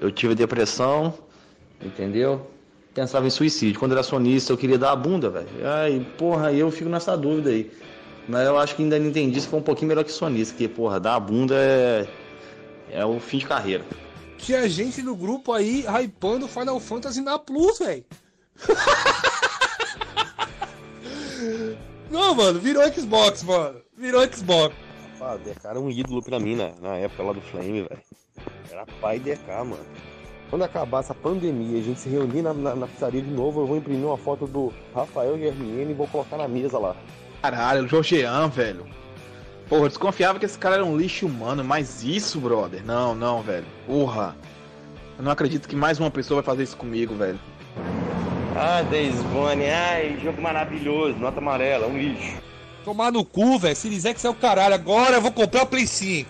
eu tive depressão, entendeu? Pensava em suicídio. Quando era sonista, eu queria dar a bunda, velho. Aí, porra, eu fico nessa dúvida aí. Mas eu acho que ainda não entendi se foi um pouquinho melhor que sonista, porque, porra, dar a bunda é. É o fim de carreira. Tinha gente no grupo aí hypando Final Fantasy na Plus, velho. Não, mano, virou Xbox, mano. Virou Xbox. Ah, DK era um ídolo pra mim na, na época lá do Flame, velho. Era pai DK, mano. Quando acabar essa pandemia e a gente se reunir na, na, na, pizzaria de novo, eu vou imprimir uma foto do Rafael Guerriene e vou colocar na mesa lá. Caralho, o Jorgean, velho. Porra, eu desconfiava que esse cara era um lixo humano, mas isso, brother, não, não, velho. Porra. Eu não acredito que mais uma pessoa vai fazer isso comigo, velho. Ah, Days Gone, ai, jogo maravilhoso, nota amarela, um lixo. Tomar no cu, velho, Series X é o caralho, agora eu vou comprar o Play 5.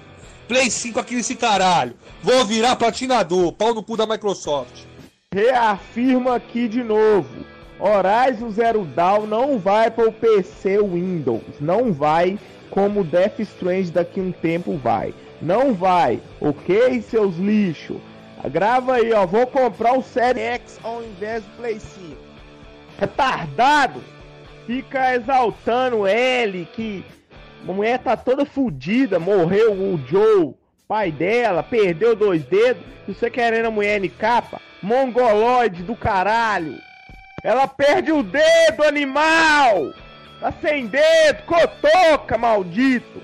Play 5 aqui nesse caralho. Vou virar platinador, pau no cu da Microsoft. Reafirma aqui de novo. Horizon Zero Dawn não vai para o PC Windows, não vai como Death Strange daqui um tempo vai. Não vai, ok, seus lixos? Grava aí, ó. Vou comprar o Série X ao invés do Play 5. Retardado! Fica exaltando ele que a mulher tá toda fodida, morreu o Joe, pai dela, perdeu dois dedos. Você querendo a mulher em capa? Mongoloide do caralho! Ela perde o dedo, animal! Tá sem dedo, cotoca, maldito!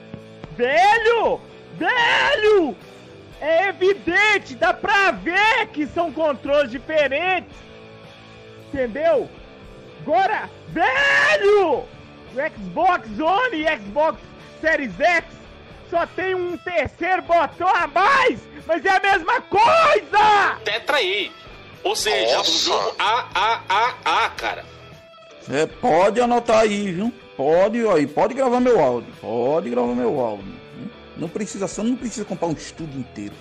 Velho! Velho! É evidente, dá pra ver que são controles diferentes! Entendeu? Agora, velho! O Xbox One e Xbox Series X só tem um terceiro botão a mais, mas é a mesma coisa! Tetra aí! Ou seja, Nossa. um jogo AAAA, cara. É, pode anotar aí, viu? Pode, aí, pode gravar meu áudio. Pode gravar meu áudio. Não precisa, só não precisa comprar um estudo inteiro.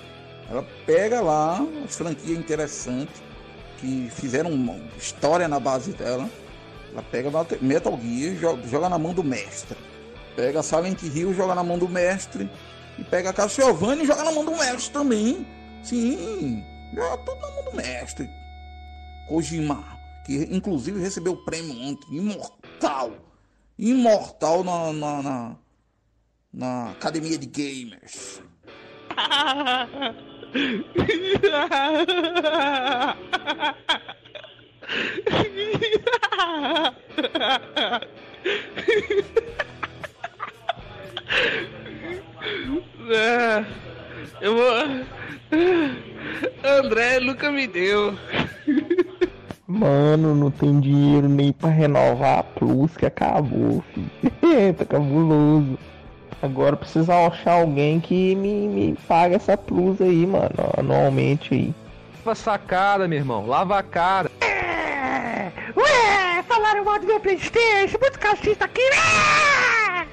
Ela pega lá as franquias interessantes que fizeram uma história na base dela. Ela pega Metal Gear joga, joga na mão do mestre. Pega Silent Hill, joga na mão do mestre. E pega Castlevania e joga na mão do mestre também. Sim, joga tudo na mão do mestre. Kojima, que inclusive recebeu o prêmio ontem, imortal. Imortal na, na, na, na academia de gamers. É, eu vou. André nunca me deu. Mano, não tem dinheiro nem pra renovar a Plus que acabou, filho. tá cabuloso. Agora precisa achar alguém que me, me paga essa Plus aí, mano, anualmente aí. Lava sacada, meu irmão, lava a cara. Ué, falaram mal do meu Playstation, muito calcista aqui, né?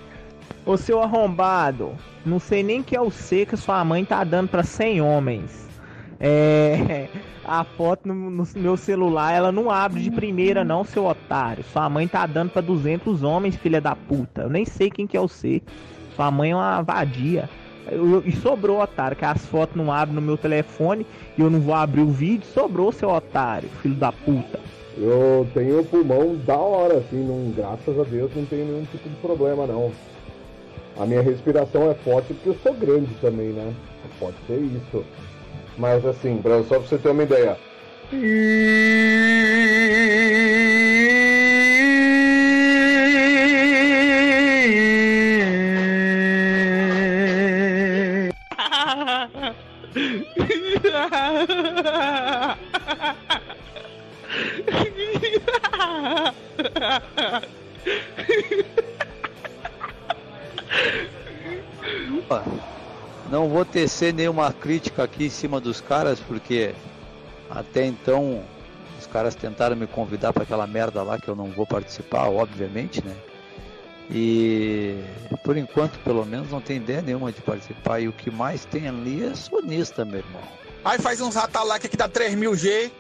Ô seu arrombado, não sei nem que é o C que sua mãe tá dando pra 100 homens. É. A foto no, no, meu celular, ela não abre de primeira, não, seu otário. Sua mãe tá dando pra 200 homens, filha da puta. Eu nem sei quem que é o C. Sua mãe é uma vadia. E sobrou, otário, que as fotos não abrem no meu telefone e eu não vou abrir o vídeo. Sobrou, seu otário, filho da puta. Eu tenho pulmão da hora, assim, não, graças a Deus não tenho nenhum tipo de problema, não. A minha respiração é forte porque eu sou grande também, né? Pode ser isso. Mas assim, pra, só pra você ter uma ideia. Não vou tecer nenhuma crítica aqui em cima dos caras, porque até então os caras tentaram me convidar para aquela merda lá que eu não vou participar, obviamente, né? E por enquanto, pelo menos, não tem ideia nenhuma de participar. E o que mais tem ali é sonista, meu irmão. Aí faz uns ratalac que dá 3000G.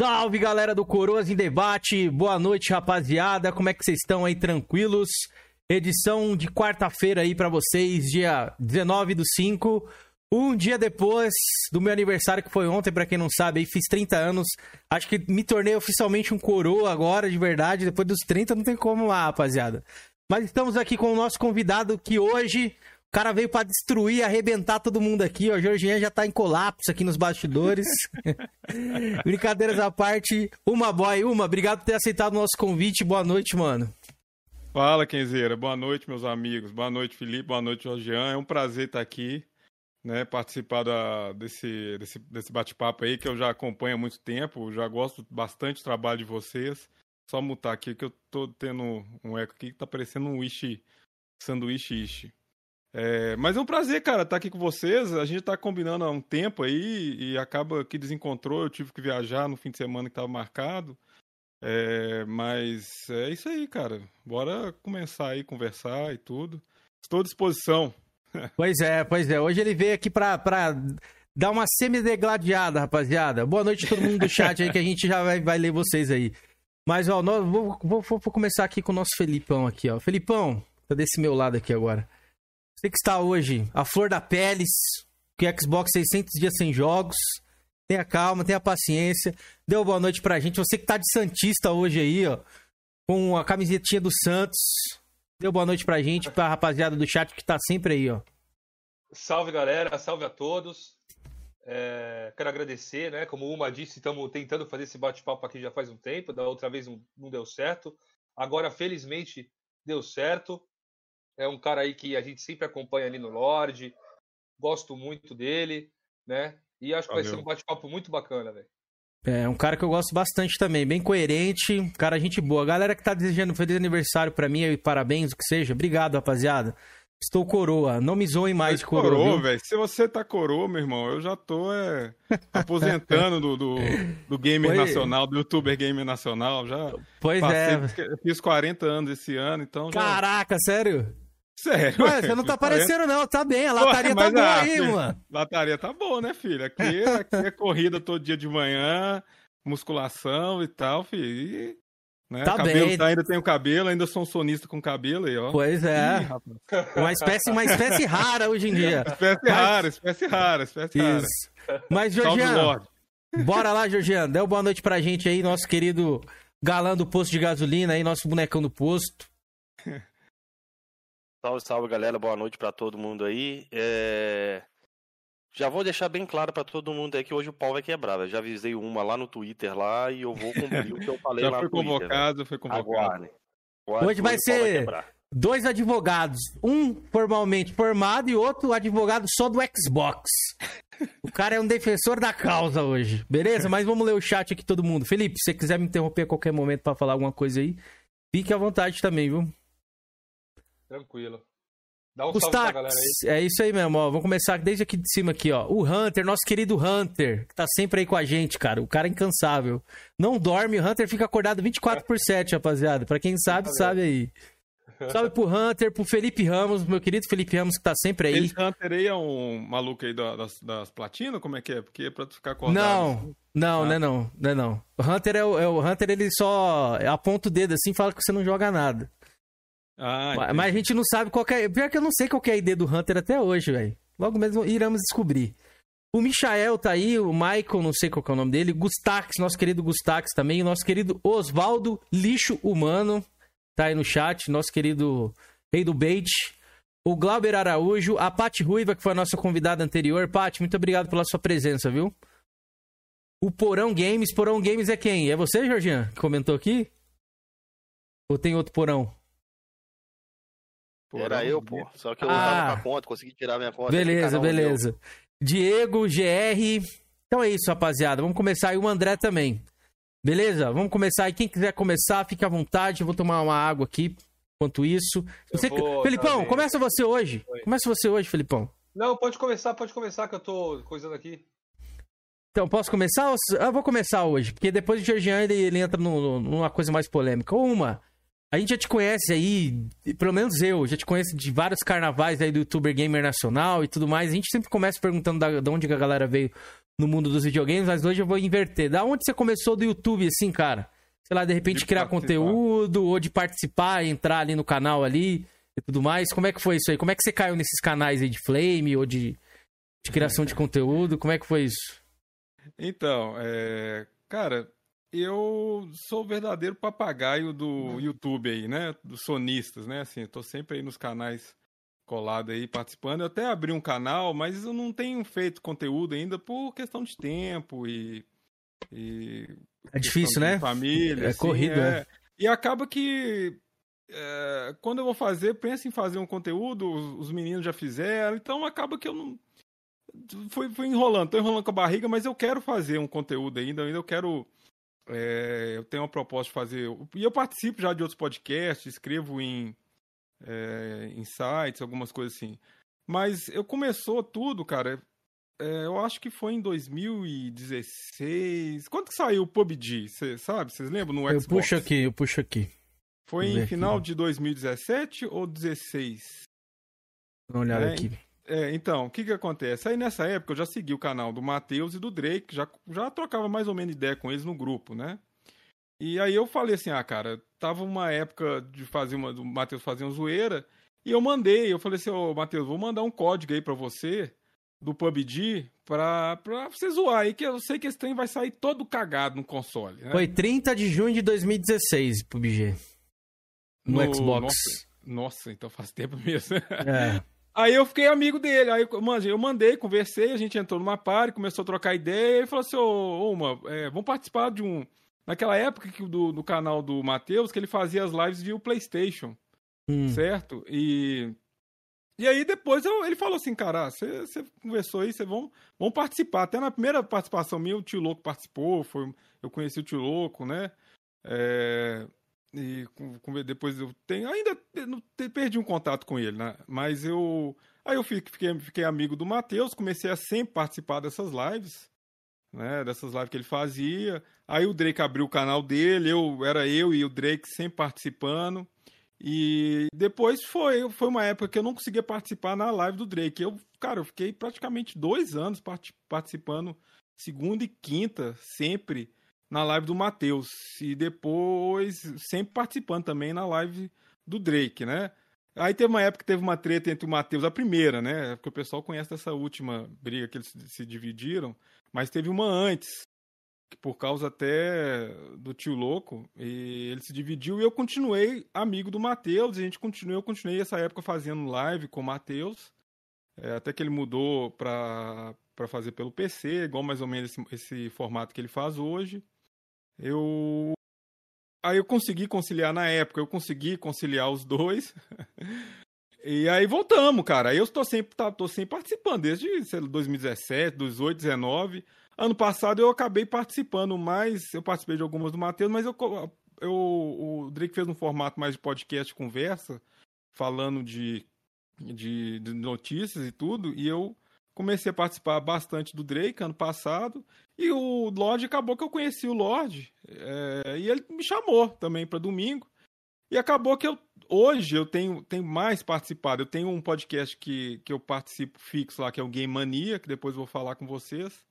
Salve galera do Coroas em Debate, boa noite rapaziada, como é que vocês estão aí, tranquilos? Edição de quarta-feira aí para vocês, dia 19 do 5. Um dia depois do meu aniversário, que foi ontem, pra quem não sabe, aí fiz 30 anos. Acho que me tornei oficialmente um coroa agora, de verdade. Depois dos 30, não tem como lá, rapaziada. Mas estamos aqui com o nosso convidado que hoje o cara veio pra destruir, arrebentar todo mundo aqui. Ó. O Jorginho já tá em colapso aqui nos bastidores. Brincadeiras à parte. Uma boy, uma, obrigado por ter aceitado o nosso convite. Boa noite, mano. Fala, Kenzeira. Boa noite, meus amigos. Boa noite, Felipe. Boa noite, Jorgian. É um prazer estar aqui, né? Participar da, desse, desse, desse bate-papo aí que eu já acompanho há muito tempo. Já gosto bastante do trabalho de vocês. Só mutar aqui que eu tô tendo um eco aqui que tá parecendo um wish, sanduíche ishi. É, mas é um prazer, cara, estar aqui com vocês. A gente tá combinando há um tempo aí e acaba que desencontrou. Eu tive que viajar no fim de semana que estava marcado. É, mas é isso aí, cara. Bora começar aí, conversar e tudo. Estou à disposição. Pois é, pois é. Hoje ele veio aqui pra dar uma semi-degladiada, rapaziada. Boa noite a todo mundo do chat aí, que a gente já vai, vai ler vocês aí. Mas, ó, nós, vou, vou, vou começar aqui com o nosso Felipão aqui, ó. Felipão, tá desse meu lado aqui agora. Você que está hoje, a flor da peles, que Xbox 600 dias sem jogos Tenha calma, tenha paciência. Deu boa noite pra gente. Você que tá de Santista hoje aí, ó. Com a camisetinha do Santos. Deu boa noite pra gente, pra rapaziada do chat que tá sempre aí, ó. Salve, galera. Salve a todos. É, quero agradecer, né? Como uma disse, estamos tentando fazer esse bate-papo aqui já faz um tempo. Da outra vez não deu certo. Agora, felizmente, deu certo. É um cara aí que a gente sempre acompanha ali no Lorde. Gosto muito dele, né? E acho que Valeu. vai ser um bate-papo muito bacana, velho. É, um cara que eu gosto bastante também, bem coerente, cara, gente boa. Galera que tá desejando feliz aniversário pra mim e parabéns, o que seja, obrigado, rapaziada. Estou coroa, não me zoem mais de coroa. Coroa, velho. Se você tá coroa, meu irmão, eu já tô é, aposentando do, do, do gamer pois... nacional, do youtuber gamer nacional. Já pois passei, é. Fiz 40 anos esse ano, então. Já... Caraca, sério? Sério? Ué, você não tá aparecendo, não. Tá bem, a lataria Ué, tá boa aí, mano. Lataria tá boa, né, filho? Aqui, aqui é corrida todo dia de manhã, musculação e tal, filho. E, né, tá cabelo, bem. Tá, ainda tenho cabelo, ainda sou um sonista com cabelo aí, ó. Pois é. Ih, uma espécie, uma espécie rara hoje em dia. Espécie Mas... rara, espécie rara, espécie Isso. rara. Mas, Georgiano, bora lá, Georgiano. Dê uma boa noite pra gente aí, nosso querido galã do posto de gasolina aí, nosso bonecão do posto. Salve, salve, galera. Boa noite para todo mundo aí. É... Já vou deixar bem claro para todo mundo aí que hoje o pau vai quebrar. Eu já avisei uma lá no Twitter lá e eu vou cumprir o que eu falei já lá no Twitter. Convocado, foi convocado, Aguardem. Hoje vai ser vai dois advogados. Um formalmente formado e outro advogado só do Xbox. O cara é um defensor da causa hoje. Beleza? Mas vamos ler o chat aqui todo mundo. Felipe, se você quiser me interromper a qualquer momento para falar alguma coisa aí, fique à vontade também, viu? Tranquilo. Dá um salve pra galera aí. É isso aí mesmo, ó. Vamos começar desde aqui de cima aqui, ó. O Hunter, nosso querido Hunter, que tá sempre aí com a gente, cara. O cara é incansável. Não dorme, o Hunter fica acordado 24 por 7, rapaziada. Pra quem sabe, sabe aí. Salve pro Hunter, pro Felipe Ramos, meu querido Felipe Ramos, que tá sempre aí. Esse Hunter aí é um maluco aí das, das platinas? Como é que é? Porque é pra tu ficar acordado. Não, não, ah. não é não, não é não. O Hunter é o, é o Hunter, ele só aponta o dedo assim e fala que você não joga nada. Ah, mas a gente não sabe qual é. Pior que eu não sei qual é a ideia do Hunter até hoje, velho. Logo mesmo iremos descobrir. O Michael tá aí, o Michael, não sei qual é o nome dele, Gustax, nosso querido Gustax também, o nosso querido Osvaldo Lixo Humano, tá aí no chat, nosso querido Rei do Bait, o Glauber Araújo, a Pati Ruiva, que foi a nossa convidada anterior. Pati, muito obrigado pela sua presença, viu? O Porão Games, Porão Games é quem? É você, Jorginho, que comentou aqui? Ou tem outro Porão? Era eu, pô. Só que eu ah, tava com a conta, consegui tirar minha conta. Beleza, beleza. Meu. Diego, GR. Então é isso, rapaziada. Vamos começar aí o André também. Beleza? Vamos começar aí. Quem quiser começar, fique à vontade. Eu vou tomar uma água aqui. Enquanto isso. Você... Vou, Felipão, tá começa você hoje. Oi. Começa você hoje, Felipão. Não, pode começar, pode começar, que eu tô coisando aqui. Então, posso começar? Eu vou começar hoje, porque depois o Georgian ele, ele entra no, numa coisa mais polêmica. Uma, a gente já te conhece aí, pelo menos eu, já te conheço de vários carnavais aí do youtuber gamer nacional e tudo mais. A gente sempre começa perguntando da, de onde a galera veio no mundo dos videogames, mas hoje eu vou inverter. Da onde você começou do YouTube, assim, cara? Sei lá, de repente de criar participar. conteúdo ou de participar, entrar ali no canal ali e tudo mais. Como é que foi isso aí? Como é que você caiu nesses canais aí de Flame ou de De criação de conteúdo, como é que foi isso? Então, é, cara, eu sou o verdadeiro papagaio do YouTube aí, né? Dos sonistas, né? Assim, eu tô sempre aí nos canais colado aí participando. Eu até abri um canal, mas eu não tenho feito conteúdo ainda por questão de tempo e. e É difícil, né? Família. É assim, corrido, é. E acaba que. é, quando eu vou fazer, penso em fazer um conteúdo, os, os meninos já fizeram, então acaba que eu não. Fui, fui enrolando, tô enrolando com a barriga, mas eu quero fazer um conteúdo ainda, ainda eu quero. É, eu tenho uma proposta de fazer. E eu participo já de outros podcasts, escrevo em, é, em sites, algumas coisas assim. Mas eu começou tudo, cara. é, eu acho que foi em 2016. Quando que saiu o PUBG? Cê sabe? Vocês lembram? No Eu Xbox. puxo aqui, eu puxo aqui. Foi Vamos em aqui. final de 2017 ou 16? Dá uma olhada É, aqui. É, então, o que que acontece? Aí nessa época eu já segui o canal do Matheus e do Drake, já, já trocava mais ou menos ideia com eles no grupo, né? E aí eu falei assim, ah, cara, tava uma época de fazer uma, do Matheus fazer uma zoeira, e eu mandei, eu falei assim, ô Matheus, vou mandar um código aí pra você, do PUBG, pra, pra você zoar aí, que eu sei que esse trem vai sair todo cagado no console, né? Foi 30 de junho de 2016, PUBG. No, Xbox. Nossa, nossa, então faz tempo mesmo. É. Aí eu fiquei amigo dele. Aí mano, eu mandei, conversei, a gente entrou numa party, começou a trocar ideia. E ele falou assim: Ô, Uma, é, vamos participar de um. Naquela época que, do, do canal do Matheus, que ele fazia as lives via o PlayStation, Hum. certo? E. E aí depois eu- ele falou assim, cara, você você conversou aí, vocês vão, vão participar. Até na primeira participação minha, o Tio Louco participou, foi, eu conheci o Tio Louco, né? É, e com- com- depois eu tenho. Ainda perdi um contato com ele, né? Mas eu. Aí eu fi- fiquei, fiquei amigo do Matheus, comecei a sempre participar dessas lives, né? Dessas lives que ele fazia. Aí o Drake abriu o canal dele, eu era eu e o Drake sempre participando. E depois foi, foi uma época que eu não conseguia participar na live do Drake. Eu, cara, eu fiquei praticamente dois anos parti- participando segunda e quinta, sempre na live do Matheus. E depois sempre participando também na live do Drake, né? Aí teve uma época que teve uma treta entre o Matheus, a primeira, né? Porque o pessoal conhece dessa última briga que eles se dividiram, mas teve uma antes, por causa até do tio louco, e ele se dividiu e eu continuei amigo do Matheus, a gente continuou, eu continuei essa época fazendo live com o Matheus, é, até que ele mudou pra fazer pelo PC, igual mais ou menos esse, esse formato que ele faz hoje. Eu aí eu consegui conciliar na época, eu consegui conciliar os dois. e aí voltamos, cara. Aí eu tô sempre, tá, tô sempre participando, desde sei lá, 2017, 2018, 2019. Ano passado eu acabei participando mais, eu participei de algumas do Matheus, mas eu, eu, o Drake fez um formato mais de podcast conversa, falando de, de, de notícias e tudo, e eu comecei a participar bastante do Drake ano passado. E o Lorde acabou que eu conheci o Lorde. é, e ele me chamou também para domingo. E acabou que eu hoje eu tenho, tenho mais participado. Eu tenho um podcast que, que eu participo fixo lá, que é o Game Mania, que depois vou falar com vocês.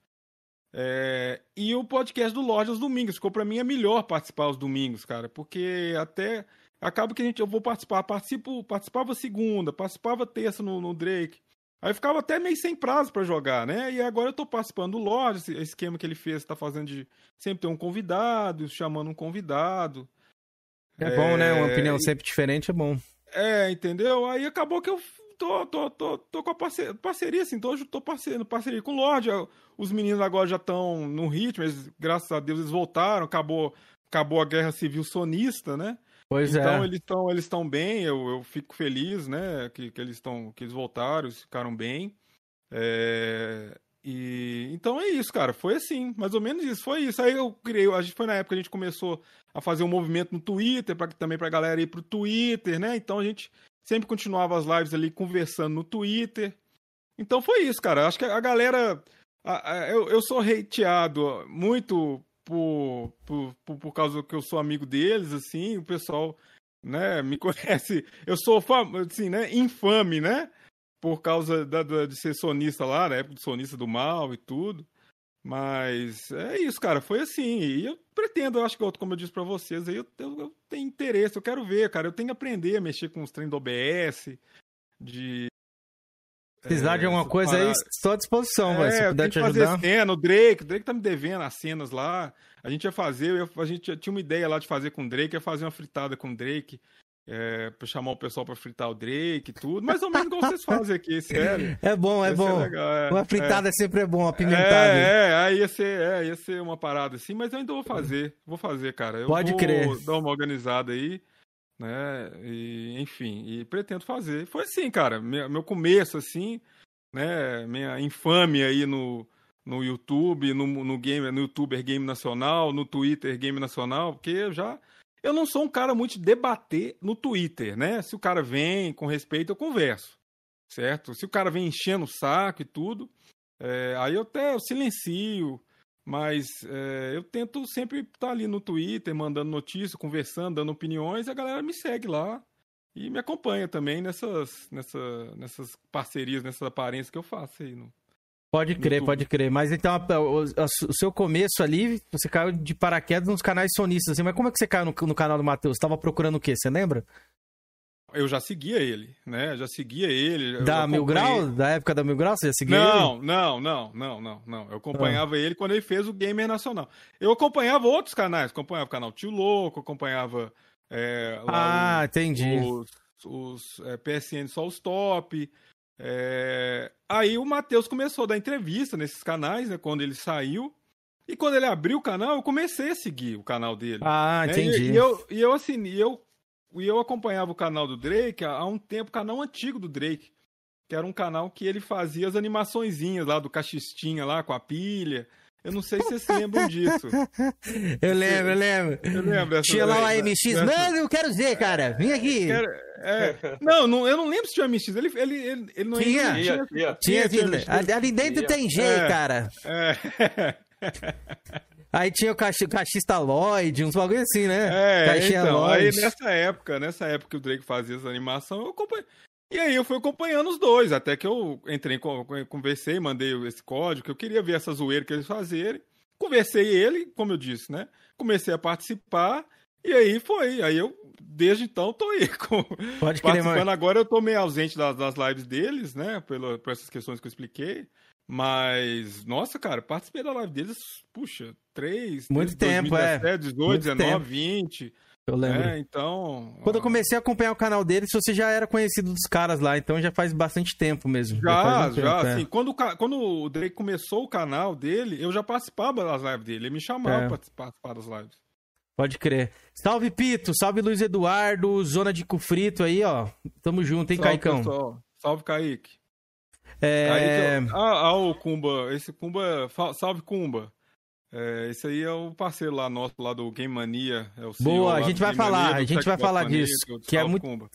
É, e o podcast do Lorde aos domingos. Ficou para mim é melhor participar aos domingos, cara, porque até acaba que a gente eu vou participar, participo, participava segunda, participava terça no, no Drake. Aí ficava até meio sem prazo pra jogar, né? E agora eu tô participando do Lorde, esse esquema que ele fez, tá fazendo de sempre ter um convidado, chamando um convidado. É bom, né? Uma É, opinião sempre diferente é bom. É, entendeu? Aí acabou que eu tô, tô, tô, tô com a parceria, parceria assim, tô, tô parceria, parceria com o Lorde. Os meninos agora já estão no ritmo, eles, graças a Deus eles voltaram, acabou, acabou a guerra civil sonista, né? Pois então é. eles estão eles estão bem, eu, eu fico feliz, né, que, que eles estão que eles voltaram, eles ficaram bem. É, e então é isso, cara, foi assim, mais ou menos isso, foi isso. Aí eu criei, a gente foi na época que a gente começou a fazer um movimento no Twitter, para também pra galera ir pro Twitter, né? Então a gente sempre continuava as lives ali conversando no Twitter. Então foi isso, cara. Acho que a galera a- a- eu, eu sou hateado muito por, por, por, por causa que eu sou amigo deles, assim, o pessoal, né, me conhece. Eu sou, assim, né, infame, né, por causa da, da- de ser sonista lá, na época de sonista do mal e tudo. Mas é isso, cara, foi assim. E eu pretendo, eu acho que, como eu disse pra vocês, aí eu, eu, eu tenho interesse, eu quero ver, cara. Eu tenho que aprender a mexer com os trem do OBS, de Precisar de alguma coisa aí, estou à disposição. Se É, eu puder te que fazer ajudar. cena, o Drake, o Drake tá me devendo as cenas lá. A gente ia fazer, eu a gente tinha uma ideia lá de fazer com o Drake, ia fazer uma fritada com o Drake, é, pra chamar o pessoal pra fritar o Drake e tudo, mais ou menos igual vocês fazem aqui, sério. É bom, é bom. legal, é, Uma é. fritada sempre é bom, apimentada. É, é, aí ia ser, é, ia ser uma parada assim, mas eu ainda vou fazer, vou fazer, cara. Eu Pode vou crer. dar uma organizada aí, né, e, enfim, e pretendo fazer. Foi assim, cara, meu, começo, assim, né, minha infâmia aí no, no YouTube, no, no, game, no YouTuber Game Nacional, no Twitter Game Nacional, porque eu já... Eu não sou um cara muito de debater no Twitter, né? Se o cara vem com respeito, eu converso, certo? Se o cara vem enchendo o saco e tudo, é, aí eu até eu silencio, mas é, eu tento sempre estar ali no Twitter, mandando notícia, conversando, dando opiniões, e a galera me segue lá e me acompanha também nessas, nessa, nessas parcerias, nessas aparências que eu faço aí. No... Pode crer, pode crer. Mas então, o, o seu começo ali, você caiu de paraquedas nos canais sonistas, assim. Mas como é que você caiu no, no canal do Matheus? Você tava procurando o quê? Você lembra? Eu já seguia ele, né? Já seguia ele. Da Mil Grau? Da época da Mil Grau? Você já seguia Não, ele? não, não, não, não, não. Eu acompanhava ele quando ele fez o Gamer Nacional. Eu acompanhava outros canais, acompanhava o canal Tio Louco, acompanhava é, lá Ah, entendi. os, os é, PSN só os top. é, Aí o Matheus começou a dar entrevista nesses canais, né? Quando ele saiu. E quando ele abriu o canal, eu comecei a seguir o canal dele. Ah, né? entendi. E, e eu, e eu assim, eu, e eu acompanhava o canal do Drake há um tempo, o canal antigo do Drake. Que era um canal que ele fazia as animaçõezinhas lá do cachistinha lá com a pilha. Eu não sei se vocês se lembram disso. Eu lembro, eu lembro. Eu lembro Tinha lá o AMX. dessa- Mano, eu quero ver, cara. Vem aqui. Era- é, não, não, eu não lembro se tinha MX. Ele, ele, ele, ele não Tinha. não Tinha, Tinha, tinha tinha- ali- dentro tem G, É. cara. É. Aí tinha o caixa, caixista Lloyd, uns bagulho assim, né? É, Caixinha então, aí Lloyd. nessa época, nessa época que o Drake fazia essa animação, eu acompanhei. E aí eu fui acompanhando os dois, até que eu entrei, con- conversei, mandei esse código, que eu queria ver essa zoeira que eles fazerem. Conversei ele, como eu disse, né? Comecei a participar, e aí foi. Aí eu, desde então, tô aí com, Pode participando. mano. Agora eu tô meio ausente das, das lives deles, né? Pela, por essas questões que eu expliquei. Mas, nossa, cara, participei da live deles, puxa, três, Muito tempo, é. 2017, 18, Muito 19, tempo. 20. Eu lembro. É, então. Quando eu comecei a acompanhar o canal deles, você já era conhecido dos caras lá, então já faz bastante tempo mesmo. Já, faz um já, tempo, é. assim, quando, quando o Drake começou o canal dele, eu já participava das lives dele, ele me chamava É. pra participar das lives. Pode crer. Salve, Pito. Salve, Luiz Eduardo. Zona de Cufrito aí, ó. Tamo junto, hein, Salve, Caicão? pessoal. Salve, Kaique. É... Ah, ah, o Kumba, esse Kumba, fa- salve Kumba. É, esse aí é o parceiro lá nosso, lá do Game Mania. É o CEO Boa, a gente vai Game falar, Mania, a gente vai falar Mania, disso, que é muito- Kumba.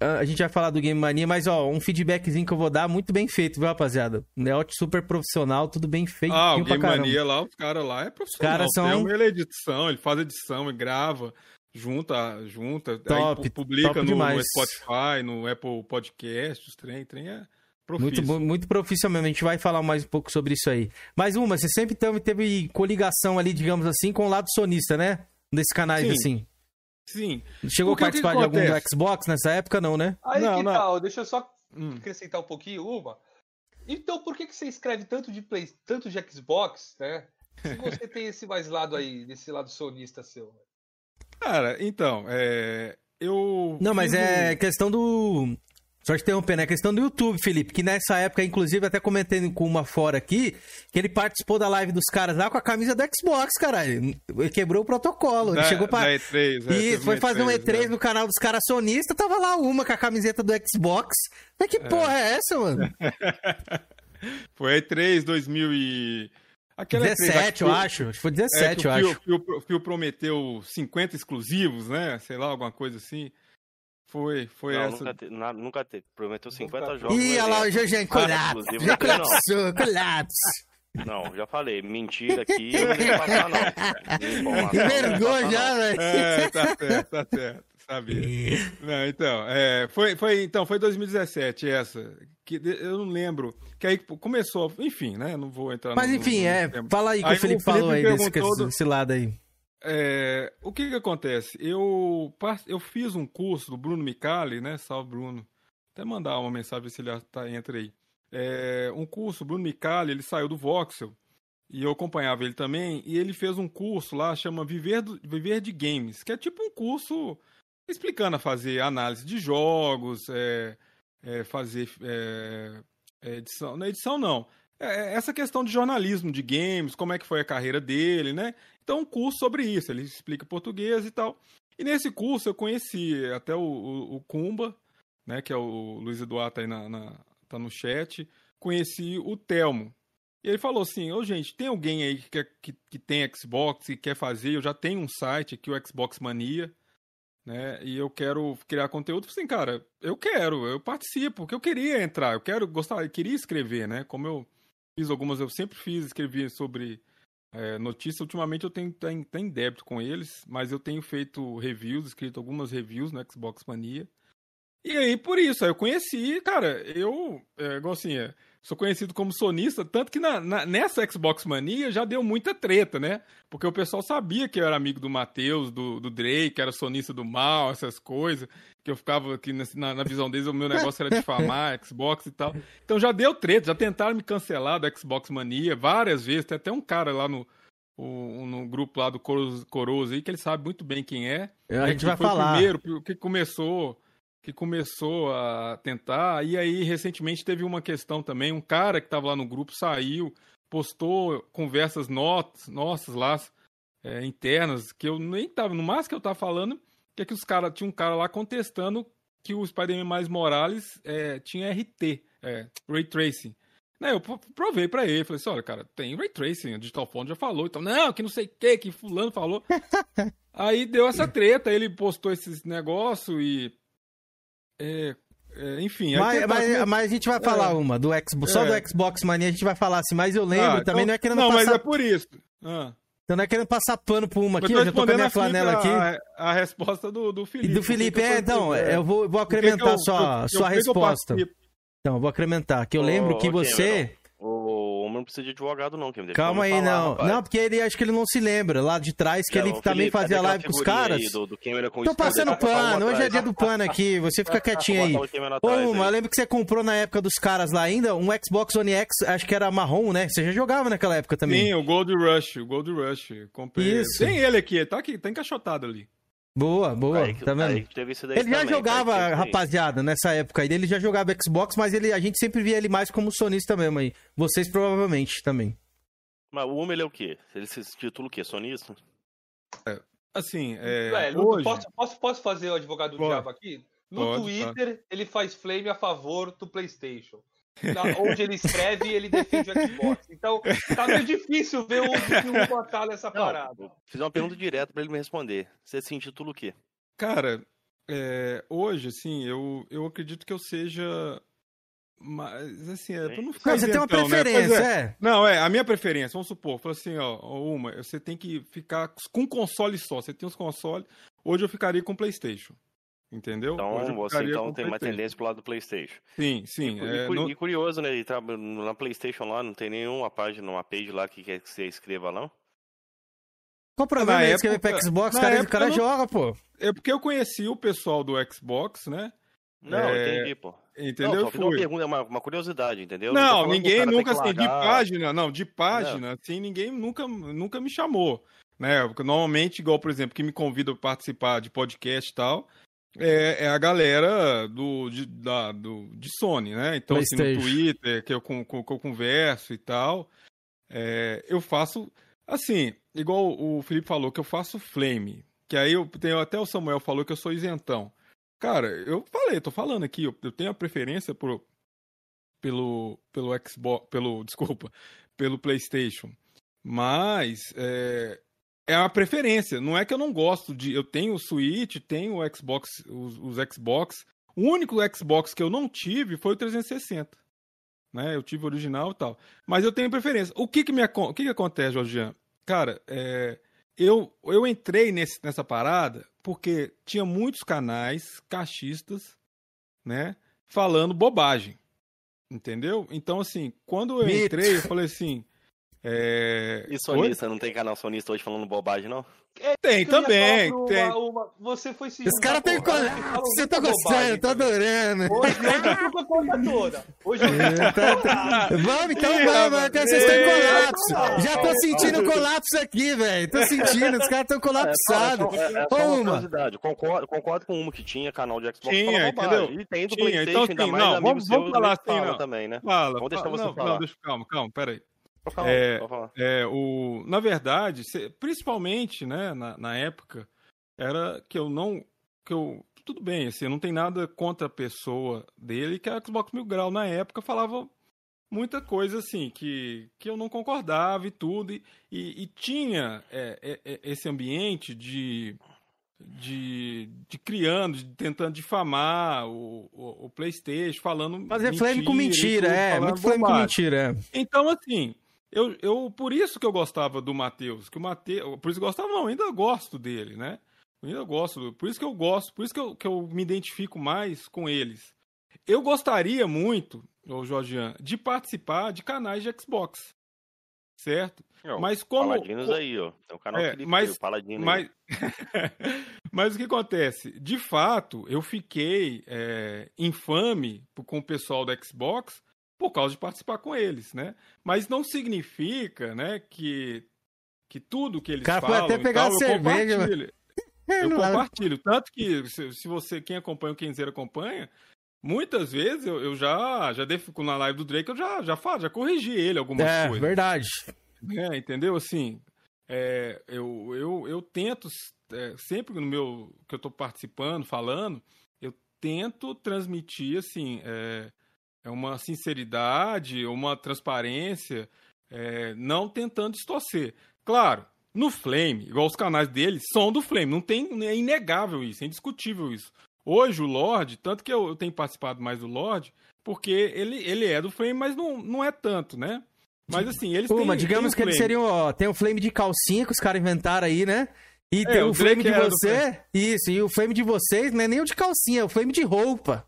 A gente vai falar do Game Mania, mas ó, um feedbackzinho que eu vou dar, muito bem feito, viu, rapaziada? Neot super profissional, tudo bem feito Ah, o Game. Mania lá, os caras lá é profissional. caras são- Tem ele é edição, ele faz edição, ele grava, junta, junta, Top, aí pu- publica top no, no Spotify, no Apple Podcast, os trem, trem é Muito, muito profissional, a gente vai falar mais um pouco sobre isso aí. Mas uma, você sempre teve, teve coligação ali, digamos assim, com o lado sonista, né? Nesses canais, Sim. assim. Sim. Chegou a Porque participar de algum do? Xbox nessa época, não, né? Aí Não, que não. tal? Deixa eu só Hum. acrescentar um pouquinho uma. Então, por que, que você escreve tanto de Play, tanto de Xbox, né? Se você tem esse mais lado aí, desse lado sonista seu. Cara, então, é, eu... Não, mas é questão do. Só te interrompendo, é questão do YouTube, Felipe. Que nessa época, inclusive, até comentei com uma fora aqui, que ele participou da live dos caras lá com a camisa do Xbox, caralho. Ele quebrou o protocolo. Ele da, chegou pra. da E3, é, E teve foi fazer um E3 né? no canal dos caras sonistas, tava lá uma com a camiseta do Xbox. Mas que porra é essa, mano? Foi E3 2000 e... Aquela E3 lá que 17, eu acho. Acho que foi É, 17, que eu o acho. Phil- Phil prometeu 50 exclusivos, né? Sei lá, alguma coisa assim. Foi, foi Não, essa. nunca, te, na- nunca teve. Prometeu 50 Nunca- jogos. Ih, olha lá o. Jorge Ah, colapso. Já colapsou, colapso. Não, já falei. Mentira aqui, eu não vou passar, não. Vergonha já, velho. É, tá certo, tá certo. Sabia. Não, então, é, foi, foi, então, foi 2017 essa. Que eu não lembro. Que aí começou, enfim, né? Não vou entrar Mas no- enfim, no- no é. Fala aí que Aí o Felipe o Felipe falou aí desse, perguntou do- desse lado aí. É, o que que acontece? Eu, eu fiz um curso do Bruno Micali, né? Salve, Bruno. Até mandar uma mensagem se ele tá, entra aí. é, um curso, Bruno Micali, ele saiu do Voxel, e eu acompanhava ele também, e ele fez um curso lá, chama Viver, do, Viver de Games, que é tipo um curso explicando a fazer análise de jogos, é, é, fazer é, é, edição, não é edição não, é, essa questão de jornalismo de games, como é que foi a carreira dele, né? Então, um curso sobre isso, ele explica português e tal. E nesse curso eu conheci até o, o, o Kumba, né, que é o Luiz Eduardo tá aí na, na, tá no chat, conheci o Telmo. E ele falou assim, ô oh, gente, tem alguém aí que, quer, que, que tem Xbox e quer fazer, eu já tenho um site aqui, o Xbox Mania, né, e eu quero criar conteúdo. Eu falei assim, cara, eu quero, eu participo, porque eu queria entrar, eu quero gostar, eu queria escrever, né, como eu fiz algumas, eu sempre fiz, escrevi sobre é, notícia. Ultimamente eu tenho, tenho, tenho débito com eles, mas eu tenho feito reviews, escrito algumas reviews no Xbox Mania. E aí, por isso, aí eu conheci, cara, eu, é, igual assim, é, sou conhecido como sonista, tanto que na, na, nessa Xbox Mania já deu muita treta, né? Porque o pessoal sabia que eu era amigo do Matheus, do, do Drake, era sonista do mal, essas coisas, que eu ficava aqui na, na visão deles, o meu negócio era difamar Xbox e tal. Então já deu treta, já tentaram me cancelar do Xbox Mania várias vezes, tem até um cara lá no, o, no grupo lá do Coroso aí, que ele sabe muito bem quem é. A né, gente vai falar. O primeiro que começou que começou a tentar. E aí, recentemente, teve uma questão também. Um cara que estava lá no grupo saiu, postou conversas notas, nossas lá, é, internas, que eu nem tava. No máximo que eu tava falando, que é que os cara, tinha um cara lá contestando que o Spider-Man mais Morales é, tinha RT, é, Ray Tracing. Né, eu provei para ele, falei assim, olha, cara, tem Ray Tracing, a Digital Phone já falou, então, não, que não sei o que, que fulano falou. Aí deu essa treta, ele postou esses negócios e é, é, enfim. Mas, mas, mas, a gente vai falar é, uma do Xbox. Só do é. Xbox Mania a gente vai falar assim, mas eu lembro ah, também, então, não é querendo não, passar. Não, mas é por isso. Ah. Então não é querendo passar pano por uma aqui, eu já tô com a minha flanela aqui. A, a, resposta do, do Felipe. Do Felipe, é, então, eu vou, vou incrementar eu, sua, eu, sua resposta. Então, eu vou incrementar, que eu lembro oh, que você... O não precisa de advogado, não. Quem Calma aí, falar, não. Rapaz. Não, porque ele acho que ele não se lembra. Lá de trás, que não, ele também Felipe, fazia live com os caras. Do, do Tô passando pano, hoje é dia do pano aqui. Você fica quietinho aí. Ô, Uma, eu lembro que você comprou na época dos caras lá ainda um Xbox One X, acho que era marrom, né? Você já jogava naquela época também. Sim, o Gold Rush, o Gold Rush. Comprei. Isso. Tem ele aqui, tá aqui, tá encaixotado ali. Boa, boa. Aí, tá vendo? ele já também, jogava, rapaziada, nessa época aí. Ele já jogava Xbox, mas ele, a gente sempre via ele mais como sonista mesmo aí. Vocês provavelmente também. Mas o Uma, ele é o quê? Ele se titula o quê? Sonista? É, assim, é, hoje... posso, posso, posso fazer o advogado do diabo aqui? No pode, Twitter, pode. ele faz flame a favor do PlayStation. Onde ele escreve, ele defende o Xbox. Então, tá meio difícil ver o que o matar nessa parada. fiz uma pergunta direta para ele me responder. Você se intitula o quê? Cara, é, hoje, assim, eu, eu acredito que eu seja. Mas, assim, é pra não ficar. Mas você tem uma né? preferência, né? é. Não, é, a minha preferência, vamos supor, falou assim, ó, uma, você tem que ficar com console só. Você tem os consoles. Hoje eu ficaria com PlayStation. Entendeu? Então você então tem uma tendência pro lado do PlayStation. Sim, sim. E, é, e, no... e curioso, né? Na PlayStation lá não tem nenhuma página, uma page lá que quer que você escreva, não? Qual o problema é escrever pra Xbox? Cara, o cara não... joga, pô. É porque eu conheci o pessoal do Xbox, né? Não, é... entendi, pô. Entendeu? Não, só uma pergunta, uma, uma curiosidade, entendeu? Não, não ninguém nunca, assim, de página, não, de página, não. assim, ninguém nunca, nunca me chamou. Né? Porque normalmente, igual, por exemplo, que me convida para participar de podcast e tal, é, é a galera do de, da, do, de Sony, né? Então, assim, no Twitter, que eu, que eu converso e tal, é, eu faço, assim, igual o Felipe falou, que eu faço flame. Que aí eu tenho, até o Samuel falou que eu sou isentão. Cara, eu falei, tô falando aqui, eu, eu tenho a preferência por, pelo, pelo Xbox, pelo, desculpa, pelo PlayStation. Mas é, é uma preferência. Não é que eu não gosto de. Eu tenho o Switch, tenho o Xbox, os, os Xbox. O único Xbox que eu não tive foi o 360. Né? Eu tive o original e tal. Mas eu tenho preferência. O que que, me, o que, que acontece, Jorgian? Cara, é, eu, eu entrei nesse, nessa parada porque tinha muitos canais cachistas, né? Falando bobagem. Entendeu? Então, assim, quando eu entrei, eu falei assim. É... E sonista, não tem canal sonista hoje falando bobagem, não? Tem Eu ia também, tem. uma- uma- Você foi se Os juntar caras têm com cara que colapso. Você tá gostando, tô adorando. Hoje, eu tô com a conta toda. Hoje eu É, tá- tá- Vamos, então vamos, que vocês estão em colapso. Já tô sentindo colapso aqui, velho. Tô sentindo, os caras estão colapsados. É, é, é só uma Uma. curiosidade. Concordo, concordo com uma que tinha canal de Xbox Tinha, entendeu? E tem do Tinha, Playstation, então, ainda mais não, amigos vamos- vamos falar assim, não. também, né? Fala, Vamos deixar fala- você não, falar. Não, deixa, calma, calma, peraí. Falar, É, falar. é, o, na verdade, principalmente, né, na, na época, era que eu não, que eu, tudo bem, assim, não tem nada contra a pessoa dele, que a Xbox Mil Grau, na época, falava muita coisa, assim, que, que eu não concordava e tudo, e, e, e tinha é, é, é, esse ambiente de, de, de criando, de, tentando difamar o, o, o Playstation, falando Fazer flame com mentira, tudo, é. Muito flame com bobagem. mentira, é. Então, assim, eu, eu por isso que eu gostava do Matheus, que o Matheus, por isso que eu gostava, não, ainda gosto dele, né? Eu ainda gosto, por isso que eu gosto, por isso que eu, que eu me identifico mais com eles. Eu gostaria muito, ô Jorgian, de participar de canais de Xbox, certo? Não, mas como... Paladinos aí, ó. Tem o canal É, Felipe, mas, o Paladino mas, mas o que acontece? De fato, eu fiquei é, infame com o pessoal da Xbox por causa de participar com eles, né? Mas não significa, né, que, que tudo que eles cara falam até pegar tal, eu cerveja, compartilho. É, Eu compartilho. Tanto que, se, se você, quem acompanha o Kenzeiro acompanha, muitas vezes eu, eu já, já def- na live do Drake, eu já, já falo, já corrigi ele algumas É, coisas. verdade. É, entendeu? Assim, é, eu, eu, eu tento, é, sempre no meu que eu tô participando, falando, eu tento transmitir, assim, é, é uma sinceridade, uma transparência, é, não tentando distorcer. Claro, no Flame, igual os canais dele, são do Flame, não tem, é inegável isso, é indiscutível isso. Hoje o Lorde, tanto que eu, eu tenho participado mais do Lorde, porque ele, ele é do Flame, mas não, não é tanto, né? Mas assim, eles Pô, têm. mas digamos têm que eles Flame. seriam, ó, tem o flame de calcinha que os caras inventaram aí, né? E É, tem o o flame de você. Isso, e o flame de vocês não é nem o de calcinha, é o flame de roupa.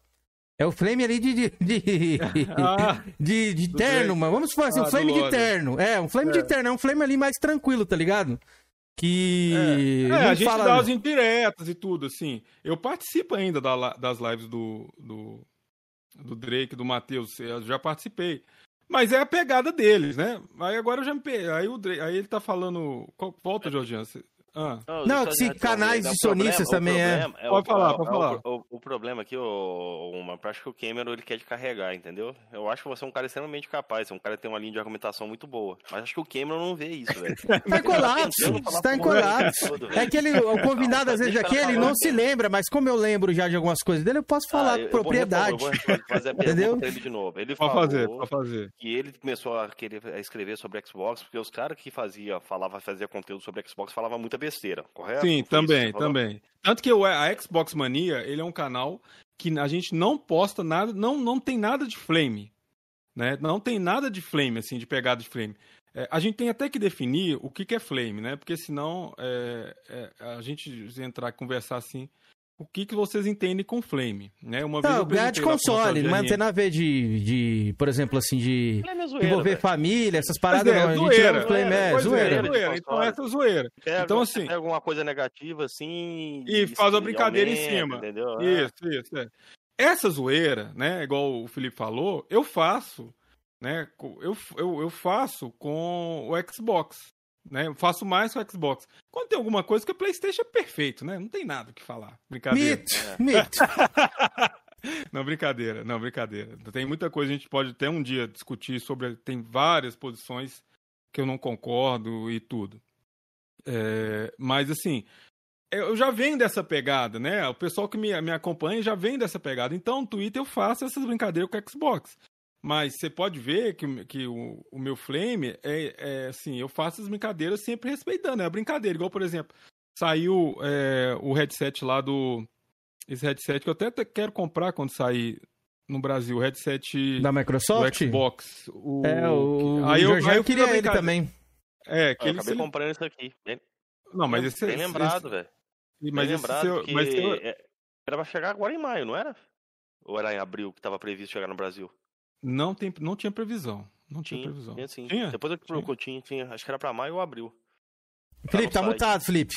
É o flame ali de. de, de, Ah, de, de terno, mano. Vamos falar assim, Ah, um flame de terno. É, um flame de terno. É um flame ali mais tranquilo, tá ligado? Que. É, não a gente fala- dá as indiretas e tudo, assim. Eu participo ainda da das lives do, do, do Drake, do Matheus, eu já participei. Mas é a pegada deles, né? Aí agora eu já me aí o Drake, aí ele tá falando, volta, Georgiano. Ah. Não, eu se canais né, de problema- sonistas também é. problema Pode o- falar, o- pode o- falar. O, o problema aqui, o, uma, eu acho que o Cameron ele quer te carregar, entendeu? Eu acho que você é um cara extremamente capaz, você é um cara que tem uma linha de argumentação muito boa. Mas acho que o Cameron não vê isso, velho. Tá em colapso, está em colapso. É que ele, o convidado, às vezes, aqui, ele não se lembra, mas como eu lembro já de algumas coisas dele, eu posso falar Ah, com eu- propriedade. repor- Eu vou fazer a Entendeu? de novo. Ele Pode fazer, pode fazer. que ele começou a querer a escrever sobre Xbox, porque os caras que fazia, falava, fazia conteúdo sobre Xbox falavam muita besteira, correto? Sim, também, também. Tanto que a Xbox Mania, ele é um canal que a gente não posta nada, não, não tem nada de flame, né? Não tem nada de flame, assim, de pegada de flame. É, a gente tem até que definir o que, que é flame, né? Porque senão é, é, a gente entrar e conversar assim, o que, que vocês entendem com flame, né? Uma vez Não, eu ganhar de lá pro console, Marcelo não GRN. tem nada a ver de, de, por exemplo, assim, de é zoeira, envolver velho. família, essas paradas, é, não. A gente zoeira, não flame, é, Pois zoeira. zoeira. zoeira. de Então essa é zoeira. Pega, Então, assim- pega alguma coisa negativa assim E faz uma brincadeira em aumenta, cima. Entendeu? É. Isso, isso. É. Essa zoeira, né? Igual o Felipe falou, eu faço, né? Eu, eu, eu faço com o Xbox. Né? Eu faço mais com o Xbox. Quando tem alguma coisa que o Playstation é perfeito, né? Não tem nada o que falar. Brincadeira. Mito, mito. Não, brincadeira, não, brincadeira. Tem muita coisa, a gente pode até um dia discutir sobre. Tem várias posições que eu não concordo e tudo. É, mas assim, eu já venho dessa pegada, né? O pessoal que me, me acompanha já vem dessa pegada. Então, no Twitter eu faço essas brincadeiras com o Xbox. Mas você pode ver que, o- que o, o meu Flame é, é assim, eu faço as brincadeiras sempre respeitando, é a brincadeira. Igual, por exemplo, saiu é, o headset lá do. Esse headset que eu até até quero comprar quando sair no Brasil, o headset Da do Microsoft? Xbox. O, É, o, aí eu, já aí eu queria ele também. É, que Eu ele acabei se- comprando isso aqui. Bem, Não, mas esse bem lembrado, esse- velho. Mas Bem esse lembrado seu, que mas seu- é, era pra chegar agora em maio, não era? Ou era em abril que tava previsto chegar no Brasil? Não tem, não tinha previsão. Não tinha, Tinha, previsão. tinha sim. Tinha? Depois eu que procurou, tinha, tinha. Acho que era pra maio ou abril. Felipe, tá no site. mutado, Felipe.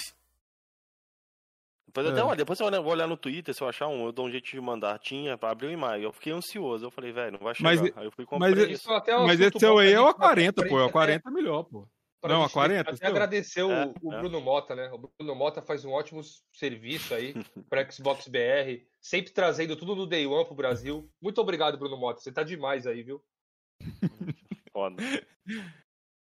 Depois, eu até, É. olha, depois eu vou olhar no Twitter, se eu achar um, eu dou um jeito de mandar. Tinha pra abril e maio. Eu fiquei ansioso. Eu falei, velho, não vai chegar. Mas aí eu fui mas comprar e- isso. Até é Mas esse seu bom aí é o gente- pra A40, pô. É o gente até- 40 é melhor, pô. Pra Não, a 40, Até seu? agradecer o, É, o é. Bruno Mota, né? O Bruno Mota faz um ótimo serviço aí para Xbox BR, sempre trazendo tudo do Day One pro Brasil. Muito obrigado, Bruno Mota. Você tá demais aí, viu? Foda.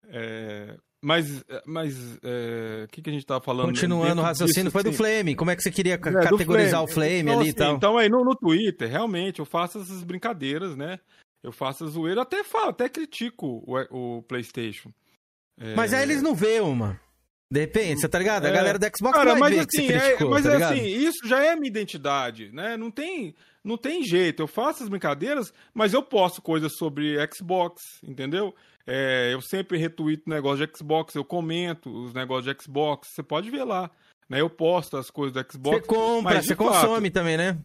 É, mas, mas é, o que, que a gente tava falando? Continuando o raciocínio, disso, foi do assim, Flame. Como é que você queria É, categorizar o Flame Então, ali e assim, tal? Então aí no, no Twitter, realmente, eu faço essas brincadeiras, né? Eu faço a zoeira, até falo, até critico o, o PlayStation. É, Mas aí eles não vê uma. De repente, você tá ligado? A É. galera do Xbox Cara, vai mas ver que assim, você é- criticou, mas tá é assim, isso já é minha identidade, né? Não tem, não tem jeito. Eu faço as brincadeiras, mas eu posto coisas sobre Xbox, entendeu? É, eu sempre retuito negócio de Xbox, eu comento os negócios de Xbox, você pode ver lá. Né? Eu posto as coisas do Xbox. Você compra, mas, você fato, consome também, né?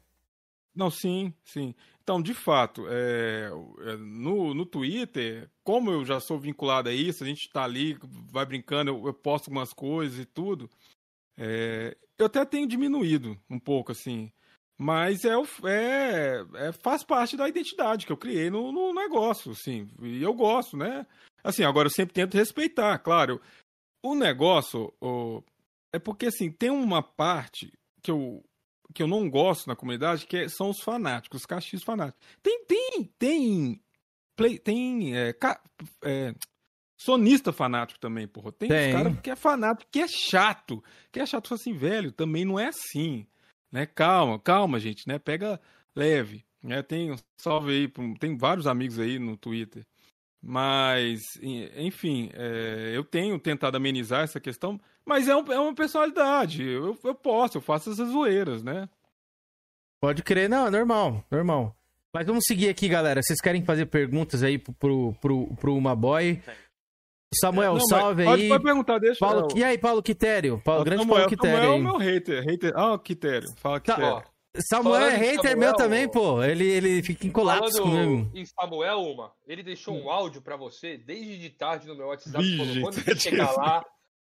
Não, sim, sim. Então, de fato, é, é, no, no Twitter, como eu já sou vinculado a isso, a gente tá ali, vai brincando, eu, eu posto algumas coisas e tudo, é, eu até tenho diminuído um pouco, assim. Mas é, é, é- faz parte da identidade que eu criei no, no negócio, assim. E eu gosto, né? Assim, agora eu sempre tento respeitar, claro. O negócio o- é porque, assim, tem uma parte que eu, que eu não gosto na comunidade, que é- são os fanáticos, os cachis fanáticos. Tem, tem, tem, play, tem, é, ca- é, sonista fanático também, porra. Tem, Tem. os caras que é fanático, que é chato, que é chato, assim, velho, também não é assim, né? Calma, calma, gente, né? Pega leve, né? Tem, salve aí, tem vários amigos aí no Twitter. Mas, en- enfim, é, eu tenho tentado amenizar essa questão, mas é, um- é uma personalidade. Eu, eu posso, eu faço essas zoeiras, né? Pode crer, não, é normal, normal. Mas vamos seguir aqui, galera. Vocês querem fazer perguntas aí pro, pro, pro, pro Uma Boy? Samuel, Não, salve pode, aí. Pode perguntar, deixa Paulo, eu- e aí, Paulo Quitério? Paulo, Ó, grande Samuel, Paulo Quitério Samuel é o meu hater. hater. Ah, Quitério. Fala Tá, Quitério. Ó, Samuel é Falando em hater Samuel, meu também, pô. Ele, ele fica em colapso Falando comigo. em Samuel, uma, ele deixou um áudio pra você desde de tarde no meu WhatsApp. Vixe, falou, quando tá você chegar difícil. lá,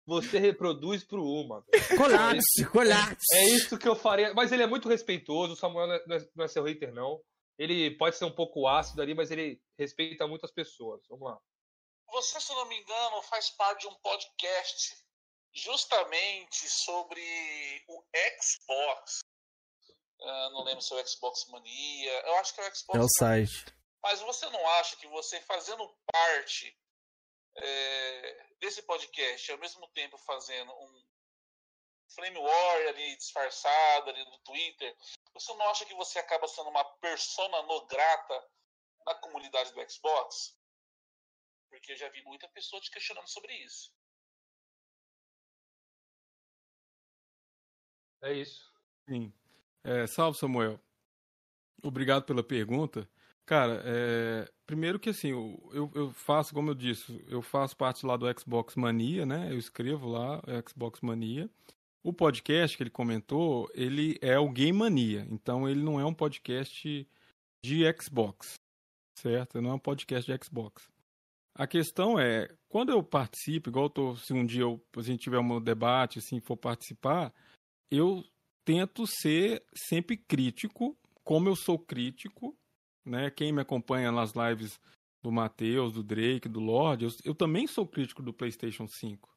você reproduz pro uma. Colapso, colapso. É isso que eu faria. Mas ele é muito respeitoso. O Samuel não é, não é- não é seu hater, não. Ele pode ser um pouco ácido ali, mas ele respeita muito as pessoas. Vamos lá. Você, se não me engano, faz parte de um podcast justamente sobre o Xbox. Ah, não lembro se é o Xbox Mania. Eu acho que é o Xbox É o site. Mas você não acha que você fazendo parte é, desse podcast, ao mesmo tempo fazendo um Flame War ali disfarçado ali no Twitter, você não acha que você acaba sendo uma persona no grata na comunidade do Xbox? Porque eu já vi muita pessoa te questionando sobre isso. É isso. Sim. É, salve, Samuel. Obrigado pela pergunta. Cara, é, primeiro que assim, eu, eu- faço, como eu disse, eu faço parte lá do Xbox Mania, né? Eu escrevo lá, Xbox Mania. O podcast que ele comentou, ele é o Game Mania. Então, ele não é um podcast de Xbox, certo? Não é um podcast de Xbox. A questão é, quando eu participo, igual eu tô, se um dia eu, a gente tiver um debate, assim, for participar, eu tento ser sempre crítico, como eu sou crítico, né? Quem me acompanha nas lives do Matheus, do Drake, do Lorde, eu, eu também sou crítico do PlayStation 5,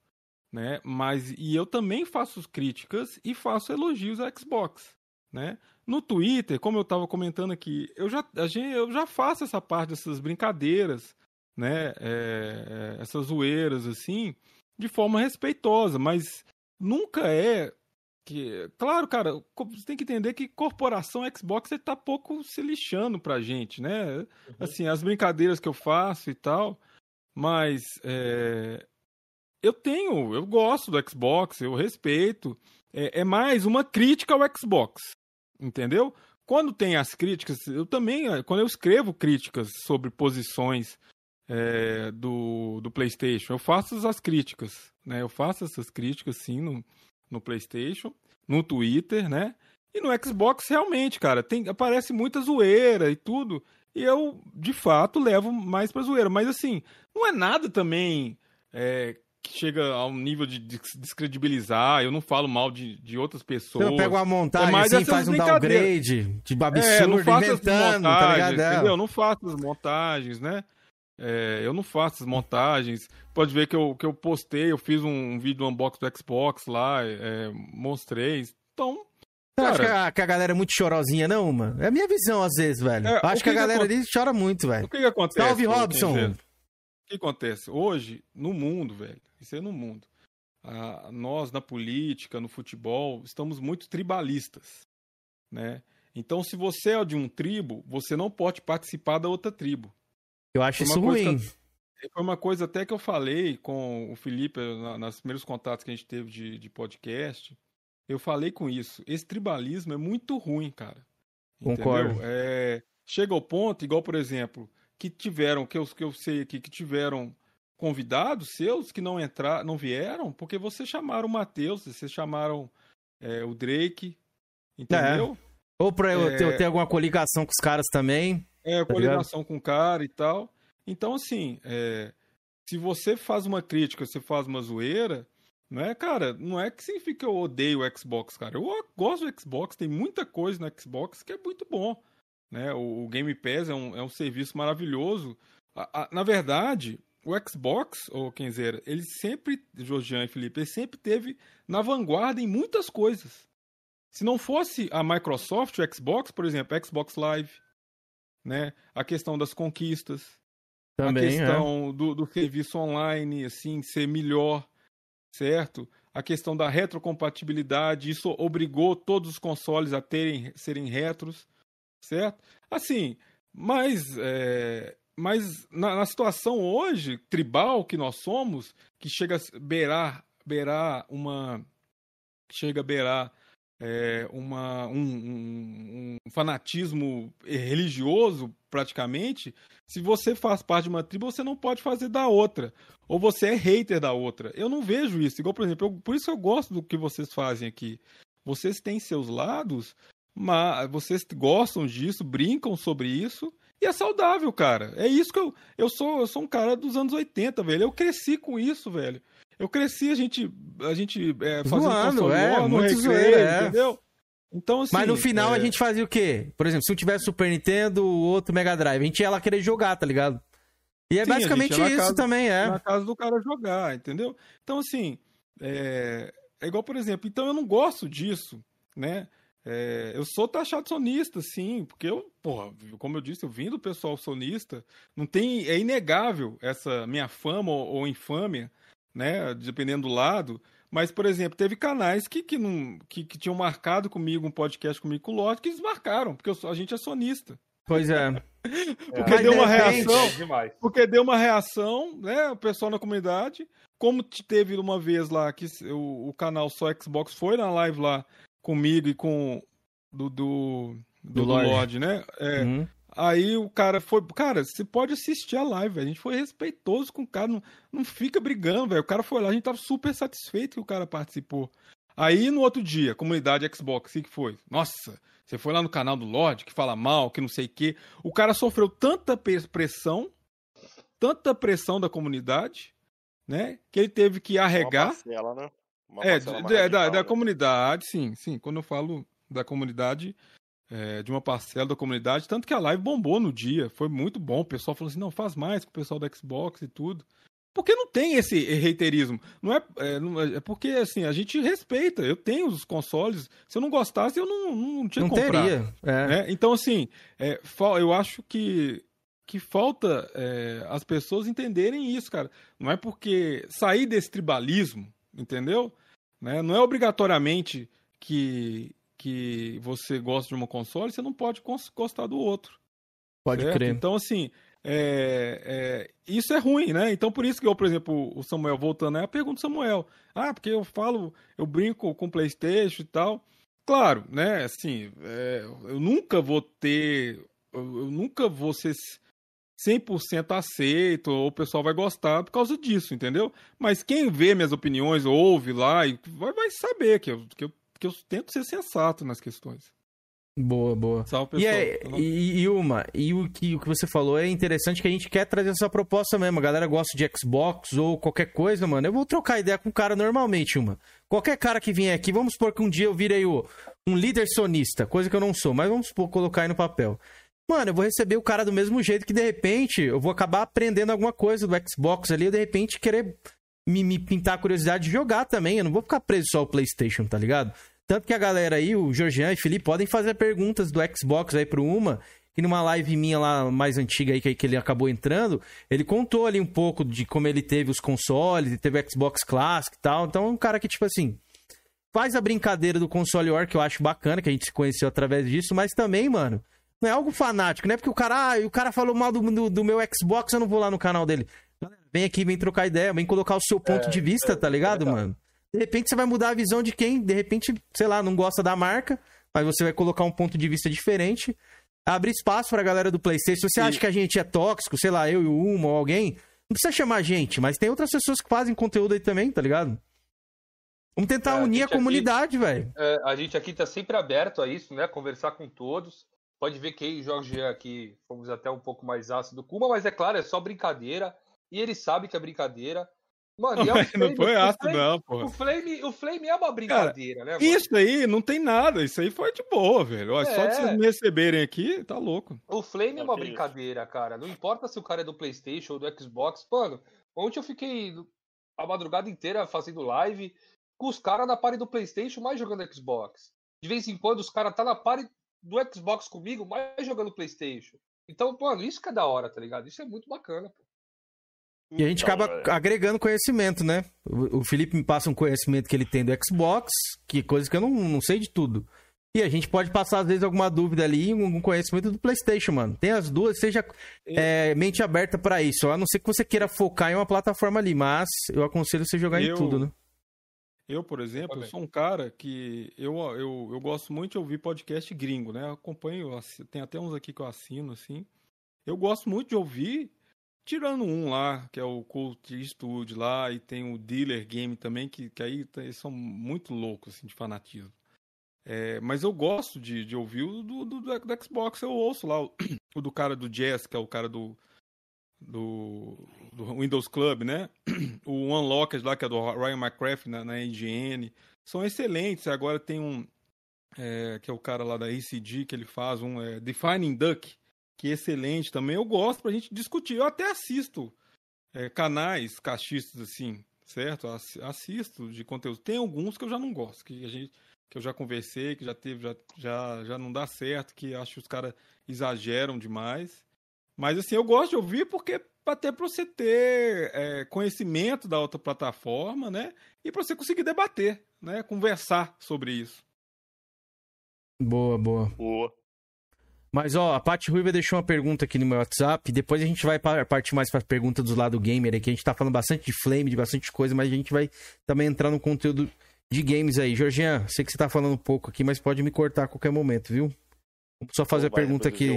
né? Mas e eu também faço críticas e faço elogios à Xbox, né? No Twitter, como eu estava comentando aqui, eu já, a gente, eu já faço essa parte dessas brincadeiras, né? É, é, essas zoeiras assim, de forma respeitosa, mas nunca é que, claro, cara, você tem que entender que corporação Xbox está pouco se lixando pra gente, né? Assim, as brincadeiras que eu faço e tal, mas é, eu tenho, eu gosto do Xbox, eu respeito. É, é mais uma crítica ao Xbox, entendeu? Quando tem as críticas, eu também, eh, quando eu escrevo críticas sobre posições é, do, do PlayStation, eu faço as críticas, né? Eu faço essas críticas sim no, no PlayStation, no Twitter, né? E no Xbox realmente, cara, tem aparece muita zoeira e tudo. e eu, de fato, levo mais pra zoeira. Mas assim, não é nada também é, que chega ao nível de des- descredibilizar. Eu não falo mal de, de outras pessoas. Você pega uma montagem É mais assim, faz um downgrade de absurdo, É, não faço as inventando, tá montagens, ligado? É. entendeu? Eu não faço as montagens, né? É, eu não faço as montagens. Pode ver que eu, que eu postei, eu fiz um, vídeo do unboxing do Xbox lá, é, mostrei. Então, Você acha cara, que a, que a galera é muito chorosinha, não, mano? É a minha visão, às vezes, velho. É, acho que que a galera ali chora muito, velho. o que, que acontece? Salve, Robson. O que acontece? Hoje, no mundo, velho, isso é no mundo, nós, na política, no futebol, estamos muito tribalistas, né? Então, se você é de um tribo, você não pode participar da outra tribo. Eu acho isso ruim. eu- Foi uma coisa até que eu falei com o Felipe na, nos primeiros contatos que a gente teve de, de podcast. Eu falei com isso. Esse tribalismo é muito ruim, cara. Concordo. É, chega ao ponto, igual, por exemplo, que tiveram, que eu, que eu sei aqui, que tiveram convidados seus que não entraram, não vieram, porque vocês chamaram o Matheus, vocês chamaram é, o Drake, entendeu? Ou pra eu, É. ter, eu ter alguma coligação com os caras também. É, Tá coligação com o cara e tal. Então, assim, é, se você faz uma crítica, você faz uma zoeira, não é, cara, não é que significa que eu odeio o Xbox, cara. Eu gosto do Xbox, tem muita coisa no Xbox que é muito bom. Né? O, o Game Pass é um, é um serviço maravilhoso. A- a- na verdade, o Xbox, ou Kenzeira, ele sempre, Jorjan e Felipe, ele sempre teve na vanguarda em muitas coisas. Se não fosse a Microsoft, o Xbox, por exemplo, Xbox Live, né? A questão das conquistas, Também, é. a questão do, do serviço online, assim, ser melhor, certo? A questão da retrocompatibilidade, isso obrigou todos os consoles a terem serem retros, certo? Assim, mas, é, mas na, na situação hoje, tribal que nós somos, que chega a beirar, beirar uma. Chega a beirar é, uma, um, um- um fanatismo religioso, praticamente, se você faz parte de uma tribo, você não pode fazer da outra. Ou você é hater da outra. Eu não vejo isso. Igual, por exemplo, eu- por isso eu gosto do que vocês fazem aqui. Vocês têm seus lados, mas vocês gostam disso, brincam sobre isso. E é saudável, cara. É isso que eu. Eu sou, eu sou um cara dos anos 80, velho. Eu cresci com isso, velho. Eu cresci, a gente. A gente é, Zoando, console é, no recreio, zoeira, é. entendeu? Então, assim. Mas no final é, a gente fazia o quê? Por exemplo, se um tivesse Super Nintendo, o outro Mega Drive, a gente ia lá querer jogar, tá ligado? E é Sim, basicamente isso casa- também, é. Na casa do cara jogar, entendeu? Então, assim, é, é igual, por exemplo, então eu não gosto disso, né? É, eu sou taxado sonista, sim, porque eu, porra, como eu disse, eu vim do pessoal sonista, não tem, é inegável essa minha fama ou, ou infâmia, né? Dependendo do lado. Mas, por exemplo, teve canais que, que, não, que, que tinham marcado comigo um podcast comigo com o Lorde, que desmarcaram, porque eu a gente é sonista. Pois é. Porque Mas deu uma repente- reação. É demais. Porque deu uma reação, né? O pessoal na comunidade. Como te- teve uma vez lá que o, o canal Só Xbox foi na live lá comigo e com do, do, do, Do. Lorde, né? É, Uhum. Aí o cara foi. Cara, você pode assistir a live, velho. A gente foi respeitoso com o cara. Não, não fica brigando, velho. O cara foi lá, a gente tava super satisfeito que o cara participou. Aí no outro dia, comunidade Xbox, o que foi? Nossa, você foi lá no canal do Lorde, que fala mal, que não sei o quê. O cara sofreu tanta pressão, tanta pressão da comunidade, né? Que ele teve que arregar. Uma parcela, né? Uma É, é, da, da né? comunidade, sim, sim. Quando eu falo da comunidade, é, de uma parcela da comunidade, tanto que a live bombou no dia, foi muito bom. O pessoal falou assim: não, faz mais com o pessoal da Xbox e tudo. Porque não tem esse reiterismo. Não é, é, não é- é porque, assim, a gente respeita. Eu tenho os consoles. Se eu não gostasse, eu não, não tinha Não comprado. teria. É. né? Então, assim, é, eu acho que, que falta é, as pessoas entenderem isso, cara. Não é porque sair desse tribalismo, entendeu? Né? Não é obrigatoriamente que, que você gosta de uma console, você não pode gostar do outro. Pode certo? crer. Então, assim, é, é, isso é ruim, né? Então, por isso que eu, por exemplo, o Samuel, voltando aí, a pergunta do Samuel. Ah, porque eu falo, eu brinco com Playstation e tal. Claro, né? Assim, é, eu nunca vou ter. Eu, eu nunca vou ser 100% aceito, ou o pessoal vai gostar por causa disso, entendeu? Mas quem vê minhas opiniões, ouve lá, e vai, vai saber que eu, que, eu, que eu tento ser sensato nas questões. Boa, boa. Salve, E, pessoal. é, e, e uma, e o que, o que você falou é interessante que a gente quer trazer essa proposta mesmo. A galera gosta de Xbox ou qualquer coisa, mano. Eu vou trocar ideia com o cara normalmente, uma. Qualquer cara que vier aqui, vamos supor que um dia eu virei o, um líder sonista, coisa que eu não sou, mas vamos supor, colocar aí no papel. Mano, eu vou receber o cara do mesmo jeito que de repente eu vou acabar aprendendo alguma coisa do Xbox ali, eu de repente querer me, me pintar a curiosidade de jogar também. Eu não vou ficar preso só ao PlayStation, tá ligado? Tanto que a galera aí, o Georgian e Felipe, podem fazer perguntas do Xbox aí pro Uma, que numa live minha lá mais antiga aí que, que ele acabou entrando, ele contou ali um pouco de como ele teve os consoles, e teve o Xbox Classic e tal. Então é um cara que, tipo assim, faz a brincadeira do console war, que eu acho bacana, que a gente se conheceu através disso, mas também, mano, não é algo fanático, não é porque o cara, ah, o cara falou mal do, do, do meu Xbox, eu não vou lá no canal dele. Vem aqui, vem trocar ideia, vem colocar o seu ponto É, de vista, é, tá ligado, é mano? De repente você vai mudar a visão de quem, de repente, sei lá, não gosta da marca, mas você vai colocar um ponto de vista diferente. Abre espaço pra galera do PlayStation. Se você acha que a gente é tóxico, sei lá, eu e o Uma ou alguém, não precisa chamar a gente, mas tem outras pessoas que fazem conteúdo aí também, tá ligado? Vamos tentar É, a unir a aqui- comunidade, velho. É, a gente aqui tá sempre aberto a isso, né? Conversar com todos. Pode ver que eu e o Jorge aqui fomos até um pouco mais ácido com uma, mas é claro, é só brincadeira. E ele sabe que é brincadeira. Mano, e é um Não Flame- foi ácido, Flame- não, porra. O Flame, o Flame é uma brincadeira, né, mano? Isso aí não tem nada. Isso aí foi de boa, velho. Ó, Só É. de vocês me receberem aqui, tá louco. O Flame é uma que isso. brincadeira, cara. Não importa se o cara é do PlayStation ou do Xbox. Mano, ontem eu fiquei a madrugada inteira fazendo live com os caras na party do PlayStation, mais jogando Xbox. De vez em quando os caras tá na party do Xbox comigo, mais jogando PlayStation. Então, mano, isso que é da hora, tá ligado? Isso é muito bacana, pô. E a gente Então, acaba é. agregando conhecimento, né? O Felipe me passa um conhecimento que ele tem do Xbox, que coisa que eu não, não sei de tudo. E a gente pode passar, às vezes, alguma dúvida ali, algum conhecimento do PlayStation, mano. Tem as duas, seja é, mente aberta pra isso. A não ser que você queira focar em uma plataforma ali, mas eu aconselho você jogar em Eu- tudo, né? Eu, por exemplo, eu sou um cara que eu, eu, eu gosto muito de ouvir podcast gringo, né? Eu acompanho, tem até uns aqui que eu assino, assim. Eu gosto muito de ouvir, tirando um lá, que é o Cult Studio lá, e tem o Dealer Game também, que, que aí eles são muito loucos, assim, de fanatismo. É, mas eu gosto de, de ouvir o do, do, do- Xbox, eu ouço lá o, o do cara do Jazz, que é o cara do, do, do Windows Club, né? O Unlocked lá, que é do Ryan McCraft na, na IGN. São excelentes. Agora tem um, é, que é o cara lá da ACG, que ele faz um é, Defining Duck, que é excelente também. Eu gosto pra gente discutir. Eu até assisto é, canais cachistas assim, certo? Ass- Assisto de conteúdo. Tem alguns que eu já não gosto, que a gente que eu já conversei, que já teve, já, já, já não dá certo, que acho que os caras exageram demais. Mas assim, eu gosto de ouvir porque até para você ter é, conhecimento da outra plataforma, né? E para você conseguir debater, né? Conversar sobre isso. Boa, boa. Boa. Mas, ó, a Paty Ruiva deixou uma pergunta aqui no meu WhatsApp. Depois a gente vai pa- partir mais pra pergunta dos lado gamer aqui. A gente tá falando bastante de Flame, de bastante coisa, mas a gente vai também entrar no conteúdo de games aí. Georgian, sei que você tá falando um pouco aqui, mas pode me cortar a qualquer momento, viu? Vou só fazer a pergunta aqui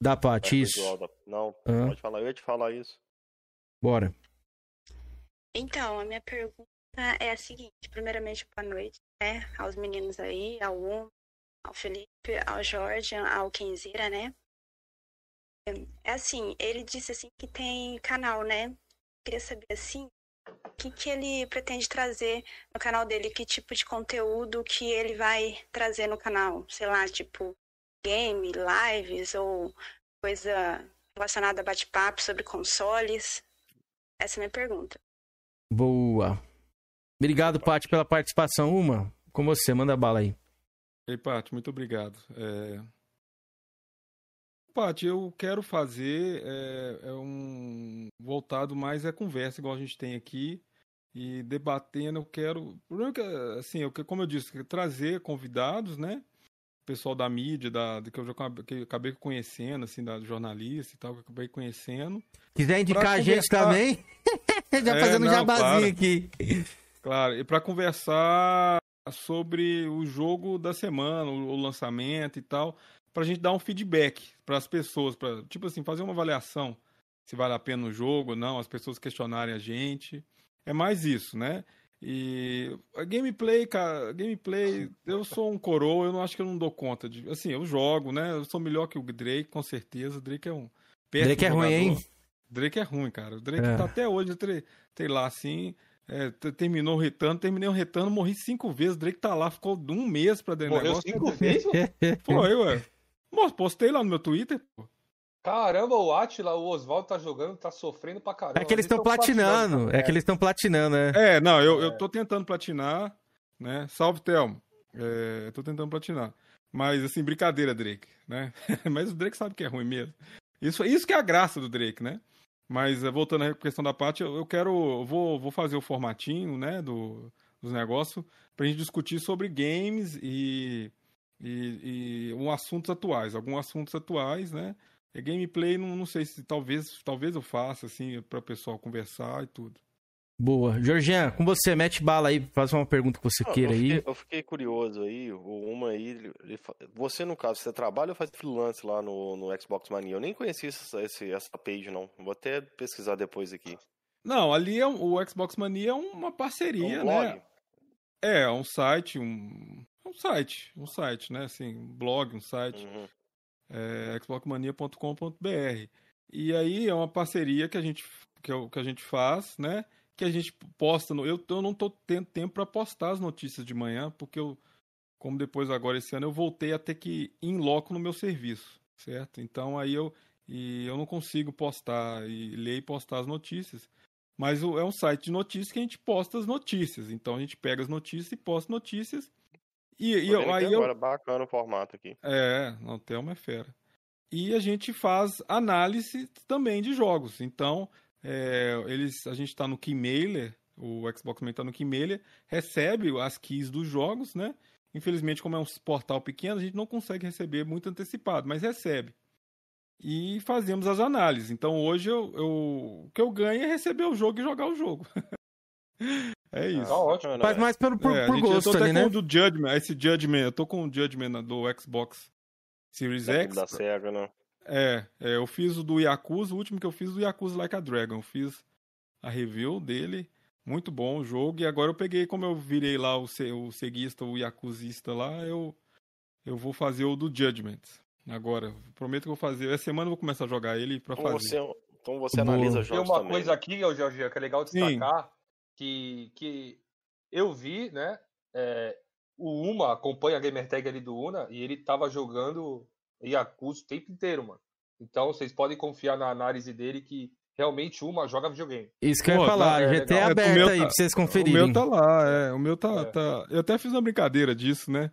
da Paty. Isso. Não, Hã? pode falar. Eu ia te falar isso. Bora. Então, a minha pergunta é a seguinte: primeiramente, boa noite, né? Aos meninos aí, ao Um, ao Felipe, ao Jorge, ao Kenzeira, né? É assim, ele disse assim que tem canal, né? Queria saber assim, o que, que ele pretende trazer no canal dele, que tipo de conteúdo que ele vai trazer no canal, sei lá, tipo game, lives ou coisa relacionada a bate-papo sobre consoles. Essa é a minha pergunta. Boa. Obrigado, Paty, pela participação. Uma, com você, manda bala aí. Ei, Paty, muito obrigado. É... Paty, eu quero fazer é, é um voltado mais à conversa, igual a gente tem aqui, e debatendo. Eu quero, é que, assim, eu, como eu disse, trazer convidados, né? O pessoal da mídia, da, que eu já acabei- que eu acabei conhecendo, assim, da jornalista e tal, que eu acabei conhecendo. Quiser indicar a gente também, já É, fazendo um não, jabazinho claro. aqui. Claro, e para conversar sobre o jogo da semana, o, lançamento e tal, para a gente dar um feedback para as pessoas, para tipo assim fazer uma avaliação se vale a pena o jogo ou não, as pessoas questionarem a gente. É mais isso, né? E a gameplay, cara, gameplay, eu sou um coroa, eu não acho que eu não dou conta de. Assim, eu jogo, né? Eu sou melhor que o Drake, com certeza. O Drake é um. Drake é ruim, jogador. hein? Drake é ruim, cara. O Drake É. tá até hoje, sei lá, assim. É, terminou o retando, terminei o retando, morri cinco vezes. O Drake tá lá, ficou um mês pra dentro do Morreu negócio. cinco vezes? Foi, ué. Postei lá no meu Twitter, pô. Caramba, o Atila, o Oswaldo tá jogando, tá sofrendo pra caramba. É que eles estão tão platinando. É que eles estão platinando, né? É, não, eu, eu tô tentando platinar, né? Salve, Thelmo. É, tô tentando platinar. Mas, assim, brincadeira, Drake, né? Mas o Drake sabe que é ruim mesmo. Isso, isso que é a graça do Drake, né? Mas, eh, voltando à questão da parte, eu, quero... eu vou, vou fazer o formatinho, né, do, dos negócios pra gente discutir sobre games e, e, e um assuntos atuais. Alguns assuntos atuais, né? E gameplay, não, não sei se talvez, talvez eu faça, assim, para o pessoal conversar e tudo. Boa. Jorginho, com você, mete bala aí, faz uma pergunta que você queira eu aí. fiquei, eu fiquei curioso aí, uma aí, ele- você no caso, você trabalha ou faz freelance lá no, no Xbox Mania? Eu nem conhecia essa, esse- essa page não, vou até pesquisar depois aqui. Não, ali é um- o Xbox Mania é uma parceria, É um blog? né? É, é um site, um, é um site, um site, né? Assim, um blog, um site. Uhum. É, xboxmania.com.br. E aí é uma parceria que a gente que, o- que a gente faz, né? Que a gente posta no. Eu, eu não tô tendo tempo para postar as notícias de manhã, porque eu, como depois agora esse ano, eu voltei a ter que ir em loco no meu serviço, certo? Então aí eu e eu não consigo postar e ler e postar as notícias. Mas o- é um site de notícias que a gente posta as notícias. Então a gente pega as notícias e posta notícias. E, e eu- aí eu, agora, bacana o formato aqui. é, não, Thelma é fera. E a gente faz análise também de jogos. Então, é, eles, a gente está no Keymailer, o Xbox também está no Keymailer, recebe as keys dos jogos, né? Infelizmente, como é um portal pequeno, a gente não consegue receber muito antecipado, mas recebe. E fazemos as análises. Então, hoje, eu, eu- o que eu ganho é receber o jogo e jogar o jogo. é isso. Tá ótimo. Faz mais pelo, por, É, por gente- eu gosto tô até ali, com né? o do Judgment, esse Judgment, eu tô com o Judgment do Xbox Series X. da SEGA, né? É, é, eu fiz o do Yakuza, o último que eu fiz o do Yakuza Like a Dragon. Eu fiz a review dele, muito bom o jogo, e agora eu peguei, como eu virei lá o, ce- o ceguista, o Yakuzista lá, eu, eu vou fazer o do Judgment. Agora, prometo que eu vou fazer. Essa semana eu vou começar a jogar ele pra Então fazer. você, então você analisa Tem jogos uma também. coisa aqui, Jorginho, que é legal destacar, que, que eu vi, né? é, o Uma acompanha a gamertag ali do Una e ele tava jogando Yakuza o tempo inteiro, mano. Então vocês podem confiar na análise dele que realmente o Uma joga videogame. Isso que eu ia Pô, falar, tá- é. É, o aberto meu aí tá- pra vocês O conferirem. meu tá lá, é. O meu tá, É. tá. Eu até fiz uma brincadeira disso, né?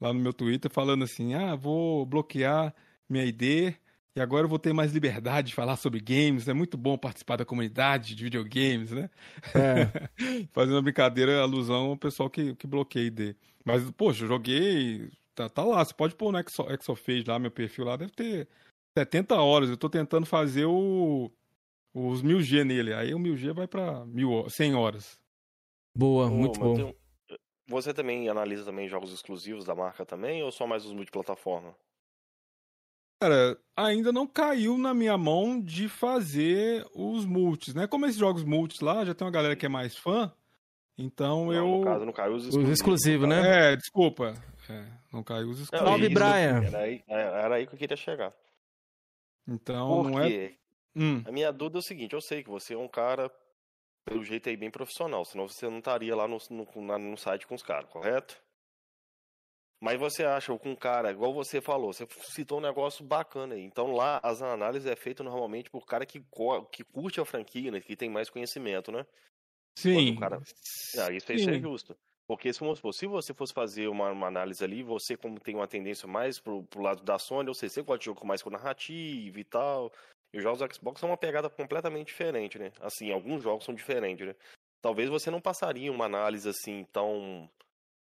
Lá no meu Twitter, falando assim: ah, vou bloquear minha ID e agora eu vou ter mais liberdade de falar sobre games. É muito bom participar da comunidade de videogames, né? É. Fazendo uma brincadeira, alusão ao pessoal que, que bloqueia ID. Mas, poxa, eu joguei. Tá, tá lá. Você pode pôr no Exo, Exofage lá, meu perfil lá, deve ter 70 horas. Eu tô tentando fazer o. Os 1000G nele. Aí o 1000G vai pra 1000, ho- 100 horas. Boa, Ô, muito bom. tem Você também analisa também jogos exclusivos da marca também, ou só mais os multiplataforma? Cara, ainda não caiu na minha mão de fazer os multis, né? Como esses jogos multis lá, já tem uma galera que é mais fã, então Não, eu. no caso, não caiu os Os exclusivos. exclusivos, né? É, desculpa. É, não caiu os Não, exclusivos. Salve, Brian. Era aí, era aí que eu queria chegar. Então Por não é. quê? Hum, A minha dúvida é o seguinte, eu sei que você é um cara, pelo jeito aí, bem profissional, senão você não estaria lá no, no, na- no site com os caras, correto? Mas você acha com um cara, igual você falou, você citou um negócio bacana aí. Então lá as análises é feita normalmente por cara que, que curte a franquia, né, que tem mais conhecimento, né? sim. o cara- Ah, isso, isso é justo. Porque se, supor, se você fosse fazer uma, uma análise ali, você como tem uma tendência mais pro, pro lado da Sony, ou seja, você gosta de jogo mais com narrativa e tal, e os jogos do Xbox são uma pegada completamente diferente, né? Assim, alguns jogos são diferentes, né? Talvez você não passaria uma análise assim tão,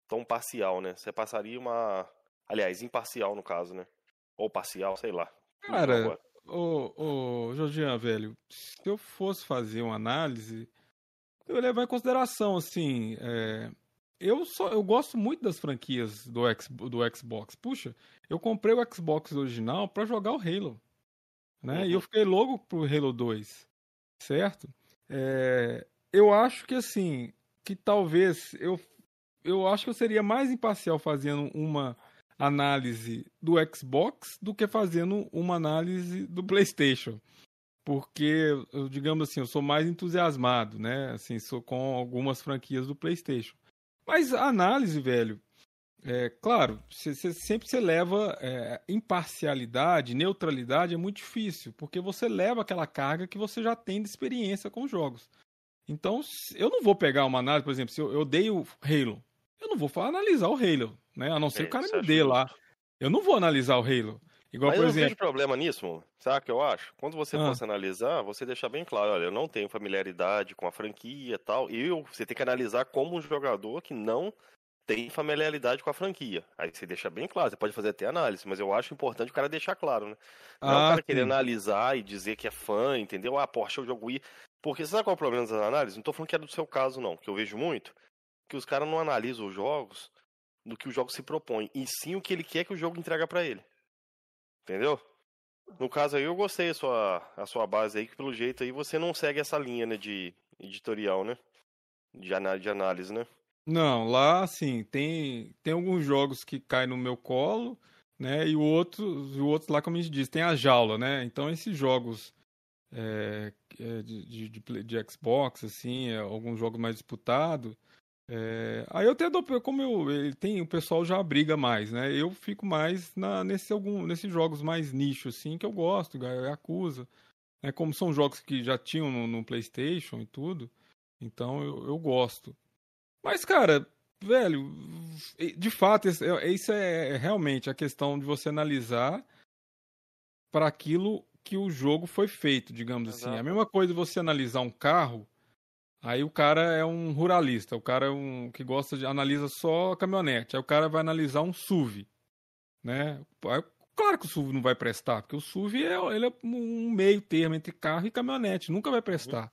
tão parcial, né? Você passaria uma... Aliás, imparcial no caso, né? Ou parcial, sei lá. Cara, Agora. Ô, ô, Jorginho, velho, se eu fosse fazer uma análise, eu ia levar em consideração, assim, é, eu só eu gosto muito das franquias do, X, do Xbox. Puxa, eu comprei o Xbox original pra jogar o Halo, né? E eu fiquei louco pro Halo 2, certo? É, eu acho que, assim, que talvez eu, eu acho que eu seria mais imparcial fazendo uma análise do Xbox do que fazendo uma análise do PlayStation. Porque, digamos assim, eu sou mais entusiasmado, né? Assim, sou com algumas franquias do PlayStation. Mas a análise, velho, é claro, cê, cê, sempre você leva é, imparcialidade, neutralidade é muito difícil, porque você leva aquela carga que você já tem de experiência com os jogos. Então, eu não vou pegar uma análise, por exemplo, se eu, eu odeio Halo, eu não vou analisar o Halo, né? A não ser É, que o cara me dê lá. Eu não vou analisar o Halo. Igual, Mas eu não exemplo. vejo problema nisso, sabe o que eu acho? Quando você Ah. fosse analisar, você deixar bem claro, olha, eu não tenho familiaridade com a franquia e tal. Eu, você tem que analisar como um jogador que não tem familiaridade com a franquia. Aí você deixa bem claro, você pode fazer até análise, mas eu acho importante o cara deixar claro, né? Não é o Ah, cara querer sim. analisar e dizer que é fã, entendeu? Ah, poxa, o jogo I. Porque sabe qual é o problema das análises? Não tô falando que é do seu caso, não, que eu vejo muito, que os caras não analisam os jogos do que o jogo se propõe, e sim o que ele quer que o jogo entrega pra ele. Entendeu? No caso aí, eu gostei a sua, a sua base aí, que pelo jeito aí você não segue essa linha, né, de editorial, né? De, de análise, né? Não, lá, assim, tem, tem alguns jogos que caem no meu colo, né? E o outro, e o outro lá, como a gente diz, tem a jaula, né? Então, esses jogos é, é, de, de, de de Xbox, assim, é, alguns jogos mais disputados. É, aí eu até dou, como eu, ele tem, o pessoal já briga mais, né? Eu fico mais na, nesse algum, nesses jogos mais nicho, assim, que eu gosto, Yakuza. Né? Como são jogos que já tinham no, no PlayStation e tudo, então eu, eu gosto. Mas, cara, velho, de fato, é- isso é realmente a questão de você analisar para aquilo que o jogo foi feito, digamos assim. Exato. A mesma coisa você analisar um carro, aí o cara é um ruralista, o cara é um que gosta de analisa só caminhonete, aí o cara vai analisar um SUV, né? Aí, Claro que o SUV não vai prestar, porque o SUV é, ele é um meio termo entre carro e caminhonete, nunca vai prestar.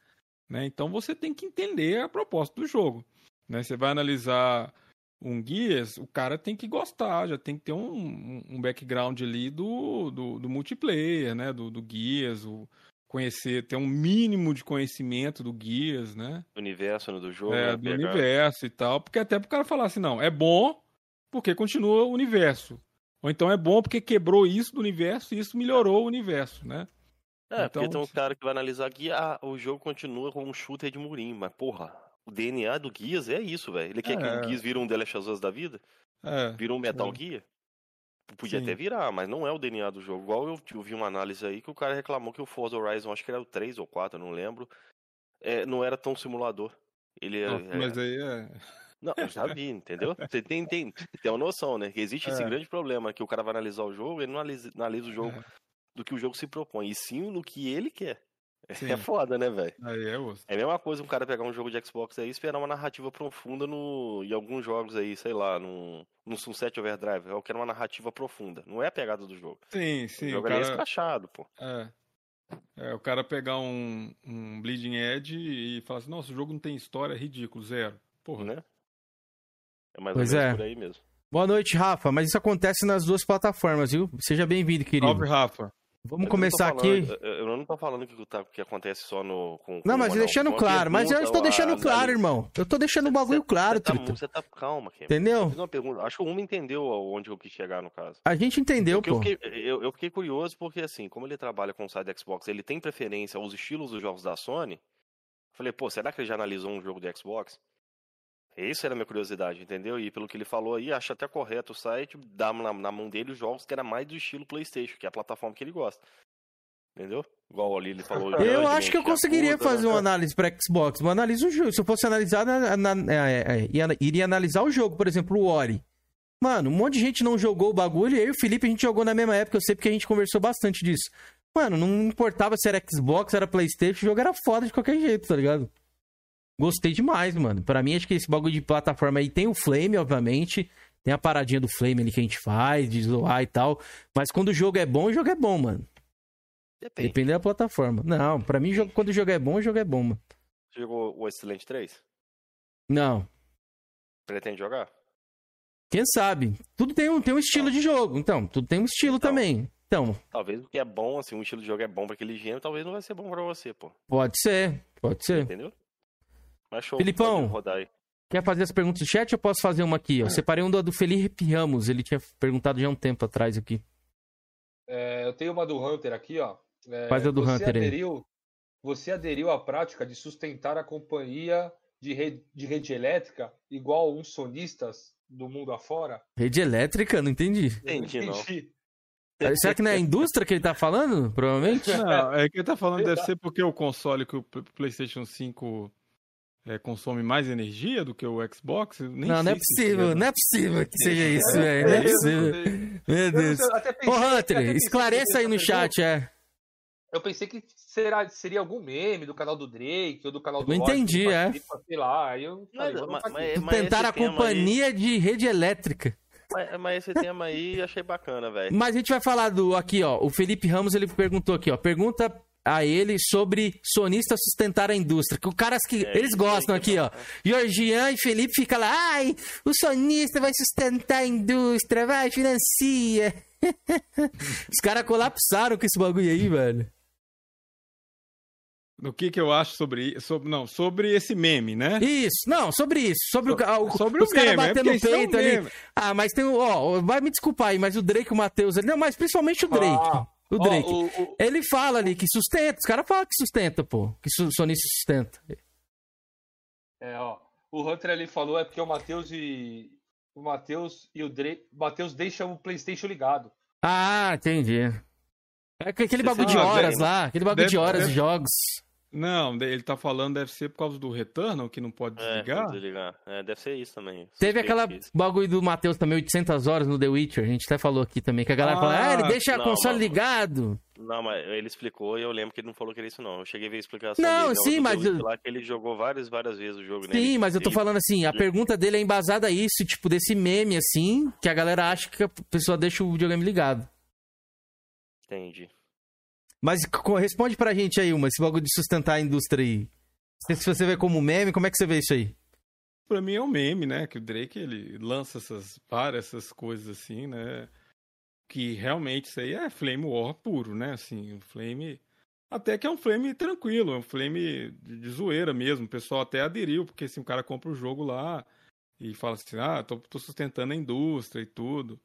Né? Então você tem que entender a proposta do jogo. Né? Você vai analisar um Guias, o cara tem que gostar, já tem que ter um, um- um background ali do, do, do multiplayer, né? Do, do Guias, o, conhecer, ter um mínimo de conhecimento do Guias, né? Do universo, né, do jogo, É, né? do pegar- universo e tal, porque até pro cara falar assim, não, é bom porque continua o universo. Ou então é bom porque quebrou isso do universo e isso melhorou o universo, né? É, Então, porque tem um cara que vai analisar aqui, ah, o jogo continua com um shooter de murim, mas porra, o DNA do Guias é isso, velho. Ele quer que É. o Guias vire um The Last of Us da vida? É, Vira um Metal é. Gear? Podia Sim. até virar, mas não é o DNA do jogo. Igual eu, eu vi uma análise aí que o cara reclamou que o Forza Horizon, acho que era o 3 ou 4, eu não lembro, é, não era tão simulador. Ele é, Nossa, mas aí é. Não, eu já vi, entendeu? Você tem, tem, tem uma noção, né? Que existe esse É. grande problema, que o cara vai analisar o jogo, ele não analisa, analisa o jogo do que o jogo se propõe, e sim no que ele quer. Sim. É foda, né, velho? Aí é osso. É a mesma coisa um cara pegar um jogo de Xbox aí e esperar uma narrativa profunda no, em alguns jogos aí, sei lá, num, num Sunset Overdrive. Eu quero uma narrativa profunda. Não é a pegada do jogo. Sim, sim. o O jogo é cara, escrachado, pô. é. É, o cara pegar um, um Bleeding Edge e falar assim, nossa, o jogo não tem história, é ridículo, zero. Porra. Né? É mais Pois ou menos é. por aí mesmo. Boa noite, Rafa. Mas isso acontece nas duas plataformas, viu? Seja bem-vindo, querido. Salve, Rafa. Vamos Eu começar falando- aqui. Eu, eu não tô falando que, tá- que acontece só no. Com, com Não, mas uma, deixando claro. Mas eu estou deixando a- claro, irmão. Eu tô deixando o bagulho claro, Você tá, você tá calma, Kim. Entendeu? Eu. Acho que o Uma entendeu onde eu quis chegar no caso. A gente entendeu, Porque eu pô. fiquei, eu, eu fiquei curioso porque, assim, como ele trabalha com o site Xbox, ele tem preferência aos estilos dos jogos da Sony. Falei, pô, será que ele já analisou um jogo do Xbox? Essa era a minha curiosidade, entendeu? E pelo que ele falou aí, acho até correto o site dar na, na mão dele os jogos que era mais do estilo PlayStation, que é a plataforma que ele gosta. Entendeu? Igual ali ele falou. Eu acho que eu conseguiria Yakuza, fazer né? uma análise pra Xbox. Mas analiso o jogo. Se eu fosse analisar, na- na- é, é, ia- iria analisar o jogo. Por exemplo, o Ori. Mano, um monte de gente não jogou o bagulho. E eu e o Felipe, a gente jogou na mesma época. Eu sei porque a gente conversou bastante disso. Mano, não importava se era Xbox, era Playstation. O jogo era foda de qualquer jeito, tá ligado? Gostei demais, mano. Pra mim, acho que esse bagulho de plataforma aí tem o Flame, obviamente. Tem a paradinha do Flame ali que a gente faz, de zoar e tal. Mas quando o jogo é bom, o jogo é bom, mano. Depende. Depende da plataforma. Não, pra mim, jogo- quando o jogo é bom, o jogo é bom, mano. Você jogou o Excelente 3? Não. Pretende jogar? Quem sabe? Tudo tem um, tem um estilo de jogo. Então, tudo tem um estilo também. Então, Talvez o que é bom, assim, um estilo de jogo é bom pra aquele gênero, talvez não vai ser bom pra você, pô. pode ser. Pode ser. Entendeu? Mas show. Filipão. aí. Quer fazer as perguntas do chat ou eu posso fazer uma aqui? Eu separei uma do Felipe Ramos, ele tinha perguntado já há um tempo atrás aqui. É, eu tenho uma do Hunter aqui, ó. É, Faz a do você Hunter aí. aderiu, Você aderiu à prática de sustentar a companhia de rede, de rede elétrica igual uns sonistas do mundo afora? Rede elétrica? Não entendi. Entendi, não. Será que não é a indústria que ele tá falando? Provavelmente? Não, é que ele tá falando deve ser porque o console que o PlayStation 5 é, consome mais energia do que o Xbox. Nem Não, não é possível, isso não é possível que seja isso, É, velho. Não é é isso, possível. Meu Eu Deus. Ô, Hunter, esclareça aí no chat, é. Eu pensei que será, seria algum meme do canal do Drake ou do canal do Eu Lorde entendi, que é. Sei lá, aí eu falei, vou mas- anotar aqui. mas- mas Tentaram a companhia de rede elétrica. Mas, mas esse tema aí achei bacana, velho. Mas a gente vai falar do aqui, ó. O Felipe Ramos ele perguntou aqui, ó. Pergunta a ele sobre sonista sustentar a indústria. Que o caras que É, eles gostam aqui, ó. Georgian e Felipe fica lá, ai, o sonista vai sustentar a indústria, vai, financia. Os caras colapsaram com esse bagulho aí, velho. Do que, que eu acho sobre, sobre. Não, sobre esse meme, né? Isso, não, sobre isso. Sobre, o, ca- o, Sobre os o caras meme, é batendo no é um peito ali. meme. Ah, mas tem o. Ó, vai me desculpar aí, mas o Drake e o Matheus ali. Não, mas principalmente o Drake. Ah, o Drake. o- o- Ele fala ali que sustenta. Os caras falam que sustenta, pô. Que su, sonista sustenta. É, ó. O Hunter ali falou é porque o Matheus e. O Matheus e o Drake. O Matheus deixa o Playstation ligado. Ah, entendi. É que aquele Você bagulho de sabe, horas deve- lá. Aquele bagulho de deve- horas de deve- jogos. Não, ele tá falando deve ser por causa do Returnal, que não pode É, desligar. vou desligar. É, deve ser isso também. Teve aquela bagulho do Matheus também, 800 horas no The Witcher. A gente até falou aqui também. Que a galera fala, ah, ele deixa não, o console não. ligado. Não, mas ele explicou e eu lembro que ele não falou que era isso, não. Eu cheguei a ver a explicação Não, dele. sim, do mas eu- Lá que ele jogou várias, várias vezes o jogo, né? Sim, Ele- mas eu tô falando assim, a pergunta dele é embasada a isso, tipo, desse meme, assim, que a galera acha que a pessoa deixa o videogame ligado. Entendi. Mas responde pra gente aí, uma, esse bagulho de sustentar a indústria aí. Se você vê como meme, como é que você vê isso aí? Pra mim é um meme, né? Que o Drake ele lança essas várias essas coisas assim, né? Que realmente isso aí é Flame War puro, né? Assim, o Flame. Até que é um Flame tranquilo, é um Flame de, de zoeira mesmo. O pessoal até aderiu, porque assim, o cara compra o jogo lá e fala assim: ah, tô, tô sustentando a indústria e tudo.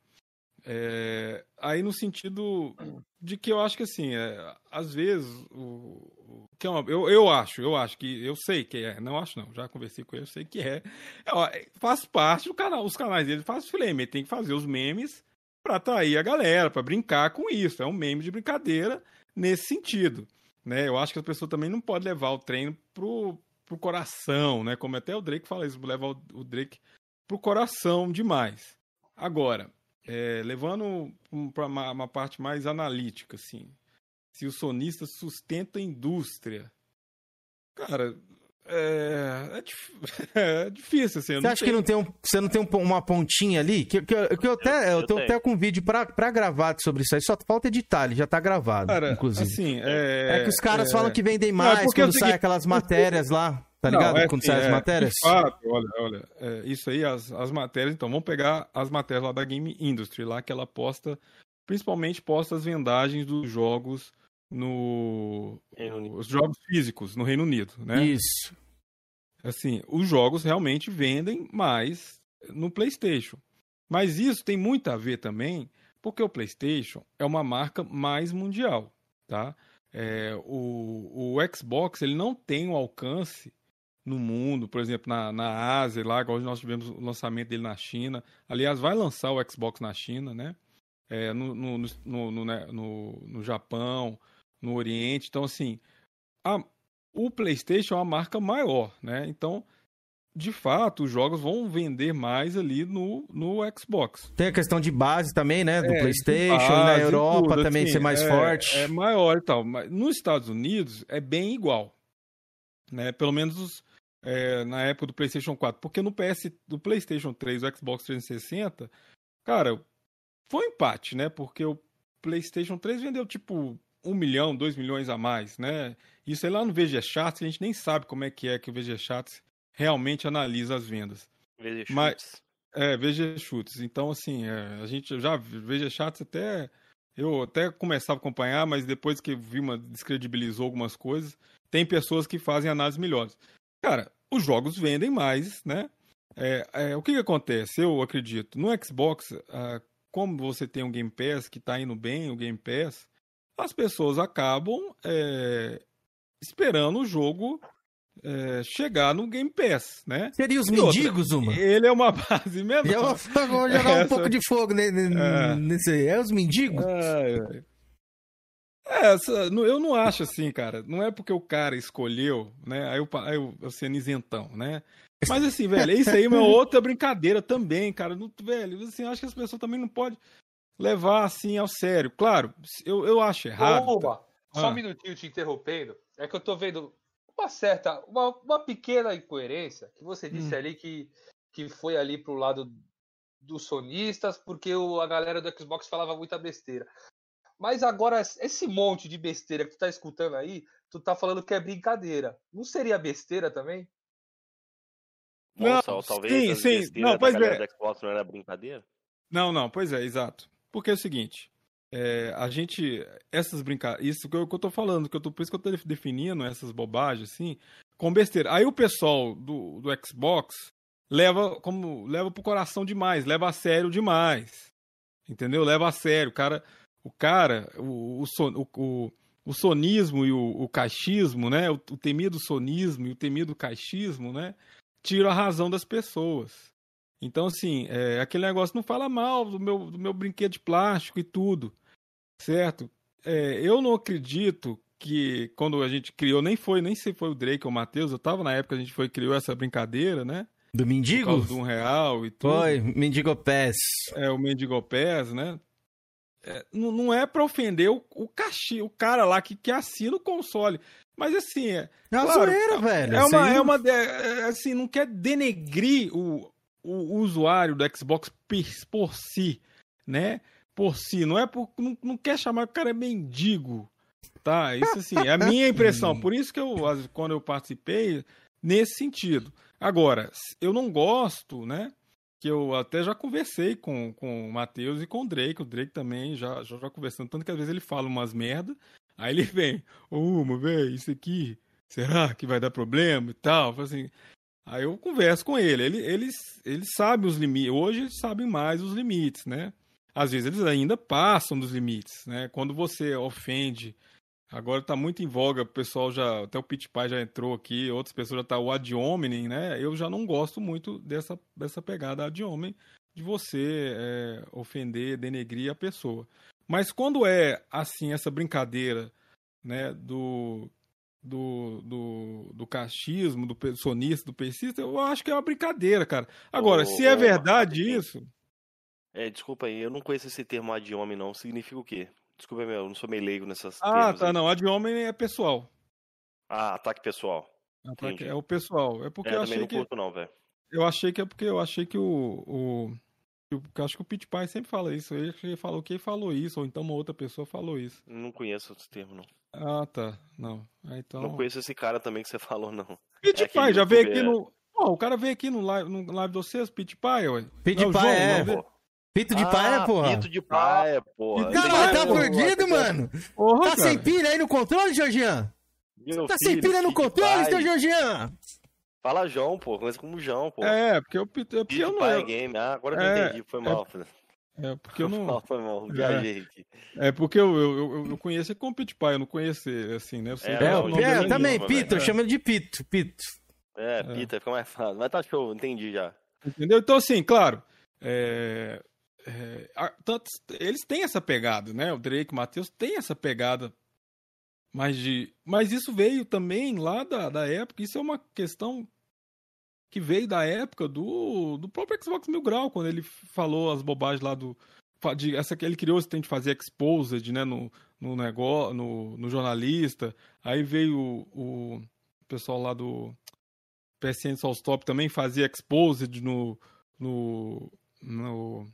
É, aí no sentido de que eu acho que assim, é, às vezes o, o- que é uma- eu, eu acho, eu acho que eu sei que é, não acho não, já conversei com ele, eu sei que é, É, ó, é, faz parte do canal, os canais dele faz flame, ele tem que fazer os memes pra atrair a galera, pra brincar com isso, é um meme de brincadeira nesse sentido, né? Eu acho que a pessoa também não pode levar o treino pro, pro coração, né? Como até o Drake fala isso, levar o, o Drake pro coração demais. Agora, é, levando para uma, uma parte mais analítica, assim, se o sonista sustenta a indústria, cara, é, é, dif- é difícil, assim. eu Você acha que não tem um, você não tem um uma pontinha ali? Que, que, eu- que eu até, eu, eu tô tenho. até com um vídeo pra, pra gravar sobre isso aí, só falta editar, ele já tá gravado, Cara, inclusive. assim, é... É que os caras é- falam que vendem Não, mais é porque é o quando saem aquelas matérias lá, tá Não, ligado? é quando assim, as é, matérias. de fato, olha, olha, é, isso aí, as, as matérias, então, vamos pegar as matérias lá da Game Industry, lá que ela posta, principalmente posta as vendagens dos jogos no... Os jogos físicos no Reino Unido, né? Isso. Assim, os jogos realmente vendem mais no PlayStation. Mas isso tem muito a ver também, porque o PlayStation é uma marca mais mundial, tá? É, o, o Xbox ele não tem o alcance no mundo, por exemplo, na, na Ásia, lá, igual nós tivemos o lançamento dele na China. Aliás, vai lançar o Xbox na China, né? É, no, no, no, no, né, no- no Japão, no Oriente. Então, assim, a- o PlayStation é uma marca maior, né? Então, de fato, os jogos vão vender mais ali no, no Xbox. Tem a questão de base também, né? Do É, PlayStation, de e na base, Europa tudo, também assim, ser mais é- forte. É maior e tal. Mas nos Estados Unidos é bem igual. Né? Pelo menos os- é, na época do PlayStation 4. Porque no PS, do PlayStation 3 e o Xbox 360, cara, foi um empate, né? Porque o PlayStation 3 vendeu tipo um milhão, dois milhões a mais, né? Isso aí lá no VG Charts, a gente nem sabe como é que é que o VG Charts realmente analisa as vendas. VG Mas, é, VG Chutes. Então, assim, é, a gente já VG Chats até eu até começava a acompanhar, mas depois que vi uma descredibilizou algumas coisas, tem pessoas que fazem análises melhores. Cara, os jogos vendem mais, né? É, é, o que, que acontece? Eu acredito. No Xbox, ah, como você tem um Game Pass que está indo bem, o Game Pass, as pessoas acabam é, esperando o jogo é, chegar no Game Pass, né? Seria os E outra, mendigos, uma? Ele é uma base menor. Eu vou vou jogar um Essa- pouco de fogo É. nesse aí. É os mendigos? Ai, ai. É, essa- eu não acho assim, cara. Não é porque o cara escolheu, né? Aí eu, aí eu, eu sendo isentão, né? Mas assim, velho, isso aí é uma outra brincadeira também, cara. Não- velho, assim, eu acho que as pessoas também não podem levar assim ao sério. Claro, eu, eu acho errado. Oba, só Ah. um minutinho te interrompendo. É que eu tô vendo uma certa, uma, uma pequena incoerência que você disse Hum. ali que, que foi ali pro lado dos sonistas, porque o, a galera do Xbox falava muita besteira. Mas agora, esse monte de besteira que tu tá escutando aí, tu tá falando que é brincadeira. Não seria besteira também? Não, ou talvez sim, sim. Não, pois é. Xbox não era brincadeira? Não, não, pois é, exato. Porque é o seguinte, é, a gente, essas brincadeiras, isso que eu, que eu tô falando, que eu tô, por isso que eu tô def- definindo essas bobagens, assim, com besteira. Aí o pessoal do, do Xbox leva como leva pro coração demais, leva a sério demais. Entendeu? Leva a sério. O cara, o cara, o, o, son- o, o, o sonismo e o, o caixismo, né? O, o temido sonismo e o temido caixismo, né? Tira a razão das pessoas. Então, assim, é, aquele negócio não fala mal do meu, do meu brinquedo de plástico e tudo, certo? É, eu não acredito que quando a gente criou, nem foi, nem se foi o Drake ou o Matheus, eu tava na época que a gente foi criou essa brincadeira, né? Do mendigo? De um real e tudo. Foi, mendigo Pass. É, o Mendigo Pass, né? É, não, não é pra ofender o, o caxi, o cara lá que, que assina o console. Mas assim, é. É uma claro, zoeira, velho. É uma, aí é não- uma. é, assim, não quer denegrir o, o usuário do Xbox por si, né? Por si. Não é por. Não, não quer chamar que o cara é mendigo. Tá? Isso assim, é a minha impressão. Por isso que eu, quando eu participei, nesse sentido. Agora, eu não gosto, né? Que eu até já conversei com, com o Matheus e com o Drake. O Drake também já, já, já conversando. Tanto que às vezes ele fala umas merda. Aí ele vem, ô, mas velho, isso aqui, será que vai dar problema e tal? Assim, aí eu converso com ele. ele eles, eles sabem os limites. Hoje eles sabem mais os limites, né? Às vezes eles ainda passam dos limites, né? Quando você ofende. Agora tá muito em voga, o pessoal já. Até o Pit Pai já entrou aqui, outras pessoas já tá o ad hominem, né? Eu já não gosto muito dessa, dessa pegada ad hominem de você é, ofender, denegrir a pessoa. Mas quando é assim, essa brincadeira, né, do, do, do, do cachismo, do sonista, do persista, eu acho que é uma brincadeira, cara. Agora, se é verdade isso. É, desculpa aí, eu não conheço esse termo ad homem, não. Significa o quê? Desculpa, meu, eu não sou meio leigo nessas Ah, tá, aí. não. Ad hominem é pessoal. Ah, ataque pessoal. Ataque- Entendi. É o pessoal. É porque É, eu achei não que. curto, não, velho. Eu achei que é porque eu achei que o. o eu acho que o Pit Pai sempre fala isso. Ele ele falou que ele falou isso, ou então uma outra pessoa falou isso. Não conheço esse termo, não. Ah, tá. Não. Ah, então. Não conheço esse cara também que você falou, não. Pit É Pai, já veio aqui no. Ó, o cara veio aqui no live, no live de vocês, Pit Pai, ué. Pit Não, Pai é. não, pô. Pito de Ah, paia, porra. Pito de paia, porra. Pito de Caralho, tá perdido, mano? Porra, Tá cara. sem pilha aí no controle, Georgian? Meu Tá sem filho, pilha no Pito de controle, seu Georgian? Fala João, pô. Começa como João, pô. É, porque eu, Pit- é porque Pito eu de não. paia eu- game. Ah, agora eu É, entendi. Foi é- mal, filho. É, porque eu Foi não. mal, foi mal. Viajei aqui. É porque eu, eu, eu, eu conheço ele como Pit Pai, eu não conheço ele, assim, né? Eu sei É, que É, nome é, eu também, Pito, velho. chama ele de Pito, Pito. É, Pita, fica mais fácil. Mas tá show, entendi já. Entendeu? Então, assim, claro. é, é, tanto- eles têm essa pegada, né? O Drake, o Matheus tem essa pegada. Mas, de, mas isso veio também lá da, da época. Isso é uma questão que veio da época do, do próprio Xbox Mil Grau, quando ele falou as bobagens lá do. De, essa ele criou esse tem de fazer exposed, né? No, no negócio, no, no jornalista. Aí veio o, o pessoal lá do PSN Solstop também fazia exposed no, no, no,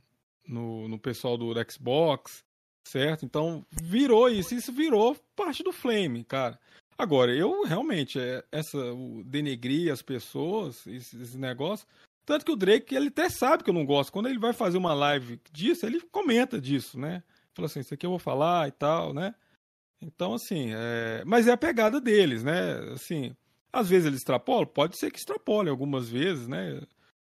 no, no pessoal do Xbox, certo? Então virou isso, isso virou parte do Flame, cara. Agora, eu realmente, é, essa, o denegrir as pessoas, esse, esse negócio. Tanto que o Drake, ele até sabe que eu não gosto. Quando ele vai fazer uma live disso, ele comenta disso, né? Fala assim, isso aqui eu vou falar e tal, né? Então, assim, é... mas é a pegada deles, né? Assim, às vezes eles extrapolam, pode ser que extrapole algumas vezes, né?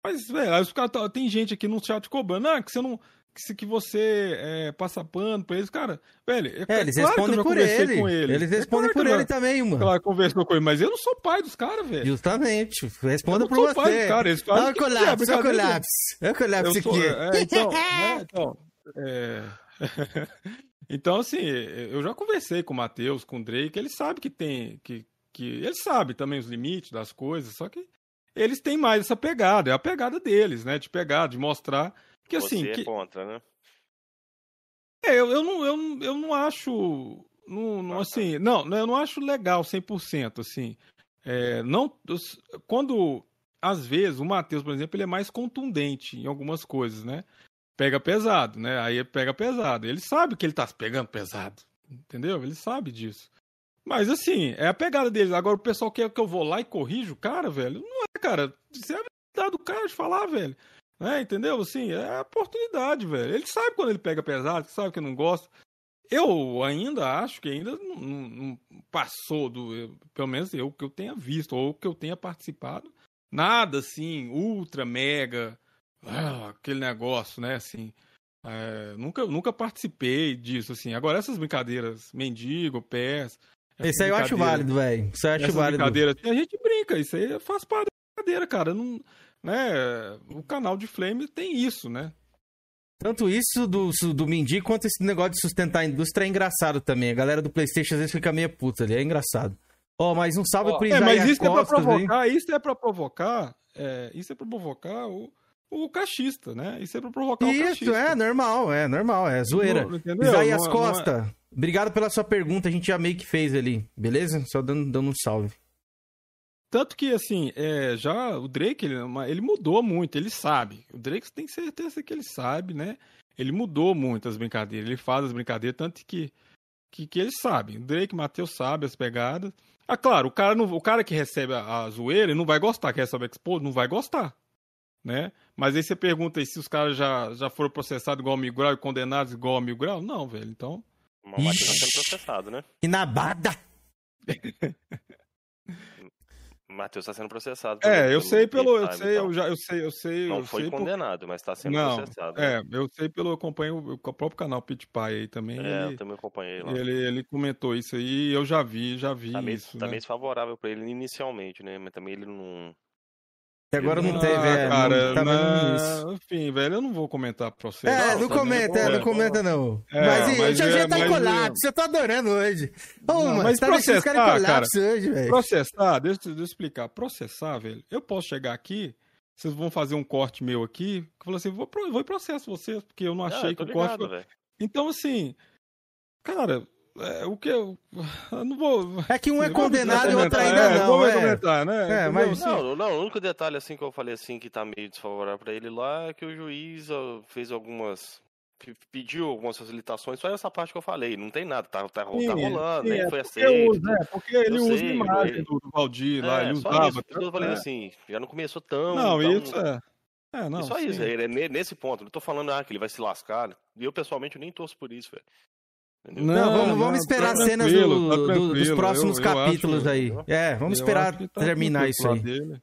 Mas, velho, aí os caras tá- tem gente aqui no chat cobrando, ah, que você não. Que, que você é, passa pano pra eles, cara, velho. É, eles claro que eu respondem por ele. com eles. Eles É respondem claro por ele também, mano. Claro, conversou com ele, mas eu não sou pai dos caras, velho. Justamente. Responda por sou pai você. dos caras, Olha o colapso, olha o colapso. Olha o colapso aqui. é, então, né, então, é, então, assim, eu já conversei com o Matheus, com o Drake, ele sabe que tem. Que, que, ele sabe também os limites das coisas, só que eles têm mais essa pegada, é a pegada deles, né? De pegar, de mostrar. Que assim. Você que- é contra, né? é, eu, eu, não, eu, não- eu não acho. Não, não, assim, não, eu não acho legal 100%. Assim, é, não, quando. Às vezes, o Matheus, por exemplo, ele é mais contundente em algumas coisas, né? Pega pesado, né? Aí pega pesado. Ele sabe que ele tá pegando pesado. Entendeu? Ele sabe disso. Mas assim, é a pegada deles. Agora o pessoal quer que eu vou lá e corrijo o cara, velho. Não é, cara. Isso é a verdade do cara de falar, velho. É, entendeu? Assim, é a oportunidade, velho. Ele sabe quando ele pega pesado, sabe que não gosta. Eu ainda acho que ainda não, não- passou do. eu- pelo menos eu que eu tenha visto, ou que eu tenha participado. Nada assim, ultra, mega, ah, aquele negócio, né? Assim. é, nunca, nunca participei disso, assim. Agora, essas brincadeiras, mendigo, pés. Isso aí eu acho válido, velho. Isso eu acho essas válido. a gente brinca, isso aí faz parte da brincadeira, cara. Não, né? O canal de Flame tem isso, né? Tanto isso do, do Mindy quanto esse negócio de sustentar a indústria é engraçado também. A galera do Playstation às vezes fica meio puta ali, é engraçado. Ó, mais um salve pro É, Isaías mas isso é pra provocar, isso é pra provocar, é, isso é pra provocar o, o cachista, né? Isso é pra provocar o Isso, cachista. é normal, é normal, é zoeira. Não, entendeu? Isaías Não- não é- Costa, obrigado pela sua pergunta, a gente já meio que fez ali, beleza? Só dando, dando um salve. Tanto que, assim, é, já o Drake, ele, é ele mudou muito, ele sabe. O Drake tem certeza que ele sabe, né? Ele mudou muito as brincadeiras, ele faz as brincadeiras, tanto que, que, que ele sabe. O Drake, Matheus sabe as pegadas. Ah, claro, o cara, não, o cara que recebe a, a zoeira, ele não vai gostar, quer saber expor, não vai gostar, né? Mas aí você pergunta aí se os caras já, já foram processados igual ao Mil Grau e condenados igual ao Mil Grau? Não, velho, então... O Matheus tá sendo processado, né? E na bada. O Matheus tá sendo processado. É, eu sei pelo, eu sei, eu já, eu sei, eu sei, Não eu foi sei por- condenado, mas tá sendo Não, processado. é, eu sei pelo, eu acompanho o, o próprio canal Pit Pie aí também. É, ele, eu também acompanhei lá. ele, ele comentou isso aí, eu já vi, já vi Tá meio, isso, tá né? meio desfavorável pra ele inicialmente, né? Mas também ele não. Até agora não Ah, teve, é, não- cara, tá vendo na- isso. Enfim, velho, eu não vou comentar processo. É, não também, comenta, é, não comenta não. É, mas, e, mas o GG é, tá em mas é- colapso, eu tô adorando hoje. Ô, Não, mano, mas você tá deixando os caras em processar, cara, colapso hoje, velho. processar, deixa, eu- deixa eu explicar. Processar, velho, eu posso chegar aqui, vocês vão fazer um corte meu aqui, que eu falo assim, vou, vou e processo vocês, porque eu não Ah, achei eu tô que o corte... ligado, velho. Então, assim, cara, é, o que eu... eu não vou... É que um é condenado e o outro ainda é, não, vamos é. comentar, né? É, mas- Assim, Não, não, o único detalhe assim que eu falei assim que tá meio desfavorável pra ele lá é que o juiz fez algumas. pe- pediu algumas facilitações, só essa parte que eu falei, não tem nada, tá, tá, Sim, tá rolando, sim, nem é foi porque aceito. usa, é, porque ele Eu usa sei, a imagem ele- do, Valdir lá, É, ele só usava. isso, eu falei é. assim, já não começou tão. Não, tão- isso é. É, não, e só sim. isso, ele é ne- nesse ponto. Não tô falando ah, que ele vai se lascar. E eu, pessoalmente, nem torço por isso, velho. Entendeu? Não, vamos, não, vamos esperar tá as cenas do- tá do- dos próximos eu- eu capítulos acho- aí. É, vamos eu esperar tá terminar isso pro aí.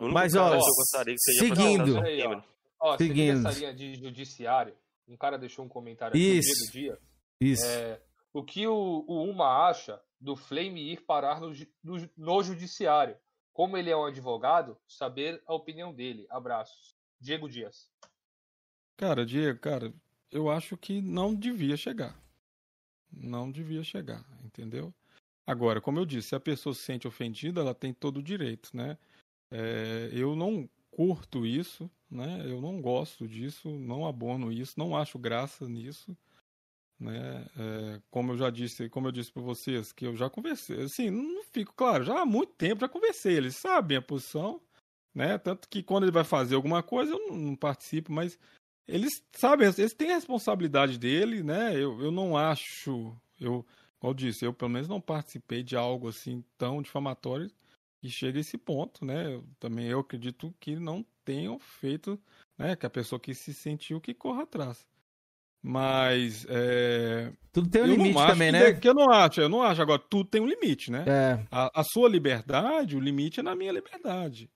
Mas, ó, eu que seria seguindo. Aí, ó. Ó, Seguindo. nessa linha de judiciário, um cara deixou um comentário Isso. aqui no dia. Isso. É, o que o, o Uma acha do Flame ir parar no, no, no judiciário? Como ele é um advogado, saber a opinião dele. Abraços. Diego Dias. Cara, Diego, cara, eu acho que não devia chegar. Não devia chegar, entendeu? Agora, como eu disse, se a pessoa se sente ofendida, ela tem todo o direito, né? É, eu não curto isso, né? Eu não gosto disso, não abono isso, não acho graça nisso, né? É, como eu já disse, como eu disse para vocês, que eu já conversei, assim, não fico claro, já há muito tempo já conversei, eles sabem a posição, né? Tanto que quando ele vai fazer alguma coisa, eu não, não participo, mas eles sabem, eles têm a responsabilidade dele, né? Eu, eu não acho, eu, como eu disse, eu pelo menos não participei de algo assim tão difamatório que chega a esse ponto, né? Eu, também eu acredito que não tenham feito, né? Que a pessoa que se sentiu que corra atrás. Mas é, Tudo tem um eu limite também, né? que eu não acho, eu não acho. Agora, tudo tem um limite, né? É. A, a sua liberdade, o limite é na minha liberdade.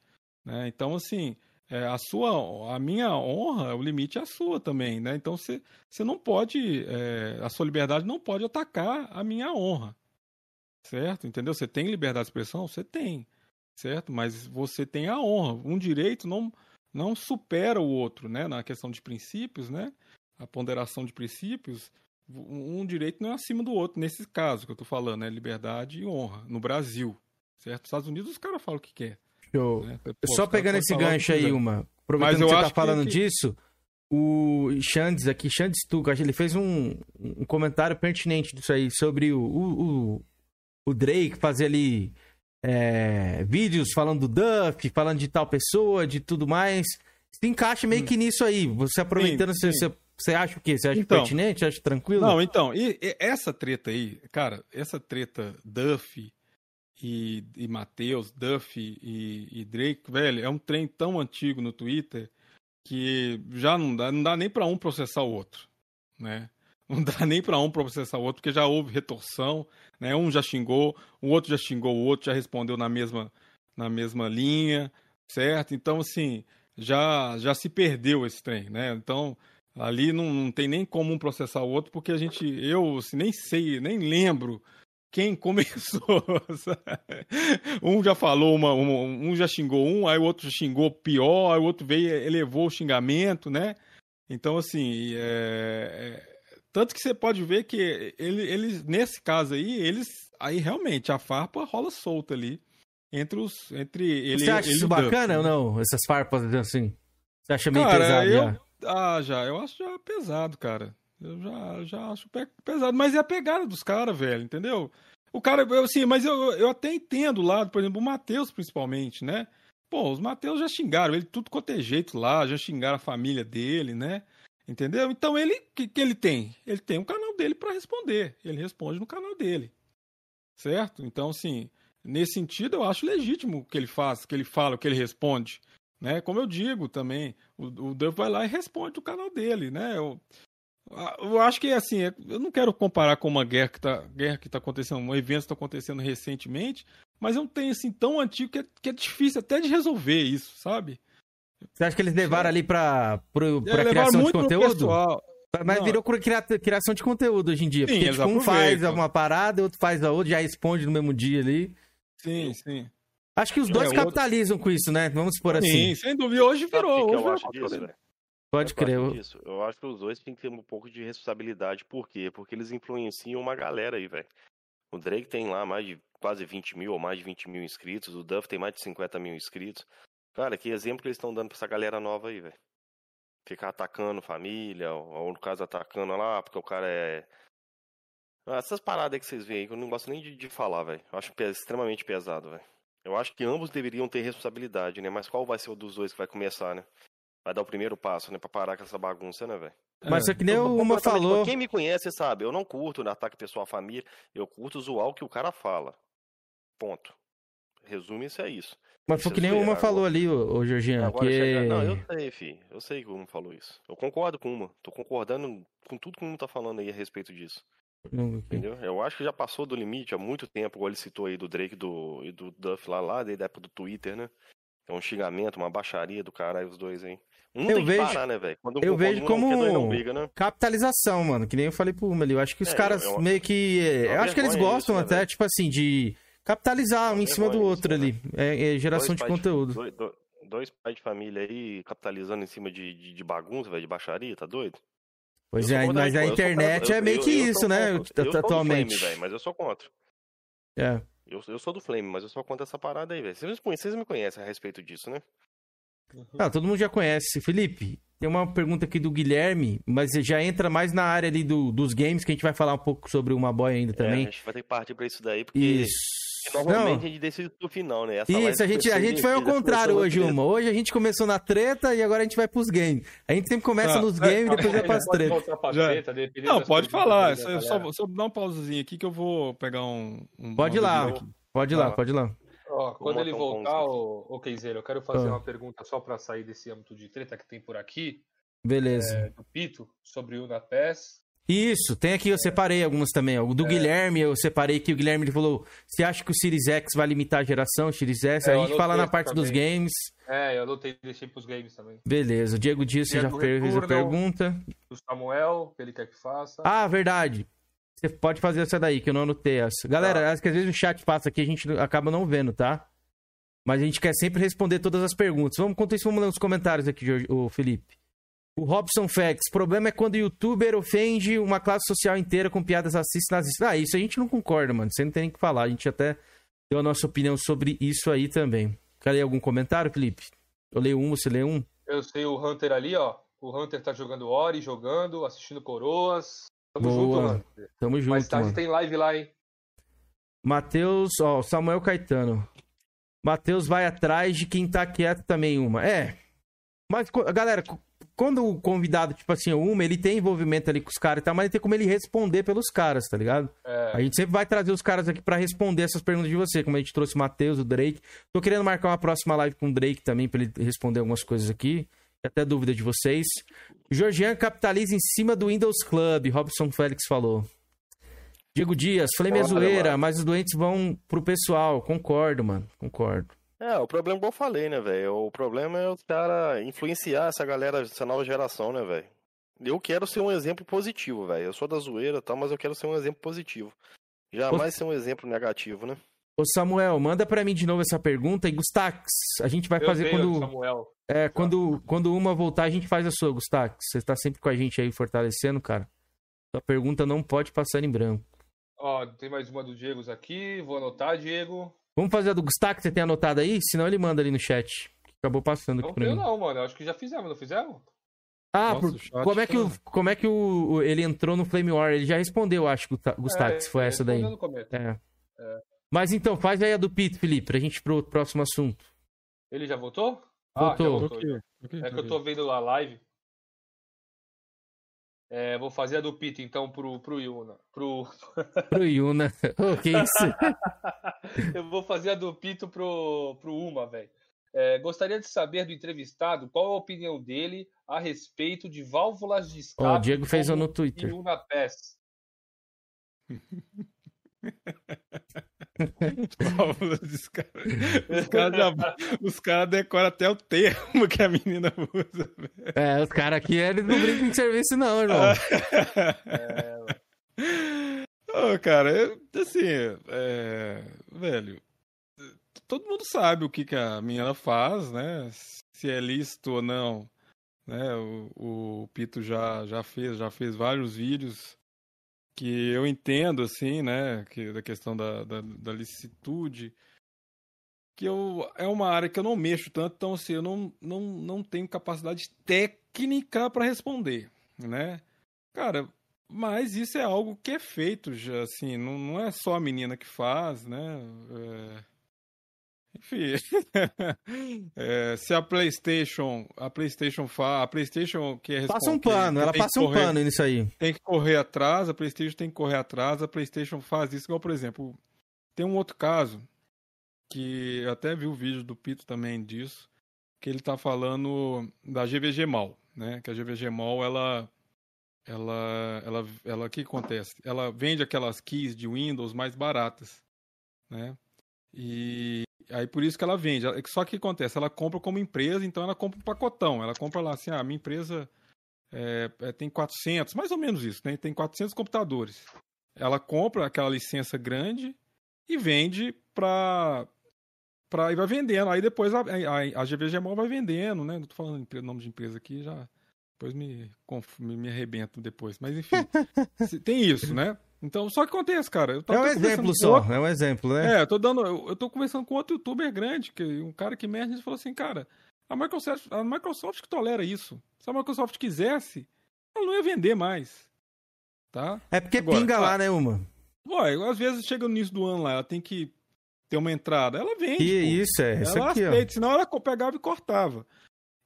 Né? Então, assim, é, a sua, a minha honra, o limite é a sua também, né? Então você, você não pode, é, a sua liberdade não pode atacar a minha honra, certo? Entendeu? Você tem liberdade de expressão, você tem, certo? Mas você tem a honra. Um direito não não supera o outro, né? Na questão de princípios, né? A ponderação de princípios, um direito não é acima do outro. Nesse caso que eu tô falando, né? Liberdade e honra no Brasil, certo? Nos Estados Unidos os caras falam o que quer. Show. Né? Pô, Só pegando esse gancho aí, quiser. uma. Mas Aproveitando eu que você acho tá falando que- disso, o Xandes aqui, Xandes Tuca, ele fez um, um comentário pertinente disso aí, sobre o, o, o, o Drake fazer ali é, vídeos falando do Duff, falando de tal pessoa, de tudo mais. Se encaixa meio que nisso aí. Você aproveitando, você, Hum. sim. você, você acha o quê? Você acha Então. pertinente? Acha tranquilo? Não, então, e, e essa treta aí, cara, essa treta Duff e, e Matheus, Duff e, e Drake, velho, é um trem tão antigo no Twitter que já não dá, não dá nem pra um processar o outro, né? Não dá nem pra um processar o outro, porque já houve retorção, né? Um já xingou, o outro já xingou, o outro já respondeu na mesma, na mesma linha, certo? Então, assim, já, já se perdeu esse trem, né? Então, ali não, não tem nem como um processar o outro, porque a gente, eu assim, nem sei, nem lembro quem começou. um já falou, uma, uma- um já xingou um, aí o outro xingou pior, aí o outro veio e elevou o xingamento, né? Então, assim, é, é- tanto que você pode ver que ele, eles, nesse caso aí, eles, aí realmente a farpa rola solta ali entre os, entre ele, você acha ele isso Duff, bacana né? ou não? Essas farpas assim? Você acha meio Cara, pesado eu, já? Ah, já. Eu acho já pesado, cara. Eu já, já acho pe- pesado. Mas é a pegada dos caras, velho, entendeu? O cara, eu, assim, mas eu, eu até entendo lado, por exemplo, o Matheus, principalmente, né? Pô, os Matheus já xingaram ele tudo quanto é jeito lá, já xingaram a família dele, né? Entendeu? Então ele, que, que ele tem? Ele tem um canal dele pra responder. Ele responde no canal dele. Certo? Então, assim, nesse sentido, eu acho legítimo o que ele faz, o que ele fala, o que ele responde. Né? Como eu digo também, o, o Duff vai lá e responde o canal dele, né? Eu, eu acho que assim, é- eu não quero comparar com uma guerra que está guerra que tá acontecendo, um evento que está acontecendo recentemente, mas é um trem assim tão antigo que é, que é difícil até de resolver isso, sabe? Você acha que eles levaram ali pra, pro, pra levaram criação de conteúdo? pessoal. Mas Não. virou cri- cria- criação de conteúdo hoje em dia. Sim, porque eles tipo, um faz uma parada, outro faz a outra, já responde no mesmo dia ali. Sim, sim. Acho que os É, dois outro- capitalizam com isso, né? Vamos supor assim. Sim, sem dúvida. Hoje virou. hoje eu virou Pode crer. eu eu- acho disso? Eu acho que os dois têm que ter um pouco de responsabilidade. Por quê? Porque eles influenciam uma galera aí, velho. O Drake tem lá mais de quase 20 mil ou mais de 20 mil inscritos. O Duff tem mais de 50 mil inscritos. Cara, que exemplo que eles estão dando pra essa galera nova aí, velho. Ficar atacando família, ou, ou no caso atacando lá, porque o cara é. Ah, Essas paradas aí que vocês veem aí, que eu não gosto nem de, de falar, velho. Eu acho extremamente pesado, velho. Eu acho que ambos deveriam ter responsabilidade, né? Mas qual vai ser o dos dois que vai começar, né? Vai dar o primeiro passo, né? Pra parar com essa bagunça, né, velho? Mas só que nem o Uma falou. Quem me conhece sabe, eu não curto ataque pessoal à família, eu curto zoar o que o cara fala. Ponto. Resume isso é isso. Mas foi é que nem o zoeira. Uma falou ali, ô, ô Georgian, Agora que... chega- Não, eu sei, fi. Eu sei que o Uma falou isso. Eu concordo com uma. Tô concordando com tudo que o Uma tá falando aí a respeito disso. Não, Entendeu? Eu acho que já passou do limite há muito tempo, igual ele citou aí do Drake do, e do Duff lá, lá desde a época do Twitter, né? É um xingamento, uma baixaria do caralho, os dois aí. Um Eu vejo- parar, né, velho? Eu vejo um como não quer, não briga, né? capitalização, mano. Que nem eu falei pro Uma ali. Eu acho que os É, caras eu- eu- meio que. é Eu acho que eles gostam isso, né, até, velho? tipo assim, de capitalizar um em cima do outro ali. É, é geração Dois de conteúdo. Dois, dois- dois pais de família aí capitalizando em cima de, de, de bagunça, velho, de baixaria, tá doido? Pois Eu é, mas a internet é meio eu- que isso, né? Atualmente. Flame, mas eu sou contra. É. Eu, eu sou do Flame, mas eu sou contra essa parada aí, velho. Vocês me conhecem a respeito disso, né? Ah, todo mundo já conhece. Felipe, tem uma pergunta aqui do Guilherme, mas já entra mais na área ali do, dos games, que a gente vai falar um pouco sobre uma boy ainda É, também. a gente vai ter que partir pra isso daí, porque Isso. normalmente Não. a gente decide no final, né? Essa Isso, a gente, a gente foi ao contrário hoje, uma. Hoje a gente começou na treta e agora a gente vai pros games. A gente sempre começa Ah, nos é, games e depois vai pras pode tretas. treta, Não, pode falar. da Só, só, galera. só dar uma pausazinha aqui que eu vou pegar um. um Pode ir lá, bebida aqui. pode ir lá, pode ir lá. Ó, quando ele voltar, ô, ô Keizeiro, eu quero fazer Ah. uma pergunta só pra sair desse âmbito de treta que tem por aqui, Beleza. é, do Pito, sobre o Unapass. Isso, tem aqui, eu separei algumas também. O do Guilherme, eu separei que o Guilherme ele falou: você acha que o Series X vai limitar a geração, o Series S? É, a eu gente fala na parte dos também. games. É, eu anotei, deixei pros games também. Beleza, o Diego Dias, você já fez a pergunta. Do Samuel, que ele quer que faça. Ah, verdade. Você pode fazer essa daí, que eu não anotei essa. Galera, Tá. acho que às vezes o chat passa aqui, a gente acaba não vendo, tá? Mas a gente quer sempre responder todas as perguntas. Vamos, enquanto isso, vamos ler os comentários aqui, Jorge- o Felipe. O Robson Facts. Problema é quando o youtuber ofende uma classe social inteira com piadas racistas nazistas. Ah, isso a gente não concorda, mano. Você não tem nem o que falar. A gente até deu a nossa opinião sobre isso aí também. Quer ler algum comentário, Felipe? Eu leio um, você lê um? Eu sei o Hunter ali, ó. O Hunter tá jogando Ori, jogando, assistindo Coroas. Tamo Boa. junto, Hunter. Tamo junto, Mais tarde mano. tem live lá, hein? Matheus, ó, Samuel Caetano. Matheus vai atrás de quem tá quieto também, uma. É. Mas, galera, quando o convidado, tipo assim, uma, ele tem envolvimento ali com os caras e tal, mas tem como ele responder pelos caras, tá ligado? É. A gente sempre vai trazer os caras aqui pra responder essas perguntas de você, como a gente trouxe o Matheus, o Drake. Tô querendo marcar uma próxima live com o Drake também, pra ele responder algumas coisas aqui. Até dúvida de vocês. Georgian capitaliza em cima do Windows Club, Robson Félix falou. Diego Dias, é Olha, zoeira, mas os doentes vão pro pessoal. Concordo, mano. Concordo. É, o problema, igual eu falei, né, velho? O problema é os caras influenciar essa galera, essa nova geração, né, velho? Eu quero ser um exemplo positivo, velho. Eu sou da zoeira e tal, mas eu quero ser um exemplo positivo. Jamais ser um exemplo negativo, né? Ô Samuel, manda pra mim de novo essa pergunta e Gustax, a gente vai Eu fazer tenho, quando Samuel. é, quando quando uma voltar a gente faz a sua, Gustax. Você tá sempre com a gente aí fortalecendo, cara. Sua pergunta não pode passar em branco. Ó, tem mais uma do Diego aqui. Vou anotar, Diego. Vamos fazer a do Gustax, você tem anotado aí? Senão ele manda ali no chat. Acabou passando aqui Não pra mim. não, mano. Eu Acho que já fizemos, não fizemos? Ah, Nossa, por- o chat como é que, o, tá- como é que o, o- ele entrou no Flame War? Ele já respondeu, acho, Gusta- Gustax, É, se foi essa daí. no começo. É. É. Mas então, faz aí a do Pito, Felipe, pra gente ir pro próximo assunto. Ele já voltou? Ah, Voltou. já voltou. Ok, ok, É que eu tô vendo a live. É, vou fazer a do Pito, então, pro, pro Yuna. Pro... Pro Yuna. Ô, que isso? eu vou fazer a do Pito pro, pro Uma, velho. É, gostaria de saber do entrevistado qual a opinião dele a respeito de válvulas de escape. Ó, o Diego fez um no Twitter. Yuna Pass. Válvulas Os caras os caras decoram até o termo que a menina usa. velho. É, os caras aqui, eles não brincam de serviço não, irmão. Ô, cara, eu- assim, é, velho, todo mundo sabe o que, que a menina faz, né? Se é lícito ou não, né? O, o Pito já, já fez, já fez vários vídeos que eu entendo, assim, né? Que, da questão da, da, da licitude, que eu, é uma área que eu não mexo tanto, então, assim, eu não, não, não tenho capacidade técnica para responder, né? Cara, mas isso é algo que é feito já, assim, não, não é só a menina que faz, né? É, Enfim, é, se a PlayStation, a PlayStation faz, a PlayStation que é Passa um pano, ela passa um correr- pano nisso aí. Tem que correr atrás, a PlayStation tem que correr atrás, a PlayStation faz isso, igual, por exemplo, tem um outro caso que eu até vi o vídeo do Pito também disso, que ele tá falando da GVG Mall, né? Que a GVG Mall, ela ela ela ela que acontece? Ela vende aquelas keys de Windows mais baratas, né? E aí por isso que ela vende. Só que o acontece? Ela compra como empresa, então ela compra um pacotão. Ela compra lá assim, ah, minha empresa é, é, tem 400, mais ou menos isso, né? Tem 400 computadores. Ela compra aquela licença grande e vende para para e vai vendendo. Aí depois a, a, a GVG Mall vai vendendo, né? Não tô falando de nome de empresa aqui, já depois me, me, me arrebento depois. Mas enfim, tem isso, né? Então, só que acontece, cara. Eu É um exemplo só, outro- é um exemplo, né? é, eu tô dando. Eu, eu tô conversando com outro youtuber grande, que um cara que mexe e falou assim, cara, a Microsoft, a Microsoft que tolera isso. Se a Microsoft quisesse, ela não ia vender mais. Tá? É porque Agora, pinga lá, né, uma? Ué, às vezes chega no início do ano lá, ela tem que ter uma entrada. Ela vende. Pô. isso, é, isso ela aqui, ó. aceita, senão ela pegava e cortava.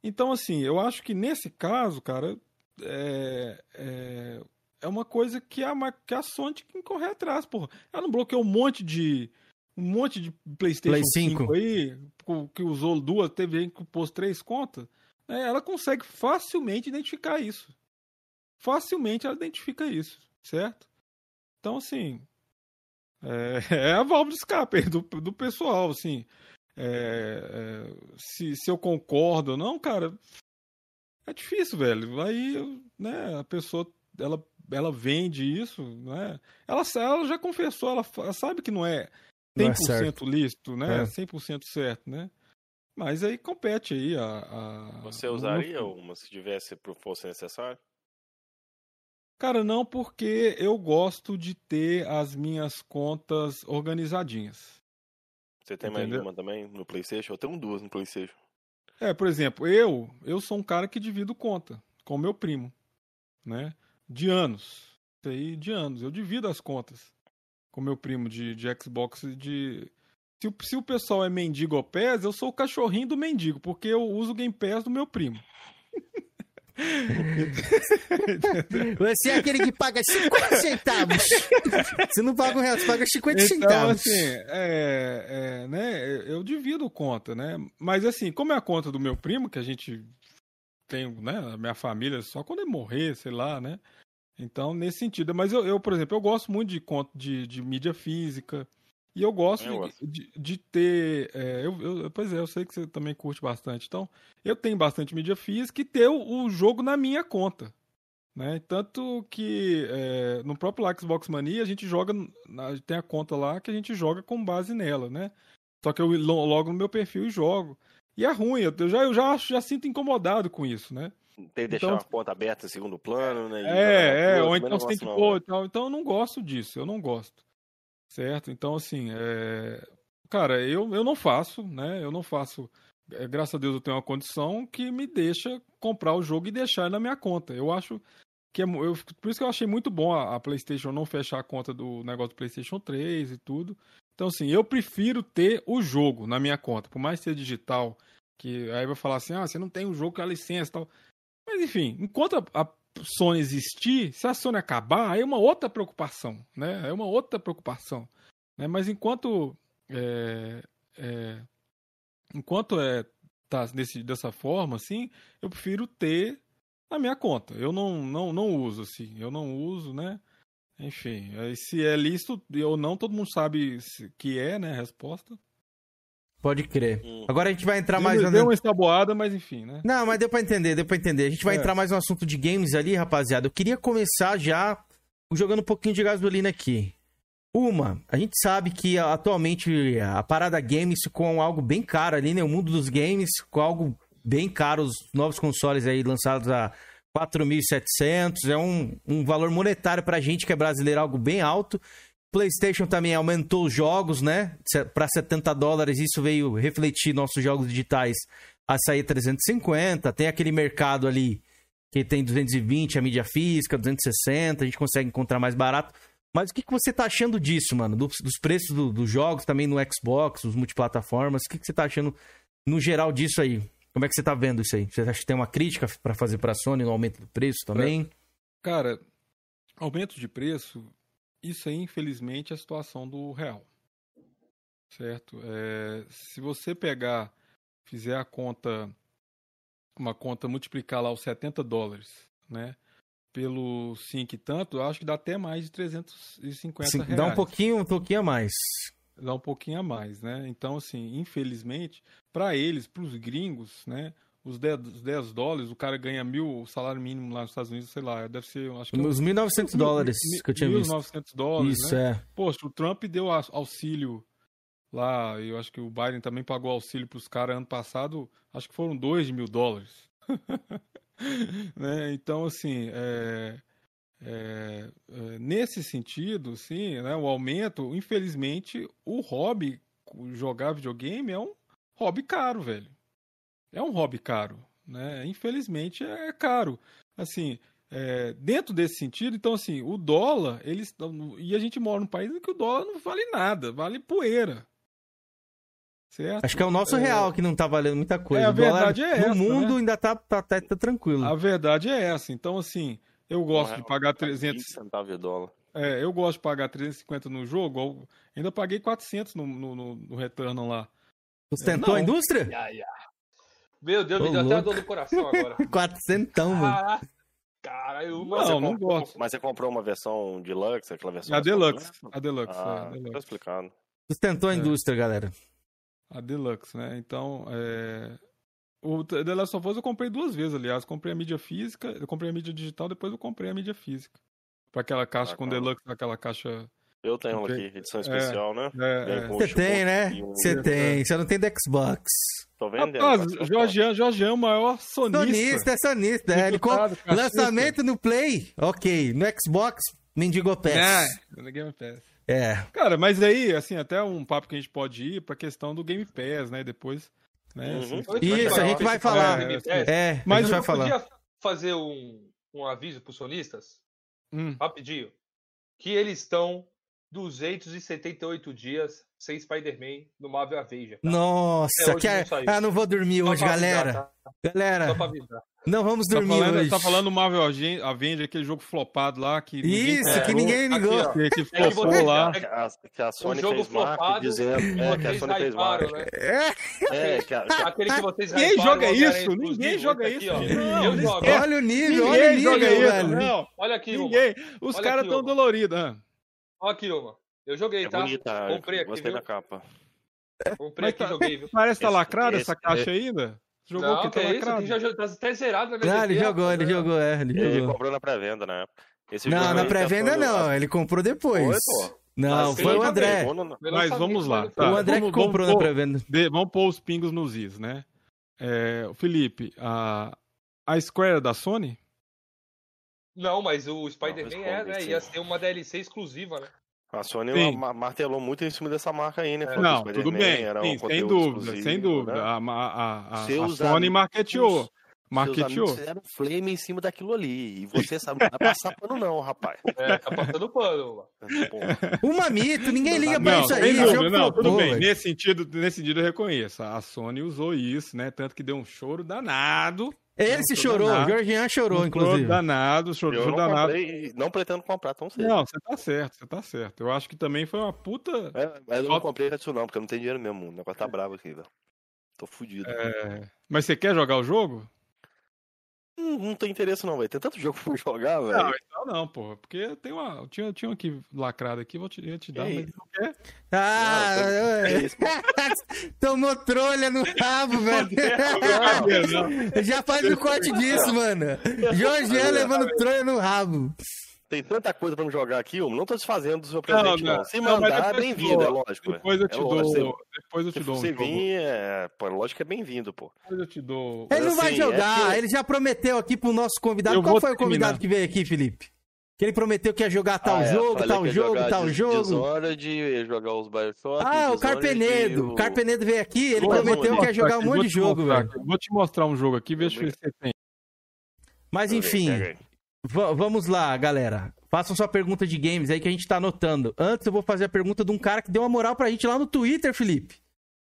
Então, assim, eu acho que nesse caso, cara, é, é, é uma coisa que a, que a Sony tem que correr atrás, porra. Ela não bloqueou um monte de. Um monte de PlayStation Play 5, 5. aí, que usou duas, teve gente que pôs três contas. né? Ela consegue facilmente identificar isso. facilmente ela identifica isso, certo? Então, assim, é, é a válvula de escape do, do pessoal, assim. É, é, se, se eu concordo ou não, cara, é difícil, velho. Aí, né, a pessoa, ela, ela vende isso, né? Ela, ela já confessou, ela, sabe que não é 100% Não é certo. lícito, né? É. 100% certo, né? Mas aí compete aí a... a- Você usaria uma se tivesse, fosse necessário? Cara, não, porque eu gosto de ter as minhas contas organizadinhas. Você tem mais uma também no PlayStation? Eu tenho duas no PlayStation. É, por exemplo, eu, eu sou um cara que divido conta com meu primo, né? De anos. Isso aí, de anos. Eu divido as contas com meu primo de, de Xbox e de. Se, o- se o pessoal é mendigo ou PES, eu sou o cachorrinho do mendigo, porque eu uso o Game Pass do meu primo. Você é aquele que paga 50 centavos. Você não paga um real, você paga 50 Então, centavos. assim, é, é, né, eu divido conta, né? Mas assim, como é a conta do meu primo, que a gente tem, né, a minha família, só quando ele morrer, sei lá, né? Então, nesse sentido. Mas eu, eu, por exemplo, eu gosto muito de conta de, de mídia física. E eu gosto Eu de, gosto. de, de ter. é, eu, eu- pois é, eu sei que você também curte bastante. Então, eu tenho bastante mídia física e ter o, o jogo na minha conta. Né? Tanto que é, no próprio Xbox Mania a gente joga. Tem a conta lá que a gente joga com base nela, né? Só que eu lo- logo no meu perfil e jogo. E é ruim, eu já, eu já, acho- já sinto incomodado com isso, né? Tem que deixar Então- uma conta aberta em segundo plano, né? É, é, ou então não você tem que não, pôr tal. Então eu não gosto disso, eu não gosto. Certo? Então, assim, é... cara, eu, eu não faço, né? Eu não faço. é, graças a Deus eu tenho uma condição que me deixa comprar o jogo e deixar na minha conta. Eu acho que é. Eu, por isso que eu achei muito bom a, a PlayStation não fechar a conta do negócio do PlayStation 3 e tudo. Então, assim, eu prefiro ter o jogo na minha conta, por mais ser digital. Que aí vai falar assim: ah, você não tem o jogo com a licença e tal. Mas enfim, enquanto a, a Sony existir, se a Sony acabar, aí é uma outra preocupação, né? É uma outra preocupação. Né? Mas enquanto é, é, enquanto é tá nesse, dessa forma, assim, eu prefiro ter na minha conta. Eu não, não, não uso, assim. Eu não uso, né? Enfim, aí se é lícito ou não, todo mundo sabe que é, né? A resposta. Pode crer. Hum. Agora a gente vai entrar mais... Deu uma estaboada, mas enfim, né? Não, mas deu pra entender, deu pra entender. A gente vai É. entrar mais no assunto de games ali, rapaziada. Eu queria começar já jogando um pouquinho de gasolina aqui. Uma, a gente sabe que atualmente a parada games com algo bem caro ali, né? O mundo dos games com algo bem caro, os novos consoles aí lançados a 4.700, é um, um valor monetário pra gente que é brasileiro, algo bem alto. PlayStation também aumentou os jogos, né? Para 70 dólares, isso veio refletir nossos jogos digitais a sair 350. Tem aquele mercado ali que tem 220, a mídia física, 260, a gente consegue encontrar mais barato. Mas o que, que você tá achando disso, mano? Dos, dos preços do- dos jogos, também no Xbox, os multiplataformas. O que, que você tá achando no geral disso aí? Como é que você tá vendo isso aí? Você acha que tem uma crítica pra fazer pra Sony no aumento do preço também? Cara, aumento de preço, isso aí, infelizmente, é a situação do real. Certo? É, se você pegar, fizer a conta, uma conta, multiplicar lá os 70 dólares, né? Pelo 5 e tanto, eu acho que dá até mais de 350 Sim, reais. dá um pouquinho, um pouquinho a mais. Dá um pouquinho a mais, né? Então, assim, infelizmente, para eles, para os gringos, né? Os 10, os 10 dólares, o cara ganha mil, o salário mínimo lá nos Estados Unidos, sei lá, deve ser, acho que... é Os 1.900 dólares que eu tinha visto. 1.900 dólares, Isso, né? é. Poxa, o Trump deu au- auxílio lá, eu acho que o Biden também pagou auxílio pros caras ano passado, acho que foram 2 de mil dólares. né? Então, assim, é, é, é, nesse sentido, assim, né, o aumento, infelizmente, o hobby, jogar videogame é um hobby caro, velho. É um hobby caro, né? Infelizmente é caro. Assim, é, dentro desse sentido, então assim, o dólar, eles e a gente mora num país em que o dólar não vale nada, vale poeira. Certo? Acho que é o nosso real que não tá valendo muita coisa. É, a O dólar verdade é essa, No mundo né? ainda tá, tá, tá, tá tranquilo. A verdade é essa. Então assim, eu gosto Um de pagar tá 300 20 centavos de dólar. É, eu gosto de pagar 350 no jogo, eu ainda paguei 400 no, no, no, no Return lá. Sustentou Não. a indústria? Meu Deus, me Ô, deu até a louco. dor no coração agora. Quatrocentão, mano. Caraca, Caralho, Mas uma. você Não, não comprou- gosto. Mas você comprou uma versão deluxe, aquela versão. A Deluxe. A Deluxe. Ah, é, a tá Deluxe. explicado. Sustentou a É. indústria, galera. A Deluxe, né? Então, é... o The Last of Us eu comprei duas vezes, aliás. Comprei a mídia física, eu comprei a mídia digital, depois eu comprei a mídia física. Pra aquela caixa com Bacana. Deluxe, aquela caixa. Eu tenho Comprei. aqui, edição É, especial, né? é, Vem é. com Você tem, né? Você tem. Você não tem do Xbox. Tô vendendo. Rapaz, Jorgean é o maior sonista. Sonista, é sonista. É. Ele. Lançamento no Play, ok. No Xbox, Mendigo Pass. É, no Game Pass. É. Cara, mas aí, assim, até um papo que a gente pode ir pra questão do Game Pass, né? Depois. Né, Uhum. assim, Isso, a gente vai falar. É, a Mas gente vai Eu falar. podia fazer um, um aviso pros sonistas, hum, rapidinho, que eles estão 278 dias sem Spider-Man no Marvel Avenger. tá? Nossa, que... não saiu. ah, não vou dormir Só hoje, avisar, galera. tá? Galera, Só pra avisar. Não vamos tá dormir falando, hoje. tá falando Marvel Avenger, aquele jogo flopado lá que. ninguém Isso, comprou, que ninguém ligou. Aqui. Que, É que flopou você- lá. é Que a, que a Sony jogo fez flopado dizendo. e É, que a Sony fez marketing. né? É, que a, que a- Aquele que vocês Ninguém joga isso, ninguém joga isso. aqui, ó. Não, Eu jogo. Olha o nível, olha o Ninguém nível, joga isso, velho. não. Olha aqui, uma. Ninguém. Os caras tão doloridos. Olha aqui, uma. Eu joguei, é tá? bonita. Comprei aqui, Gostei viu? da capa. Comprei Mas aqui, tá- joguei, viu? Parece que tá lacrada essa caixa ainda? Jogou Não, que que tá é isso, lacrado. aqui já, tá até zerado na minha Não, ele jogou, ele rapaz, jogou, é, ele Ele jogou. comprou na pré-venda, né? Esse Não, na aí, pré-venda não, ele comprou depois. Foi, pô. Não, Mas foi o André. Mas vamos lá. Tá, O André que comprou vamos na pré-venda. vamos pôr os pingos nos is, né? É, o Felipe, a, a Square é da Sony? Não, mas o Spider-Man é, né? Ia ser uma DLC exclusiva, né? A Sony Sim. ma- martelou muito em cima dessa marca aí, né? Que Não, tudo bem, era um sim, sem dúvida, sem dúvida. né? A, a, a, a Seus Sony marketeou. Seus Marketeou. amigos fizeram flame em cima daquilo ali. E você sabe, não vai passar pano não, rapaz. É, tá passando pano, mano. Porra. O mamito, ninguém liga pra Não, isso aí. dúvida, não, tudo bem. velho. Nesse sentido, nesse sentido eu reconheço. A Sony usou isso, né? Tanto que deu um choro danado. Ele se Não, chorou, danado. o Georgian chorou, choro inclusive. danado, choro, Eu choro não danado. comprei não pretendo comprar tão cedo. Não, você tá certo, você tá certo. Eu acho que também foi uma puta. É, mas eu não comprei disso não, porque eu não tenho dinheiro mesmo. O negócio tá bravo aqui, velho. Tô fudido. É, Mas você quer jogar o jogo? Não, não tem interesse não, velho. Tem tanto jogo pra jogar, velho. Não, então não, porra. Porque tem uma. Eu tinha, eu tinha um aqui lacrado aqui, vou te, ia te dar, Que mas não quer. Ah, Não, ué. é isso, tomou trolha no rabo, velho. Já faz o corte disso, mano. Georgian levando trolha no rabo. Tem tanta coisa pra me jogar aqui, eu não tô desfazendo do seu presente, não. não. Se mandar, te bem-vindo, é lógico. velho. Depois eu É te lógico, dou. Depois eu Se te dou um você jogo. vir, é... pô, lógico que é bem-vindo, pô. Depois eu te dou. Ele não vai assim, é jogar, que- ele já prometeu aqui pro nosso convidado. Eu Qual foi o convidado terminar. que veio aqui, Felipe? Que ele prometeu que ia jogar tal Ah, é, jogo, tal jogo, tal Dis- jogo. Dishonored, jogar os Bioshock. Ah, o Carpenedo. O Carpenedo veio aqui, ele prometeu que ia jogar um monte de jogo, mostrar velho. Vou te mostrar um jogo aqui, ver se você tem. Mas enfim, va- vamos lá, galera. Façam sua pergunta de games aí que a gente tá anotando. Antes eu vou fazer a pergunta de um cara que deu uma moral pra gente lá no Twitter, Felipe.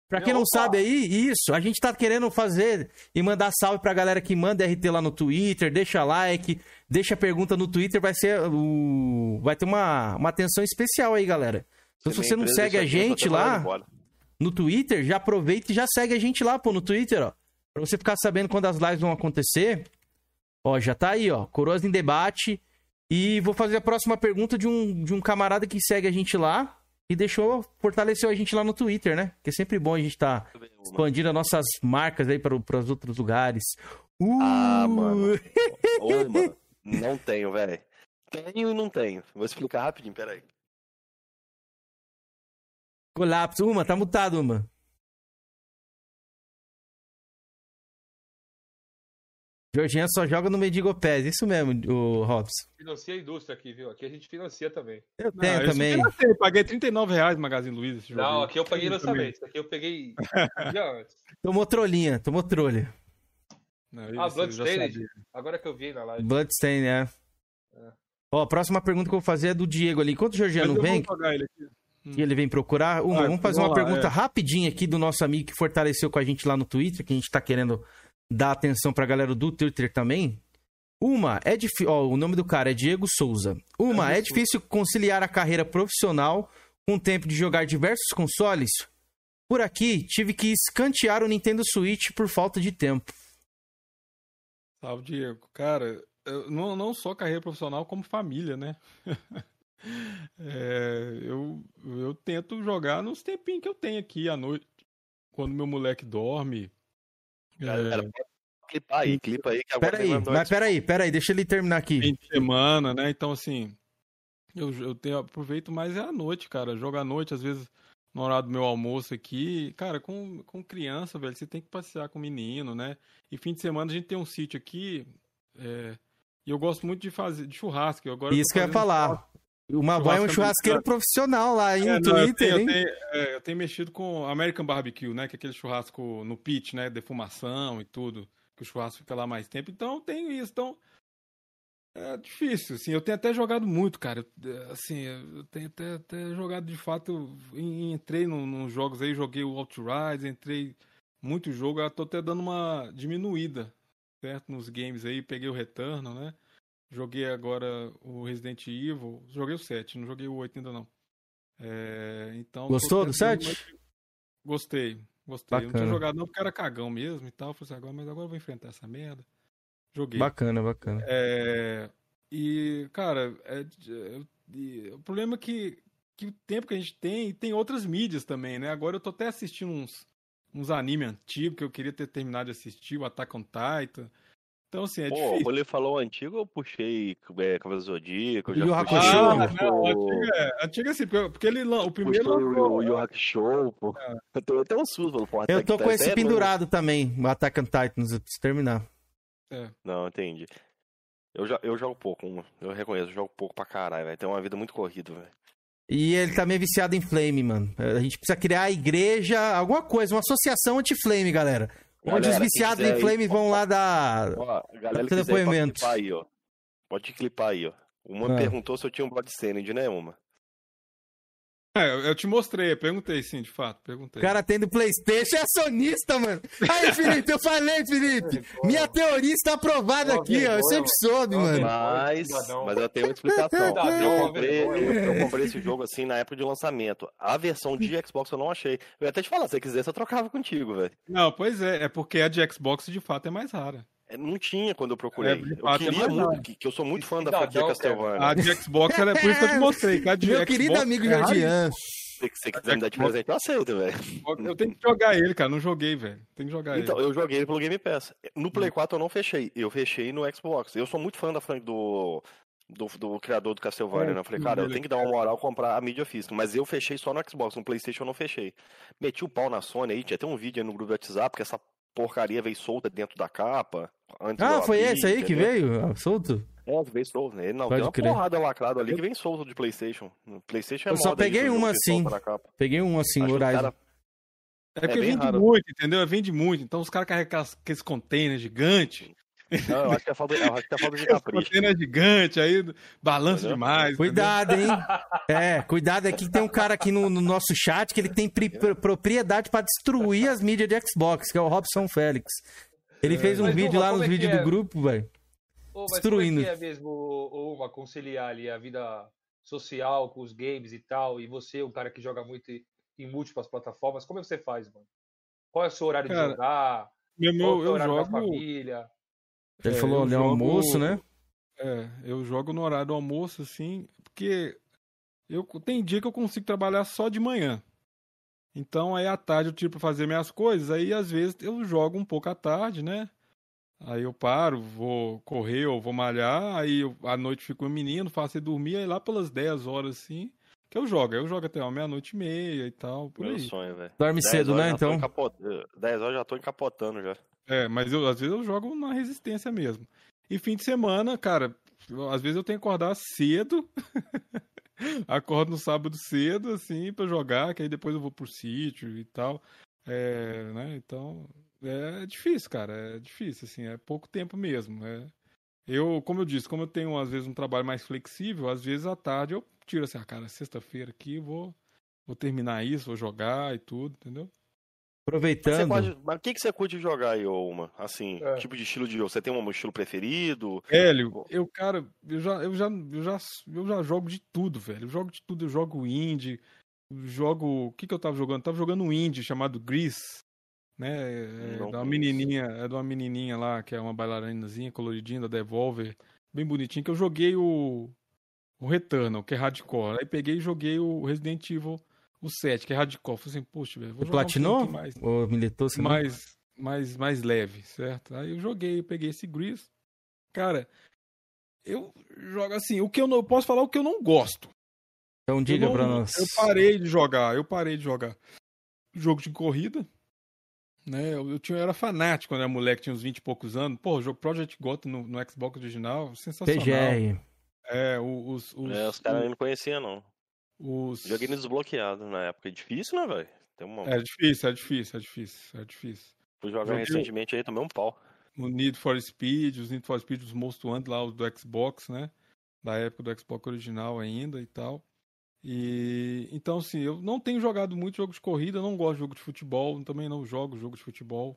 Pra quem não sabe aí, isso, a gente tá querendo fazer e mandar salve pra galera que manda RT lá no Twitter, deixa like, deixa pergunta no Twitter, vai ser o vai ter uma, uma atenção especial aí, galera. Então se você não segue a gente lá no Twitter, já aproveita e já segue a gente lá, pô, no Twitter, ó. Pra você ficar sabendo quando as lives vão acontecer. Ó, já tá aí, ó. Coroas em debate. E vou fazer a próxima pergunta de um, de um camarada que segue a gente lá e deixou, fortaleceu a gente lá no Twitter, né? Que é sempre bom a gente tá expandindo as nossas marcas aí para os outros lugares. Uh! Ah, mano. Ô, mano. Não tenho, velho. Tenho e não tenho. Vou explicar rapidinho, peraí. Colapso. Uma, tá mutado, uma. Georgian só joga no Mendigo Pés. Isso mesmo, o Robson. Financia a indústria aqui, viu? Aqui a gente financia também. Eu Não, tenho esse também. financei, paguei 39 reais no Magazine Luiza esse jogo. Não, aqui eu paguei lançamento. Isso aqui eu peguei dia antes. Tomou trolhinha, tomou trolha. Não, Ah, eu Bloodstained. Agora que eu vi na live. Bloodstain, né? É. Ó, a próxima pergunta que eu vou fazer é do Diego ali. Enquanto o Georgian Mas não eu vou vem, ele aqui. que ele vem procurar, uma, Vai, vamos fazer uma lá, pergunta é. rapidinha aqui do nosso amigo que fortaleceu com a gente lá no Twitter, que a gente tá querendo dar atenção pra galera do Twitter também. Uma, é difícil. Ó, o nome do cara é Diego Souza. Uma, é difícil conciliar a carreira profissional com o tempo de jogar diversos consoles? Por aqui, tive que escantear o Nintendo Switch por falta de tempo. Salve, Diego. Cara, não, não só carreira profissional, como família, né? É, eu, eu tento jogar nos tempinhos que eu tenho aqui à noite, quando meu moleque dorme. É, Galera, clipa aí, clipa aí que Peraí, mas peraí, peraí, deixa ele terminar aqui. fim de semana, né? Então, assim, eu, eu tenho, aproveito mais é à noite, cara. Jogo à noite, às vezes, no horário do meu almoço aqui. Cara, com, com criança, velho, você tem que passear com o menino, né? E fim de semana a gente tem um sítio aqui. é, e eu gosto muito de fazer de churrasco. Agora eu Isso que eu ia falar. O Mavoy é um churrasqueiro americano. profissional lá É, no não, eu Twitter, tenho, hein? eu, tenho, é, eu tenho mexido com American Barbecue, né? Que é aquele churrasco no pit, né? Defumação e tudo. Que o churrasco fica lá mais tempo. Então eu tenho isso. Então. É difícil, assim. Eu tenho até jogado muito, cara. Eu, Assim, eu tenho até, até jogado de fato. Entrei num- nos jogos aí, joguei o Outrise, entrei muito jogo. Eu tô até dando uma diminuída, certo? Nos games aí. Peguei o Returnal, né? Joguei agora o Resident Evil. Joguei o 7, não joguei o 8 ainda não. É, então, Gostou do tentando 7? mais- Gostei, gostei. Eu não tinha Bacana. jogado não porque era cagão mesmo e tal. Falei assim, agora, mas agora eu vou enfrentar essa merda. Joguei. Bacana, bacana. É, e, cara, é- é- e o problema é que, que o tempo que a gente tem, tem outras mídias também, né? Agora eu tô até assistindo uns, uns anime antigos que eu queria ter terminado de assistir, o Attack on Titan. Então, assim, é Pô, difícil. quando ele falou antigo, eu puxei é, Cavaleiro Zodíaco, eu já Yu puxei. Ah, o- não, antigo é, antigo é assim, porque, porque ele, o primeiro puxei o lançou, Yu Yu Hakusho, pô. Eu tô até um susto, falando, pô, Eu tô com Titan esse é pendurado também, o Attack on Titans, eu preciso terminar. É. Não, entendi. Eu, jo- eu jogo pouco, um, eu reconheço, eu jogo pouco pra caralho, velho. Tem uma vida muito corrida, velho. E ele tá meio viciado em Flame, mano. A gente precisa criar a igreja, alguma coisa, uma associação anti-Flame, galera. Onde Galera, os quem viciados em aí, Flame vão lá dar. Ó, a galera depoimento. clipar aí, ó. Pode clipar aí, ó. Uma Ah. perguntou se eu tinha um Blood Sanity, né, uma? É, eu- te mostrei, eu perguntei sim, de fato, perguntei. O cara tem do Playstation é sonista, mano. Aí, Felipe, eu falei, Felipe. Minha teoria está aprovada aqui, ó. Eu sempre soube, mano. Mas, mas eu tenho uma explicação. Eu comprei, eu comprei esse jogo assim na época de lançamento. A versão de Xbox eu não achei. Eu ia até te falar, se você quisesse, eu trocava contigo, velho. Não, pois é, é porque a de Xbox de fato é mais rara. É, Não tinha quando eu procurei. É, eu fato, é queria muito, que, que eu sou muito fã da franquia Castlevania. A de Xbox, ela é por isso que eu te mostrei. Que a de Meu Xbox querido amigo é rara. Jordian. Se você quiser me dar de presente, eu aceito, velho. Eu tenho que jogar ele, cara. Não joguei, velho. Tem que jogar Então, ele. eu joguei ele pelo Game Pass. No Play 4 eu não fechei. Eu fechei no Xbox. Eu sou muito fã da franquia do, do, do criador do Castlevania, É, né? Eu falei, cara, eu tenho que dar uma moral comprar a mídia física. Mas eu fechei só no Xbox. No Playstation eu não fechei. Meti o pau na Sony aí. Tinha até um vídeo aí no grupo do WhatsApp que essa porcaria veio solta dentro da capa. Ah, eu foi abrir, esse aí que veio? Ah, solto? É, veio solto. Né? Não, Pode tem uma crer. porrada lacrada ali que vem solto de Playstation. Playstation é Eu só moda aí, peguei uma assim. Peguei um assim, Acho Horizon. cara- É porque é vende raro. muito, entendeu? Vende muito. Então os caras carregam aqueles containers gigantes. Não, eu acho que é falta, eu acho que é falta de capricho. Container gigante, aí balança Entendeu? demais. Cuidado, hein? É, cuidado aqui que tem um cara aqui no, no nosso chat que ele tem pri- pro- propriedade pra destruir as mídias de Xbox, que é o Robson Félix. Ele fez um Mas, vídeo lá nos é vídeos é? do grupo, velho. Destruindo. Como é que é mesmo, ô, uma, conciliar ali a vida social com os games e tal, e você, um cara que joga muito em múltiplas plataformas, como é que você faz, mano? Qual é o seu horário Cara, de jogar? Meu, Qual é meu, o seu eu horário da jogo. família? Ele É, falou eu ali jogo- almoço, né? É, eu jogo no horário do almoço, assim, porque eu tem dia que eu consigo trabalhar só de manhã. Então aí à tarde eu tiro pra fazer minhas coisas, aí às vezes eu jogo um pouco à tarde, né? Aí eu paro, vou correr ou vou malhar, aí eu- à noite fico com o menino, faço ele dormir, aí lá pelas 10 horas assim, que eu jogo. Aí eu jogo até uma meia-noite e meia e tal, por Meu aí. sonho, velho. Dorme 10 cedo, né, então? encapot- 10 horas já tô encapotando já. É, mas eu, às vezes eu jogo na resistência mesmo. E fim de semana, cara, às vezes eu tenho que acordar cedo. Acordo no sábado cedo, assim, pra jogar, que aí depois eu vou pro sítio e tal. É, né? Então, é difícil, cara. É difícil, assim, é pouco tempo mesmo. É. Eu, como eu disse, como eu tenho às vezes um trabalho mais flexível, às vezes à tarde eu tiro assim, ah, cara, sexta-feira aqui, vou, vou terminar isso, vou jogar e tudo, entendeu? Aproveitando. pode- mas o que, que você curte jogar aí, uma? Assim, É. tipo de estilo de jogo. Você tem um estilo preferido? Velho, eu, cara, eu já, eu já, eu já, eu já jogo de tudo, velho. Eu jogo de tudo, eu jogo indie, eu jogo. O que que eu tava jogando? Eu tava jogando um indie chamado Grease, né? É, Não de uma menininha, é de uma menininha lá, que é uma bailarinazinha coloridinha da Devolver. bem bonitinho, que eu joguei o, o Returnal, que é hardcore. Aí peguei e joguei o Resident Evil, o 7, que é hardcore. Falei assim, poxa, velho, vou jogar um Platinou? aqui mais, Ou militou? não? mais, mais, mais leve, certo? Aí eu joguei, eu peguei esse Gris. Cara, eu jogo assim, o que eu não eu posso falar o que eu não gosto. Então diga eu não- pra nós. Eu parei de jogar, eu parei de jogar jogo de corrida. Né, eu, eu tinha, eu era fanático quando era moleque, tinha uns 20 e poucos anos. Pô, o jogo Project Gotham no, no Xbox original, sensacional. PGR. É, os, os, É, os caras não conheciam, não. Os... Joguei no desbloqueado na época. É difícil, né, velho? Uma... É difícil, é difícil, é difícil, é difícil. Fui jogar joguei- recentemente aí, tomei um pau. O Need for Speed, os Need for Speed, os Most Wanted lá, os do Xbox, né? Da época do Xbox original ainda e tal. E então, assim, eu não tenho jogado muito jogo de corrida, não gosto de jogo de futebol, também não jogo jogo de futebol.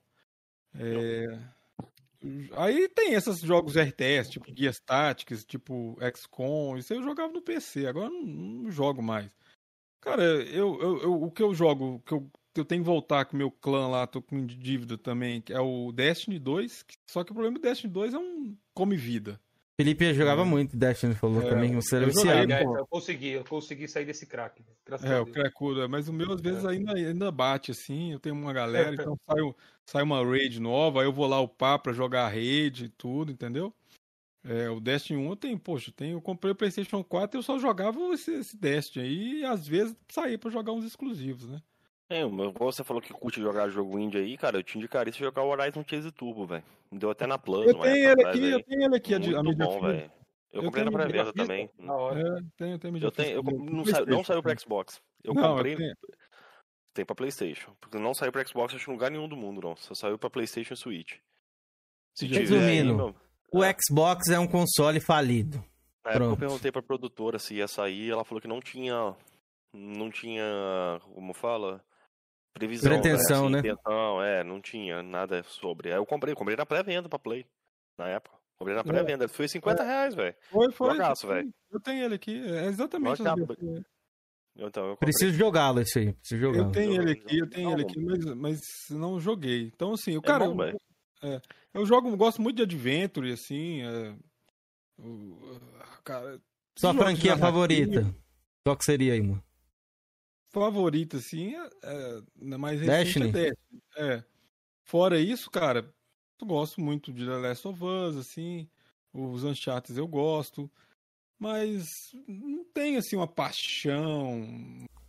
É, Aí tem esses jogos RTS, tipo Guias Tactics, tipo XCOM, isso eu jogava no PC, agora não, não jogo mais. Cara, eu, eu, eu- o que eu jogo, que eu, que eu tenho que voltar com o meu clã lá, tô com dívida também, que é o Destiny 2, que- só que o problema do Destiny 2 é um come-vida. Felipe jogava muito, Destiny falou É, também. Você era viciado. Eu consegui, eu consegui sair desse crack. Graças É, o cracudo, mas o meu às vezes ainda, ainda bate assim. Eu tenho uma galera, então sai, sai uma raid nova, aí eu vou lá upar pra jogar a raid e tudo, entendeu? É, o Destiny 1 eu tenho, poxa, eu, tenho, eu comprei o PlayStation 4 e eu só jogava esse, esse Destiny aí e às vezes saía pra jogar uns exclusivos, né? É, mas você falou que curte jogar jogo indie aí, cara, eu te indicaria você jogar o Horizon Chase Turbo, velho. Deu até na Plus, Eu tenho ele aqui, aí. eu tenho ele aqui, a, de- a Muito mídia bom, velho. Eu Eu comprei na pré-venda também. Da hora. É, tenho, tenho mídia Eu tenho, eu não, saiu, não saiu pra. Xbox. Eu Não, eu comprei. tenho- Tem pra PlayStation. Porque não saiu pra Xbox, acho que em lugar nenhum do mundo, não. Só saiu pra PlayStation e Switch. Se tiver aí, Resumindo, meu- o Xbox é um console falido. Na época eu perguntei pra produtora se ia sair, ela falou que não tinha. Não tinha. Como fala? Previsão. Pretensão, assim, né? Intenção, é, não tinha nada sobre. Aí eu comprei, comprei na pré-venda pra Play. Na época. Comprei na pré-venda. Foi 50 reais, velho. Foi, foi. Jogaço, velho. Eu tenho ele aqui, é exatamente essa versão. Então, eu comprei. Preciso jogá-lo esse aí. Preciso jogá-lo. Eu tenho ele aqui, eu tenho jogo ele não. aqui, mas, mas não joguei. Então, assim, o É cara. bom, velho. é, eu jogo, gosto muito de Adventure, assim. É, o- cara, Sua franquia favorita? Qual que seria aí, mano? Favorita, assim, é, é, na mais recente Destiny? é Destiny. É. Fora isso, cara, eu gosto muito de The Last of Us, assim. Os Uncharted eu gosto. Mas não tem, assim, uma paixão.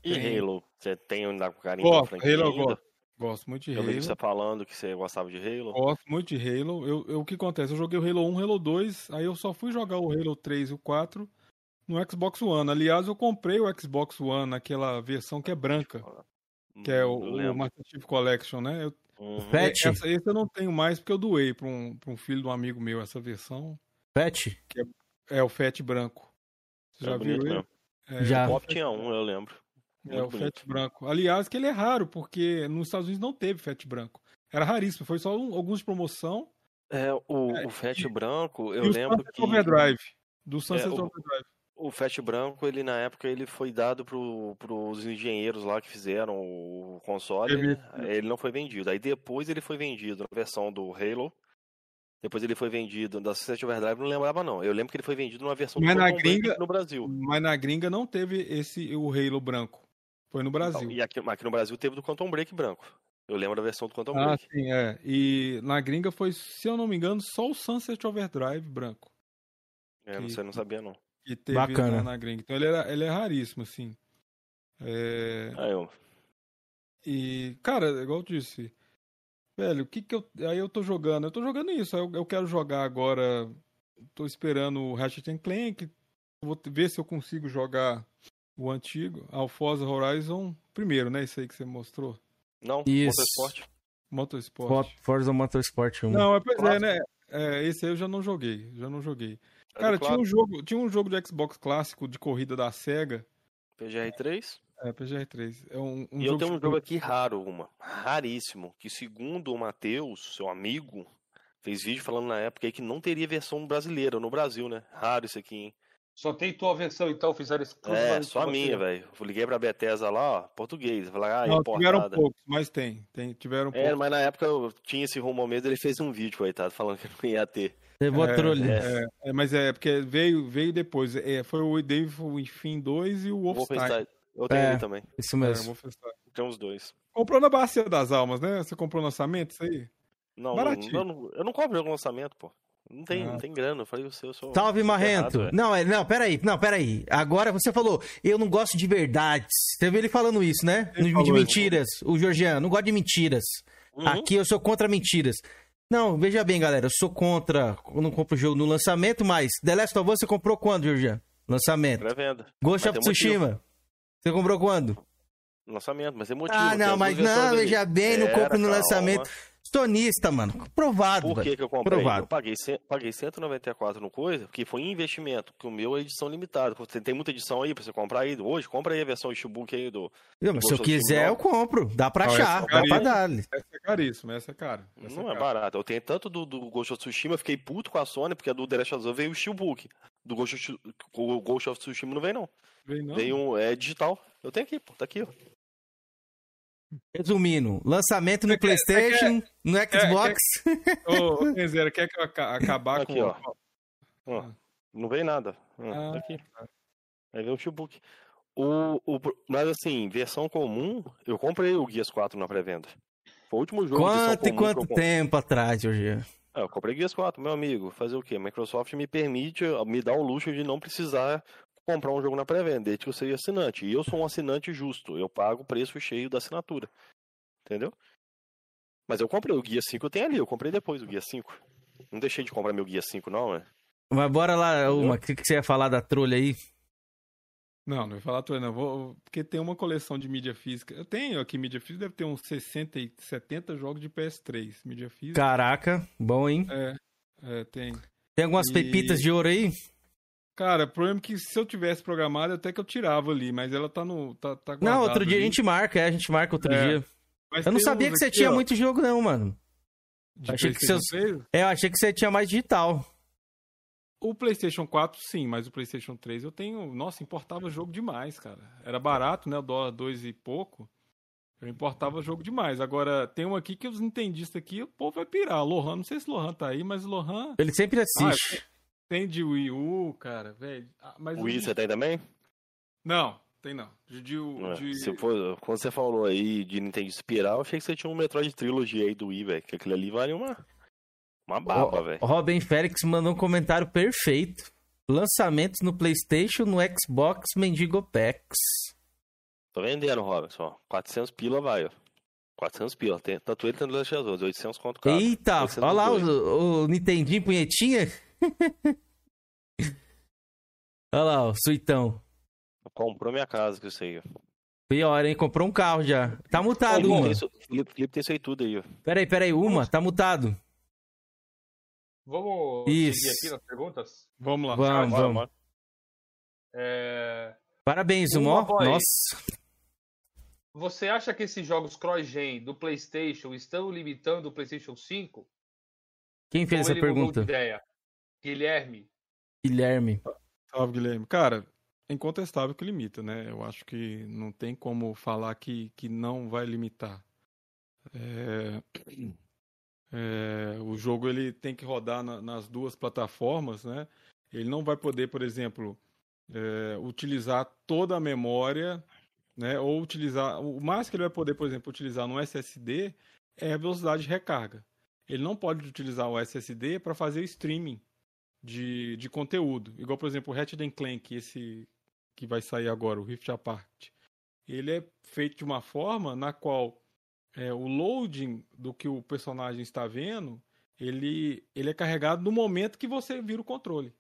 E Tem. Halo? Você tem ainda com carinho da Gosto, franquia Halo eu ainda? gosto. Gosto muito de Eu vi Halo. você falando que você gostava de Halo. Gosto muito de Halo. Eu, eu- o que acontece? Eu joguei o Halo 1, Halo 2, aí eu só fui jogar o Halo 3 e o 4 no Xbox One. Aliás, eu comprei o Xbox One naquela versão que é branca, que é o, Eu o lembro. Master Chief Collection, né? Eu, Uhum. Fat? essa, esse eu não tenho mais porque eu doei para um, pra um filho de um amigo meu essa versão. Pet? É o Fat branco. Você É já viu ele? É, Já. O Pop tinha um, eu lembro. É, Muito o bonito. Fat branco. Aliás, que ele é raro, porque nos Estados Unidos não teve Fat branco. Era raríssimo, foi só um- alguns de promoção. É, o, É, o Fat e- branco, eu e o lembro Sunset que... Overdrive. Do Sunset o- Overdrive. O Fat branco, ele na época, ele foi dado pro, pros engenheiros lá que fizeram o console, né? ele não foi vendido. Aí depois ele foi vendido na versão do Halo, depois ele foi vendido da Sunset Overdrive, não lembrava não. Eu lembro que ele foi vendido numa versão Mas do na gringa- no Brasil. Mas na gringa não teve esse o Halo branco. Foi no Brasil. E aqui, aqui no Brasil teve do Quantum Break branco. Eu lembro da versão do Quantum ah, Break. sim, é. E na gringa foi, se eu não me engano, só o Sunset Overdrive branco. É, que- sei, não sabia não. Que teve Bacana. Na, na gringa. Então ele, era, ele é raríssimo, assim. É, Ah, eu... E, cara, igual eu disse, velho, o que que eu. Aí eu tô jogando. Eu tô jogando isso. Eu, eu quero jogar agora. Tô esperando o Ratchet and Clank. Vou ver se eu consigo jogar o antigo, Alphosa Horizon primeiro, né? Isso aí que você mostrou. Não, Isso. Motorsport. Motorsport. For- Forza Motorsport 1. Não, é, pois é, né? É, esse aí eu já não joguei. Já não joguei. Cara, tinha um, jogo, tinha um jogo de Xbox clássico de corrida da SEGA. PGR3. É, PGR3. É um, um e eu tenho um jogo aqui raro, uma. Raríssimo. Que segundo o Matheus, seu amigo, fez vídeo falando na época aí que não teria versão brasileira no Brasil, né? Raro isso aqui, hein? Só tem tua versão, então, fizeram esse É, só a minha, velho. Eu liguei pra Bethesda lá, ó, português. Falei, ah, Não, tiveram importada. poucos, mas tem. tem tiveram É, poucos. mas na época eu tinha esse rumor mesmo, ele fez um vídeo, coitado, falando que não ia ter. Levou a É, trolha. É, é, mas é porque veio, veio depois. É, foi o Devil Enfim 2 e o Wolfenstein. Wolfenstein. Eu tenho É, ele também. Isso É, mesmo. Tem os dois. Comprou na Bacia das Almas, né? Você comprou no lançamento, isso aí? Não, Baratinho. eu não, eu não compro no lançamento, pô. Não tem, Ah. não tem grana. Eu falei, você, eu sou. Salve, sou Marrento. ferrado, é. não, é, não, peraí, não, peraí. Agora você falou, eu não gosto de verdades. Você viu ele falando isso, né? Ele de isso. mentiras. O Georgiano, não gosta de mentiras. Uhum. Aqui eu sou contra mentiras. Não, veja bem, galera, eu sou contra. Eu não compro o jogo no lançamento, mas The Last of Us você comprou quando, Georgiano? Lançamento. Pré-venda. Ghost of. Tsushima. Você comprou quando? Lançamento, mas tem motivo. Ah, não, as mas não, veja bem, não compro no calma. lançamento. Sonista, mano. Provado, Por que, velho. que eu comprei? Provado. Eu paguei, paguei 194 no coisa, porque foi investimento, que o meu é edição limitada. Tem muita edição aí pra você comprar aí hoje? Compra aí a versão Steelbook aí do. Não, mas se eu quiser, eu compro. Dá pra Não, achar, essa é dá pra dar. Essa é caríssima, essa é cara. Essa Não é cara. barato. Eu tenho tanto do, do Ghost of Tsushima, eu fiquei puto com a Sony, porque a do The Last of Us veio o Steelbook. Do Ghost of, o Ghost of Tsushima não veio, não. Vem não? Veio um. É digital. Eu tenho aqui, pô. Tá aqui, ó. Resumindo, lançamento no quer- PlayStation, no Xbox. Ô, Kenzeira, quer que eu aca- acabar Aqui, com. ó. Ó, não veio nada. Ah, tá aqui. Aí veio o Steelbook. O, o, mas assim, versão comum, eu comprei o Guias 4 na pré-venda. Foi o último jogo Quanto e quanto eu comprei. tempo atrás, Georgiano? Ah, eu comprei Guias 4, meu amigo. Fazer o quê? Microsoft me permite, me dá o luxo de não precisar comprar um jogo na pré-venda, desde que eu seja assinante. E eu sou um assinante justo, eu pago o preço cheio da assinatura. Entendeu? Mas eu comprei o Guia 5, eu tenho ali, eu comprei depois o Guia 5. Não deixei de comprar meu Guia 5, não, né? Mas bora lá, uma. O que, que você ia falar da trolha aí? Não, não vou falar tudo, não. Vou, porque tem uma coleção de mídia física. Eu tenho aqui mídia física, deve ter uns 60 e 70 jogos de PS3. Mídia física. Caraca, bom, hein? É, é, tem. Tem algumas E- pepitas de ouro aí? Cara, o problema é que se eu tivesse programado, até que eu tirava ali, mas ela tá no. Tá, tá Não, outro dia a ali. gente marca, é, a gente marca outro É. dia. Mas Eu não sabia que você aqui, tinha ó, muito jogo, não, mano. de achei que 3. É, eu achei que você tinha mais digital. O PlayStation 4, sim, mas o PlayStation 3 eu tenho. Nossa, importava jogo demais, cara. Era barato, né? O dólar dois e pouco. Eu importava jogo demais. Agora, tem um aqui que os nintendistas aqui, o povo vai pirar. Lohan, não sei se Lohan tá aí, mas Lohan Ele sempre assiste. Tem de Wii U, cara, velho. Ah, mas O Wii você tem também? Não, tem não. De, de, É, de- Se for, quando você falou aí de Nintendo Espiral, eu achei que você tinha um Metroid Trilogy aí do Wii, velho. Que aquilo ali vale uma. Uma baba, velho. Robin Félix mandou um comentário perfeito. Lançamentos no PlayStation, no Xbox, Mendigo Packs. Tô vendendo, Robinson. ó. 400 pila vai, ó. 400 pila. Tem, tanto ele quanto o Last of Us. 800 conto cada. Eita, 800 olha lá o, o Nintendinho punhetinha. olha lá, o suitão. Comprou minha casa isso aí, ó. Pior, hein? Comprou um carro já. Tá mutado, Felipe uma. tem isso- Felipe, Felipe tem isso aí tudo aí, ó. Peraí, peraí, uma, tá mutado. Vamos Isso. seguir aqui nas perguntas? Vamos lá. Vamos, Bora, vamos. bora. É, Parabéns, Uma, boy. Nossa. Você acha que esses jogos cross-gen do PlayStation estão limitando o PlayStation 5? Quem fez Ou essa ele mudou pergunta? de ideia? Guilherme. Guilherme. Salve, Guilherme. Cara, é incontestável que limita, né? Eu acho que não tem como falar que, que não vai limitar. É, é, o jogo ele tem que rodar na- nas duas plataformas, né? Ele não vai poder, por exemplo, é, utilizar toda a memória, né? Ou utilizar o mais que ele vai poder, por exemplo, utilizar no SSD é a velocidade de recarga. Ele não pode utilizar o SSD para fazer streaming de, de conteúdo. Igual, por exemplo, o Ratchet Clank, esse que vai sair agora, o Rift Apart. Ele é feito de uma forma na qual é, o loading do que o personagem está vendo, ele, ele é carregado no momento que você vira o controle.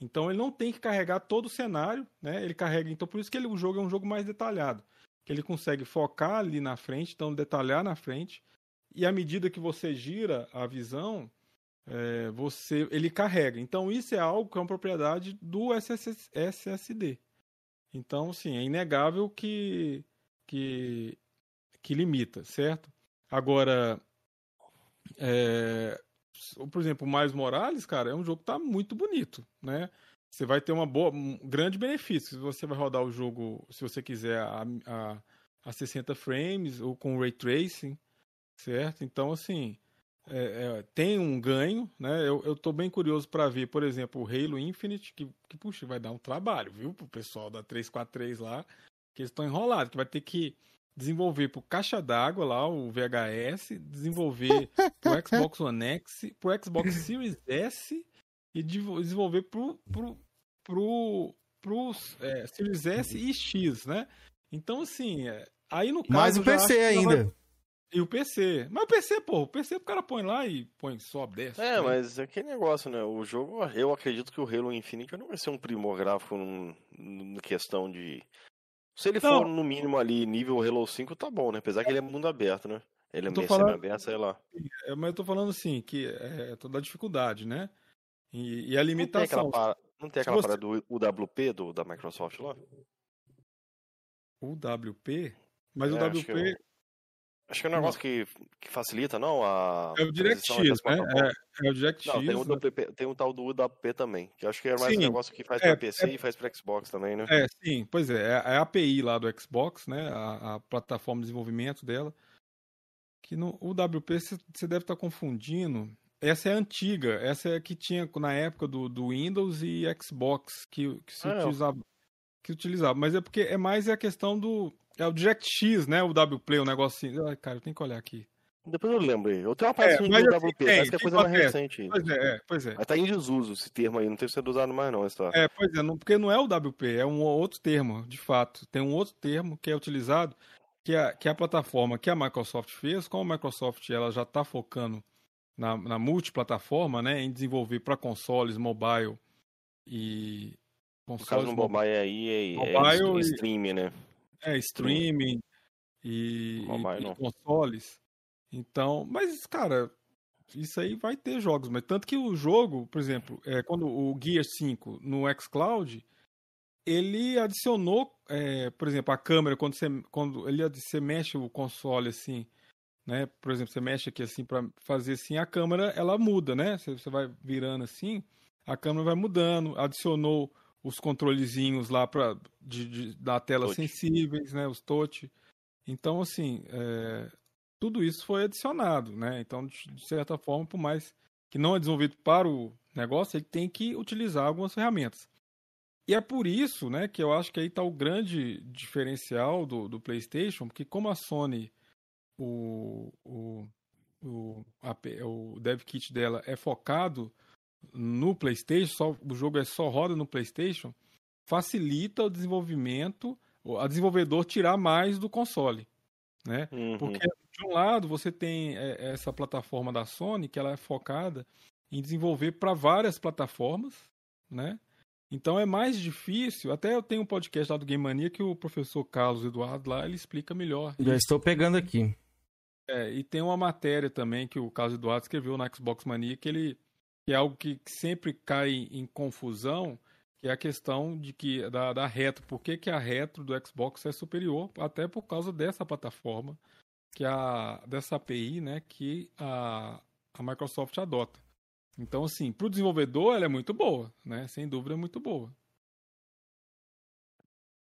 Então ele não tem que carregar todo o cenário, né? Ele carrega, então por isso que ele, o jogo é um jogo mais detalhado, que ele consegue focar ali na frente, então detalhar na frente, e à medida que você gira a visão, é, você ele carrega. Então isso é algo que é uma propriedade do SS SSD. Então, sim, é inegável que que, que limita, certo? Agora, é, por exemplo, o Morales, cara, é um jogo que tá muito bonito, né? Você vai ter uma boa, um grande benefício. Você vai rodar o jogo, se você quiser, a, a, a 60 frames ou com ray tracing, certo? Então, assim, é, é, tem um ganho, né? Eu, eu tô bem curioso para ver, por exemplo, o Halo Infinite, que, que, puxa, vai dar um trabalho, viu, pro pessoal da 343 lá, que eles estão enrolados, que vai ter que desenvolver pro caixa d'água lá, o VHS, desenvolver pro Xbox One X, pro Xbox Series S e de- desenvolver pro, pro, pro, pro é, Series S e X, né? Então, assim, é, aí no caso... Mais o PC já vai- ainda. E o PC. Mas o PC, pô, o PC o cara põe lá e põe, sobe, desce. É, né? mas é aquele negócio, né? O jogo, eu acredito que o Halo Infinite não vai ser um primor gráfico na questão de. Se ele Não. for no mínimo ali nível Halo 5, tá bom, né? Apesar que ele é mundo aberto, né? Ele é meio falando- semi-aberto, sei lá. É, mas eu tô falando assim, que é toda a dificuldade, né? E, e a Não tem limitação. aquela, não tem aquela você- parada do UWP do, da Microsoft lá? UWP? Mas o É, acho que WP Acho que é um negócio que, que facilita, não? A é o DirectX, né? É, é o DirectX. Não, tem um, né? Tem um tal do UWP também, que acho que é mais Sim, um negócio que faz é, pra PC é- e faz pra Xbox também, né? É, sim, pois é, é a API lá do Xbox, né? A, a plataforma de desenvolvimento dela. Que no o WP você deve estar confundindo. Essa é antiga, essa é que tinha na época do, do Windows e Xbox que, que se Ah, é. utilizava. Que utilizava. Mas é porque é mais a questão do. É o DirectX, né? O WP, o negocinho. Ai, cara, eu tenho que olhar aqui. Depois eu lembro aí. Eu tenho uma É, parte mas do assim, WP, tem, parece que é coisa mais recente. Pois é, é, pois é. Mas tá em desuso esse termo aí, não tem sido usado mais não, essa. É, pois é, não, porque não é o WP, é um outro termo, de fato. Tem um outro termo que é utilizado, que é, que é a plataforma que a Microsoft fez. Como a Microsoft ela já está focando na, na multiplataforma, né, em desenvolver para consoles, mobile e No caso consoles no mo- mobile aí é, é Mobile e- stream, né? É, streaming e, e- consoles. Então, mas, cara, isso aí vai ter jogos, mas tanto que o jogo, por exemplo, é, quando o Gear 5 no xCloud, ele adicionou, é, por exemplo, a câmera, quando você, quando ele, você mexe o console assim, né? Por exemplo, você mexe aqui assim para fazer assim, a câmera ela muda, né? Você, você vai virando assim, a câmera vai mudando, adicionou os controlezinhos lá para de, de- da tela Touch. sensíveis, né? Os touch. Então, assim, é, tudo isso foi adicionado, né? Então, de, certa forma, por mais que não é desenvolvido para o negócio, ele tem que utilizar algumas ferramentas. E é por isso, né, que eu acho que aí está o grande diferencial do, do PlayStation, porque como a Sony, o, o, o, a o dev kit dela é focado no PlayStation, só, o jogo é só roda no PlayStation, facilita o desenvolvimento, o- a desenvolvedor tirar mais do console, né? Uhum. Porque de um lado você tem é, essa plataforma da Sony que ela é focada em desenvolver para várias plataformas, né? Então é mais difícil. Até eu tenho um podcast lá do Game Mania que o professor Carlos Eduardo lá ele explica melhor. Já estou pegando aqui. É, e tem uma matéria também que o Carlos Eduardo escreveu na Xbox Mania que ele que é algo que, sempre cai em confusão, que é a questão de que da, da retro. Por que, que a retro do Xbox é superior? Até por causa dessa plataforma, que é a dessa API, né, que a, a Microsoft adota. Então, assim, para o desenvolvedor ela é muito boa, né? Sem dúvida é muito boa.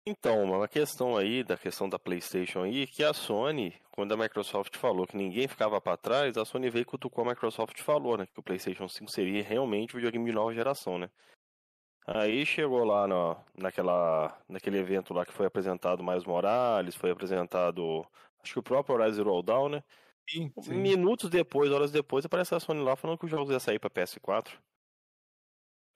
Então, a questão aí, da questão da PlayStation aí, que a Sony, quando a Microsoft falou que ninguém ficava para trás, a Sony veio e cutucou a Microsoft e falou, né, que o PlayStation 5 seria realmente um videogame de nova geração, né. Aí chegou lá na, naquela, naquele evento lá que foi apresentado mais Morales, foi apresentado, acho que o próprio Horizon Zero Dawn, né. Sim, sim. Minutos depois, horas depois, aparece a Sony lá falando que os jogos iam sair para PS4.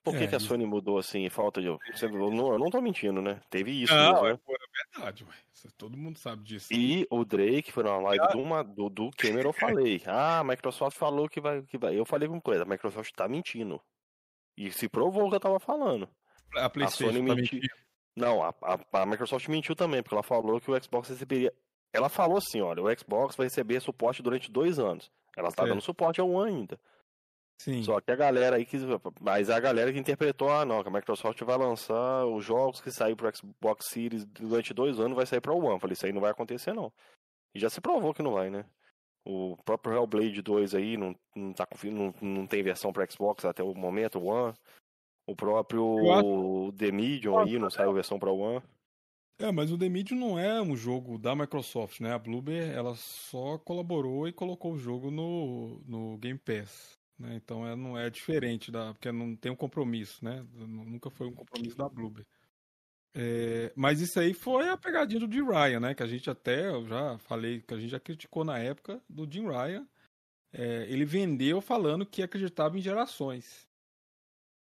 Por que, É, que a Sony mudou assim? Falta de. Você- Eu não, eu não tô mentindo, né? Teve isso Não, mesmo, é, né? pô, é verdade, ué. Todo mundo sabe disso. E o Drake foi na live do, uma, do, do Cameron, eu falei. Ah, a Microsoft falou que vai, que vai. Eu falei com coisa, a Microsoft tá mentindo. E se provou o que eu tava falando. A PlayStation Sony tá mentiu. mentindo. Não, a, a, a Microsoft mentiu também, porque ela falou que o Xbox receberia. Ela falou assim: olha, o Xbox vai receber suporte durante dois anos. Ela tá dando suporte ao One ainda. Sim. Só que a galera aí que. Mas a galera que interpretou, ah não, que a Microsoft vai lançar os jogos que saem pro Xbox Series durante dois anos, vai sair pro One. Falei, isso aí não vai acontecer, não. E já se provou que não vai, né? O próprio Hellblade 2 aí não, não, tá, não, não tem versão pro Xbox até o momento, o One. O próprio The Medium aí não saiu versão pro One. É, mas o The Medium não é um jogo da Microsoft, né? A Bloober, ela só colaborou e colocou o jogo no, no Game Pass. Né? Então é, não é diferente, da, porque não tem um compromisso, né? Nunca foi um compromisso da Bloober. É, mas isso aí foi a pegadinha do Jim Ryan, né? Que a gente até, eu já falei, que a gente já criticou na época do Jim Ryan. É, ele vendeu falando que acreditava em gerações.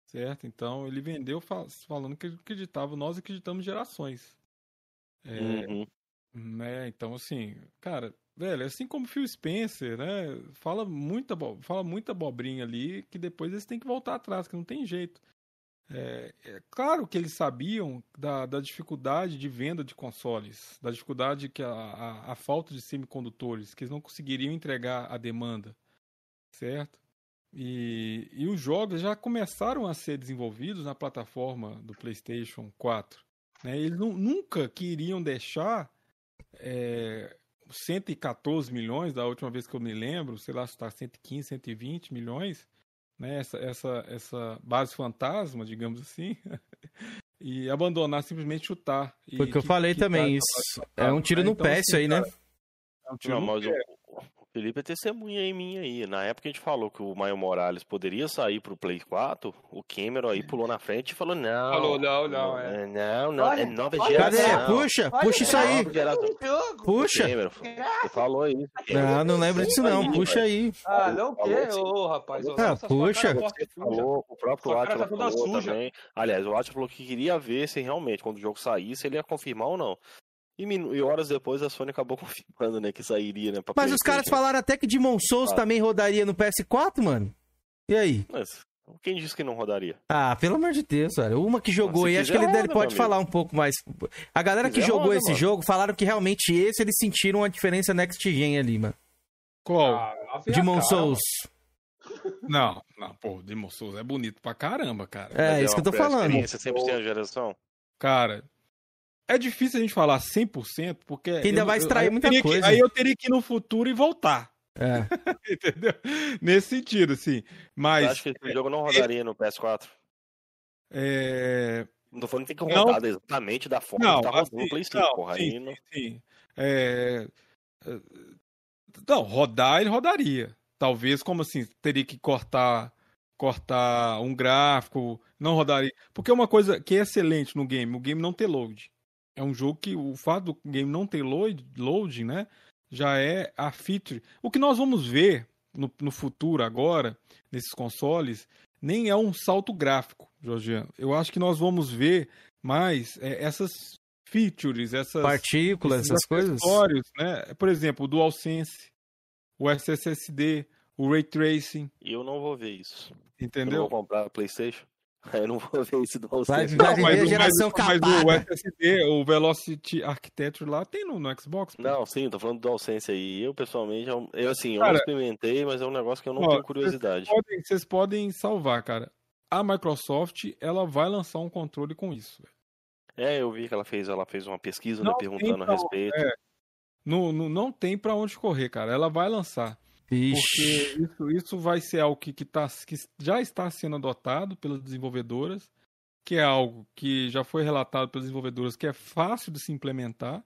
Certo? Então ele vendeu falando que acreditava, nós acreditamos em gerações. É, Uhum. né? Então, assim, cara, velho, assim como Phil Spencer, né? Fala muita, fala muita abobrinha ali que depois eles têm que voltar atrás, que não tem jeito. É, é claro que eles sabiam da, da dificuldade de venda de consoles, da dificuldade que a, a, a falta de semicondutores, que eles não conseguiriam entregar a demanda, certo? E, e os jogos já começaram a ser desenvolvidos na plataforma do PlayStation 4. Né? Eles nu- nunca queriam deixar é, 114 milhões, da última vez que eu me lembro, sei lá se está 115, 120 milhões, né? essa, essa, essa base fantasma, digamos assim, e abandonar, simplesmente chutar. Foi o que eu falei quitar também. Isso é um tiro no Então, pé, assim, isso aí, né? É um tiro Não, no mas pé. Felipe é testemunha em mim aí. Na época a gente falou que o Maio Morales poderia sair pro Play 4, o Cameron aí pulou na frente e falou: não. Falou, não, não, é. Não, não, é nova Cadê? geração. Puxa, puxa isso aí. Puxa. O Cameron, você falou isso. Não, não lembro disso não. Puxa aí. Ah, não o quê? Ô, rapaz. Ah, puxa. Você falou, o próprio Atila tá falou suja. também. Aliás, o Atila falou que queria ver se realmente, quando o jogo saísse, ele ia confirmar ou não. E, e horas depois a Sony acabou confirmando, né, que sairia, né? pra Mas os caras PlayStation. falaram até que Demon Souls Ah. também rodaria no PS4, mano. E aí? Mas quem disse que não rodaria? Ah, pelo amor de Deus, cara. Uma que jogou aí, acho que ele, ele roda, pode falar um pouco mais. A galera que jogou roda, esse mano. jogo falaram que realmente esse eles sentiram a diferença next gen ali, mano. Qual? Ah, a Demon cara, Souls. Não, não, pô, Demon Souls é bonito pra caramba, cara. É, Mas isso que eu tô falando. experiência 100% da geração. Cara, é difícil a gente falar 100%, porque. ainda eu- vai extrair muita teria que- coisa. aí eu teria que ir no futuro e voltar. É. Entendeu? Nesse sentido, assim. Mas. Eu acho que esse jogo não rodaria no PS4. É... Não tô falando que tem que Não. rodar exatamente da forma Não, que tá rodando assim, no Play 5, não, porra. sim, Aí não... Sim. É... é, Não, rodar ele rodaria. Talvez, como assim, teria que cortar cortar um gráfico, não rodaria. Porque é uma coisa que é excelente no game, o game não ter load. É um jogo que o fato do game não ter load, load né, já é a feature. O que nós vamos ver no, no futuro agora, nesses consoles, nem é um salto gráfico, Georgiano. Eu acho que nós vamos ver mais é, essas features, essas Partículas, esses essas coisas. né? Por exemplo, o DualSense, o SSD, o Ray Tracing, E eu não vou ver isso. Eu entendeu? vou comprar a Playstation. Eu não vou ver esse do Não, mas, geração mas, mas o. SSD, o Velocity Architecture lá tem no, no Xbox. pô. Não, sim, tô falando do DualSense aí. Eu, pessoalmente, eu, eu, assim, eu Cara, não experimentei, mas é um negócio que eu não Ó, tenho curiosidade. Vocês podem, vocês podem salvar, cara. A Microsoft, ela vai lançar um controle com isso. É, eu vi que ela fez, ela fez uma pesquisa, né, Não perguntando tem a respeito. é, não, não, não tem pra onde correr, cara. Ela vai lançar. Porque isso, isso vai ser algo que, que, tá, que já está sendo adotado pelas desenvolvedoras, que é algo que já foi relatado pelas desenvolvedoras que é fácil de se implementar,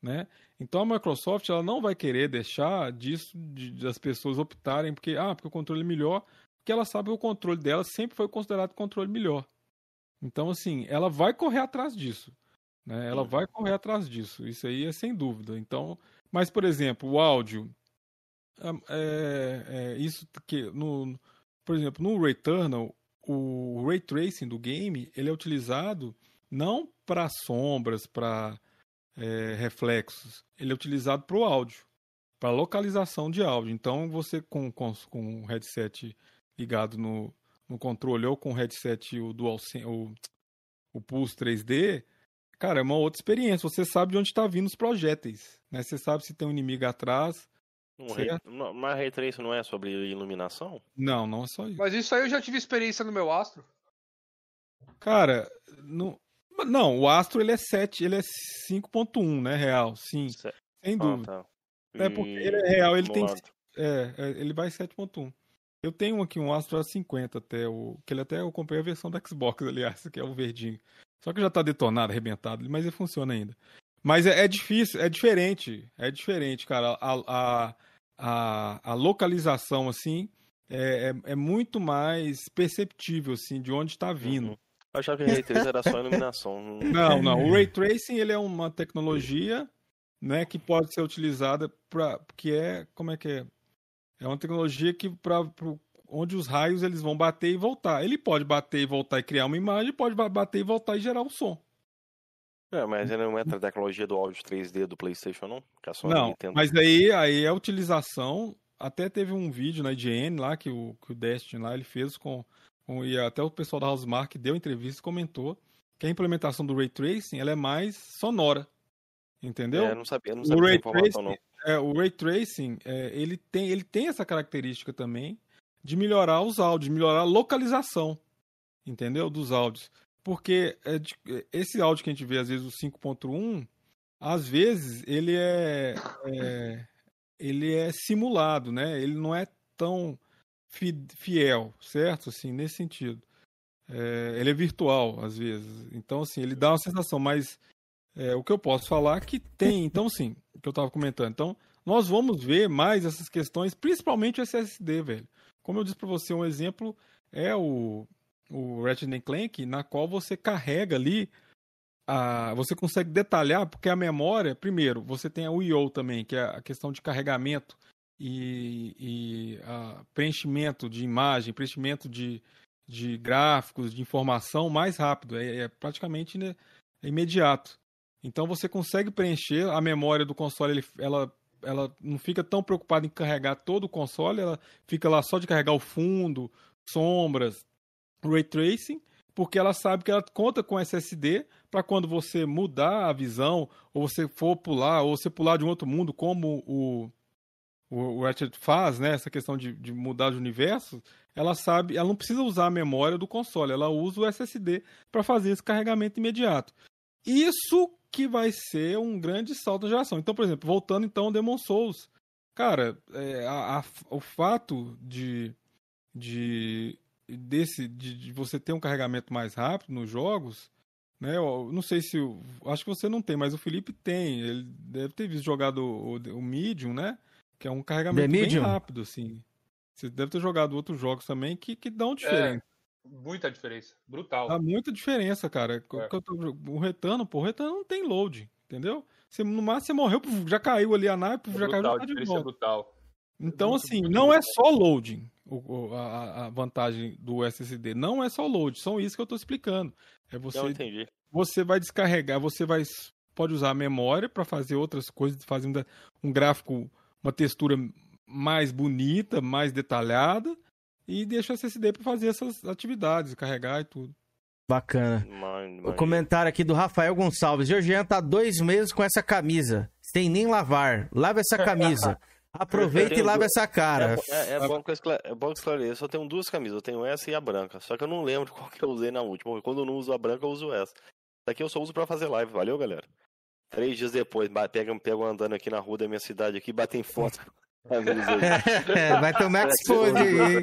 né? Então a Microsoft ela não vai querer deixar disso de, das pessoas optarem porque ah, porque o controle é melhor, porque ela sabe que o controle dela sempre foi considerado controle melhor. Então assim, ela vai correr atrás disso, né? Ela vai correr atrás disso. Isso aí é sem dúvida. Então, mas por exemplo, o áudio é, é, isso que no, por exemplo, no Returnal, o ray tracing do game ele é utilizado não para sombras, para é, reflexos, ele é utilizado para o áudio, para localização de áudio. Então você com, com, com o headset ligado no, no controle ou com o headset o DualSense, o, o Pulse 3D, cara, é uma outra experiência. Você sabe de onde está vindo os projéteis, né? Você sabe se tem um inimigo atrás. Um certo? ray, mas Ray Tracing não é sobre iluminação? Não, não é só isso. Mas isso aí eu já tive experiência no meu Astro. Cara, não, não, o Astro ele é 7, ele é 5.1, né, real, sim, Cé- sem Ah, dúvida. tá. É porque ele é real, ele tem é, é, ele vai 7.1. Eu tenho aqui um Astro A50 até o que ele até eu comprei a versão da Xbox, aliás, que é o verdinho. Só que já tá detonado, arrebentado, mas ele funciona ainda. Mas é, é difícil, é diferente. É diferente, cara. A, a, a, a localização, assim, é, é, é muito mais perceptível, assim, de onde está vindo. Eu achava que o Ray Trace era só iluminação. Não, não. O Ray Tracing, ele é uma tecnologia, né, que pode ser utilizada para... Que é... Como é que é? É uma tecnologia que para onde os raios eles vão bater e voltar. Ele pode bater e voltar e criar uma imagem, pode ba- bater e voltar e gerar o som. É, mas ele não entra na tecnologia do áudio 3D do PlayStation, não? A Não, mas aí, aí a utilização. Até teve um vídeo na IGN lá que o, que o Destiny lá ele fez com, com. E até o pessoal da Housemark deu entrevista e comentou que a implementação do Ray Tracing ela é mais sonora. Entendeu? É, não sabia, não o sabia Ray dessa informação, Tracing, é, o Ray Tracing é, ele, tem, ele tem essa característica também de melhorar os áudios, melhorar a localização, entendeu? Dos áudios. Porque é de- esse áudio que a gente vê, às vezes, o 5.1, às vezes ele é, é- ele é simulado, né? Ele não é tão fi- fiel, certo? Assim, nesse sentido. É, ele é virtual, às vezes. Então, assim, ele dá uma sensação, mas é, o que eu posso falar é que tem, então sim, que eu estava comentando. Então, nós vamos ver mais essas questões, principalmente o SSD, velho. Como eu disse para você, um exemplo é o, o Ratchet Clank, na qual você carrega ali, a, você consegue detalhar, porque a memória, primeiro, você tem a I/O também, que é a questão de carregamento e, e a preenchimento de imagem, preenchimento de, de gráficos, de informação mais rápido, é, é praticamente né, é imediato. Então você consegue preencher a memória do console, ele, ela, ela não fica tão preocupada em carregar todo o console, ela fica lá só de carregar o fundo, sombras, ray tracing, porque ela sabe que ela conta com SSD para quando você mudar a visão, ou você for pular, ou você pular de um outro mundo, como o, o, o Ratchet faz, né? Essa questão de, de mudar de universo, ela sabe, ela não precisa usar a memória do console, ela usa o SSD para fazer esse carregamento imediato. Isso que vai ser um grande salto na geração. Então, por exemplo, voltando então ao Demon Souls, cara, é, a- a- o fato de, de desse de, de você ter um carregamento mais rápido nos jogos, né? Eu não sei se acho que você não tem, mas o Felipe tem. Ele deve ter visto jogado o, o Medium, né? Que é um carregamento bem rápido, assim. Você deve ter jogado outros jogos também que, que dão diferença. É, muita diferença. Brutal. Dá muita diferença, cara. É. Que eu tô- O retano, pô, o retano não tem load, entendeu? Você, no máximo você morreu, já caiu ali a nave, puf, já caiu brutal, já a tá de diferença é volta. brutal. Então, Muito, assim, muito não é só loading o- o- a, a vantagem do SSD. Não é só load, são isso que eu tô explicando. É você, Não entendi. você vai descarregar, você vai pode usar a memória para fazer outras coisas, fazer um, um gráfico, uma textura mais bonita, mais detalhada e deixa o SSD para fazer essas atividades, carregar e tudo. Bacana. Mano, O comentário aqui do Rafael Gonçalves. Georgian tá dois meses com essa camisa, sem nem lavar. Lava essa camisa. Aproveita e lava duas- essa cara. É, é, é bom que eu esclare- é bom que esclareça. Eu só tenho duas camisas. Eu tenho essa e a branca. Só que eu não lembro qual que eu usei na última. porque Quando eu não uso a branca, eu uso essa. Essa aqui eu só uso pra fazer live. Valeu, galera? Três dias depois, pegam, pegam andando aqui na rua da minha cidade aqui, batem foto. É, vai tomar expose aí.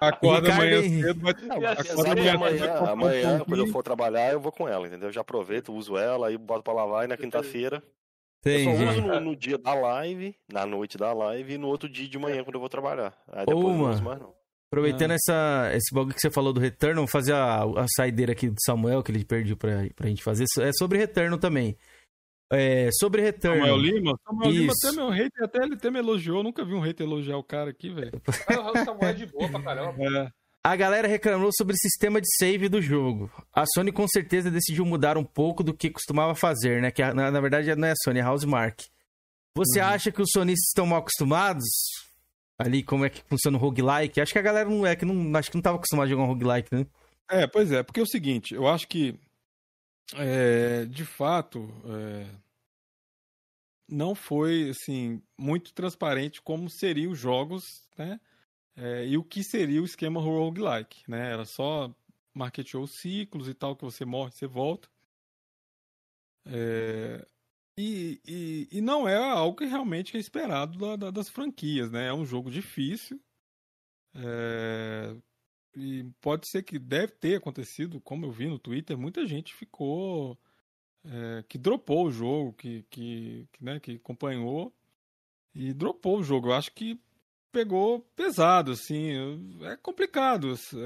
Acorda amanhã cedo, vai, acorda amanhã amanhã, quando eu for trabalhar, eu vou com ela, entendeu? Eu já aproveito, uso ela, aí boto pra lavar e na quinta-feira. Eu só uso Entendi. no, no dia da live, na noite da live e no outro dia de manhã quando eu vou trabalhar. Aí depois eu não Uma. uso mais não. Aproveitando Ah. essa, esse bagulho que você falou do Return, vou fazer a, a saideira aqui do Samuel, que ele pediu pra, pra gente fazer. É sobre Return também. É, sobre Return. Samuel Lima? Samuel Lima Isso. até meu hater, até ele até me elogiou. Eu nunca vi um hater elogiar o cara aqui, velho. O Samuel é de boa pra caramba. É. A galera reclamou sobre o sistema de save do jogo. A Sony com certeza decidiu mudar um pouco do que costumava fazer, né? Que na, na verdade não é a Sony, é a Housemark. Você Uhum. acha que os sonistas estão mal acostumados? Ali, como é que funciona o roguelike? Acho que a galera não é, que não, acho que não tava acostumada a jogar um roguelike, né? É, pois é, porque é o seguinte, eu acho que é, de fato é, não foi assim muito transparente como seriam os jogos, né? É, e o que seria o esquema roguelike, né? Era só marketeou ciclos e tal, que você morre, você volta. É, e, e, e não é algo que realmente é esperado da- da- das franquias, né? É um jogo difícil. É, e pode ser que deve ter acontecido, como eu vi no Twitter, muita gente ficou. é, que dropou o jogo, que, que, que, né, que acompanhou e dropou o jogo. Eu acho que pegou pesado, assim. É complicado eu,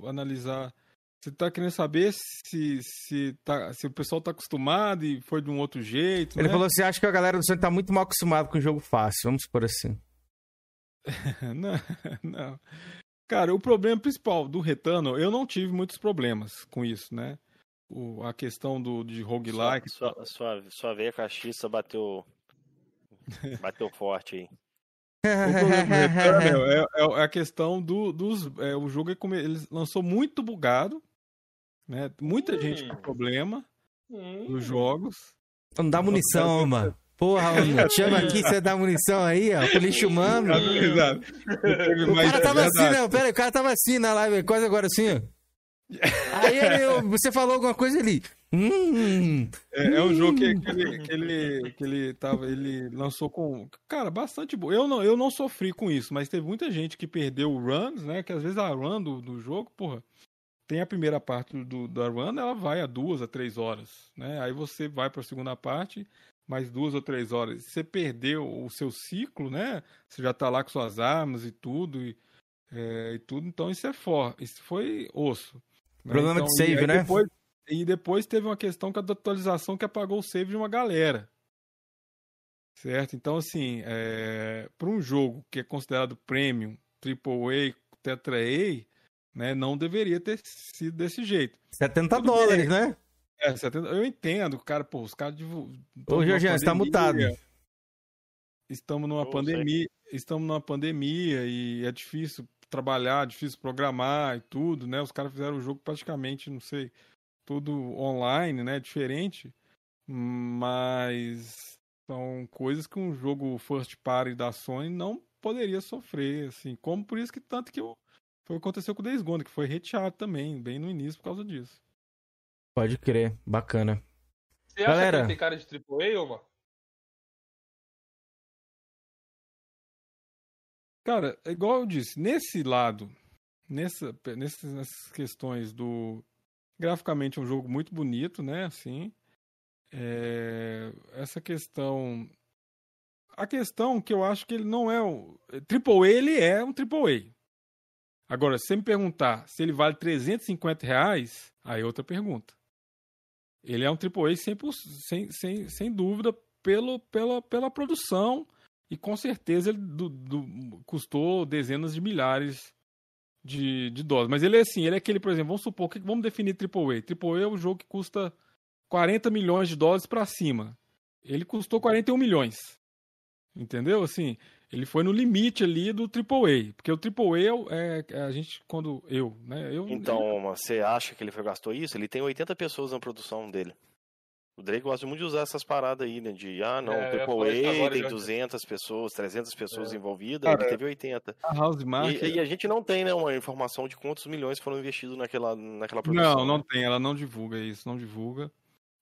eu analisar. Você tá querendo saber se, se, tá, se o pessoal tá acostumado e foi de um outro jeito. Ele né? falou assim: acho que a galera do Sonic tá muito mal acostumada com jogo fácil, vamos por assim. não, não. Cara, o problema principal do Retano, eu não tive muitos problemas com isso, né? O, a questão do, de roguelike. Sua, sua, sua, sua veia castiça bateu. bateu forte aí. É, é- é a questão do, dos. é, o jogo é como ele lançou muito bugado, né? Muita gente com problema nos jogos. Não dá munição, mano. Porra, mano, chama aqui, você dá munição aí, ó, pro lixo humano. Exato. O cara tava assim, não, pera aí, o cara tava assim na live, quase agora assim, ó. Aí ele- você falou alguma coisa ali. Hum, É, é um jogo que, que ele, que, ele, que ele tava, ele lançou com, cara, bastante bom. Eu não, eu não sofri com isso, mas teve muita gente que perdeu runs, né? Que às vezes a run do, do jogo, porra, tem a primeira parte do, da run, ela vai a duas a três horas, né? Aí você vai para a segunda parte, mais duas ou três horas. Você perdeu o seu ciclo, né? Você já tá lá com suas armas e tudo e, é, e tudo, então isso é for, isso foi osso. né? Problema de Então, e save, aí né? Depois, e depois teve uma questão com a atualização que apagou o save de uma galera. Certo? Então, assim, é... para um jogo que é considerado premium, AAA, Tetra A, né, não deveria ter sido desse jeito. 70 Tudo dólares, bem. né? É, 70... eu entendo, cara, pô, os caras. divu- tão Ô, numa Jorginho, você tá pandemia, mutado. Estamos numa Eu sei. pandemia, estamos numa pandemia e é difícil trabalhar, difícil programar e tudo, né? Os caras fizeram o jogo praticamente, não sei, tudo online, né? Diferente, mas são coisas que um jogo first party da Sony não poderia sofrer, assim, como por isso que tanto que o- foi o que aconteceu com o Days Gone, que foi reteado também, bem no início por causa disso. Pode crer, bacana. Você acha Galera. que ele tem cara de AAA, ou mano? Cara, é igual eu disse, nesse lado, nessa, nessas, nessas questões do. Graficamente é um jogo muito bonito, né? Assim. É, essa questão. A questão que eu acho que ele não é o. AAA, ele é um AAA. Agora, se você me perguntar se ele vale 350 reais, aí é outra pergunta. Ele é um AAA 100%, sem, sem, sem dúvida pelo, pela, pela produção e com certeza ele do- do- custou dezenas de milhares de, de dólares. Mas ele é assim, ele é aquele, por exemplo, vamos supor, que vamos definir AAA. AAA é um jogo que custa 40 milhões de dólares para cima. Ele custou 41 milhões. Entendeu? Assim, ele foi no limite ali do AAA. Porque o AAA é, é, é a gente, quando eu, né? Eu, Então, você acha que ele gastou isso? Ele tem 80 pessoas na produção dele. O Drake gosta muito de usar essas paradas aí, né? De, ah, não, É, eu AAA tem já. 200 pessoas, 300 pessoas É. envolvidas, Cara, ele teve 80. a House Market. E, e a gente não tem, né, uma informação de quantos milhões foram investidos naquela, naquela produção. Não, não né? tem, ela não divulga isso, não divulga.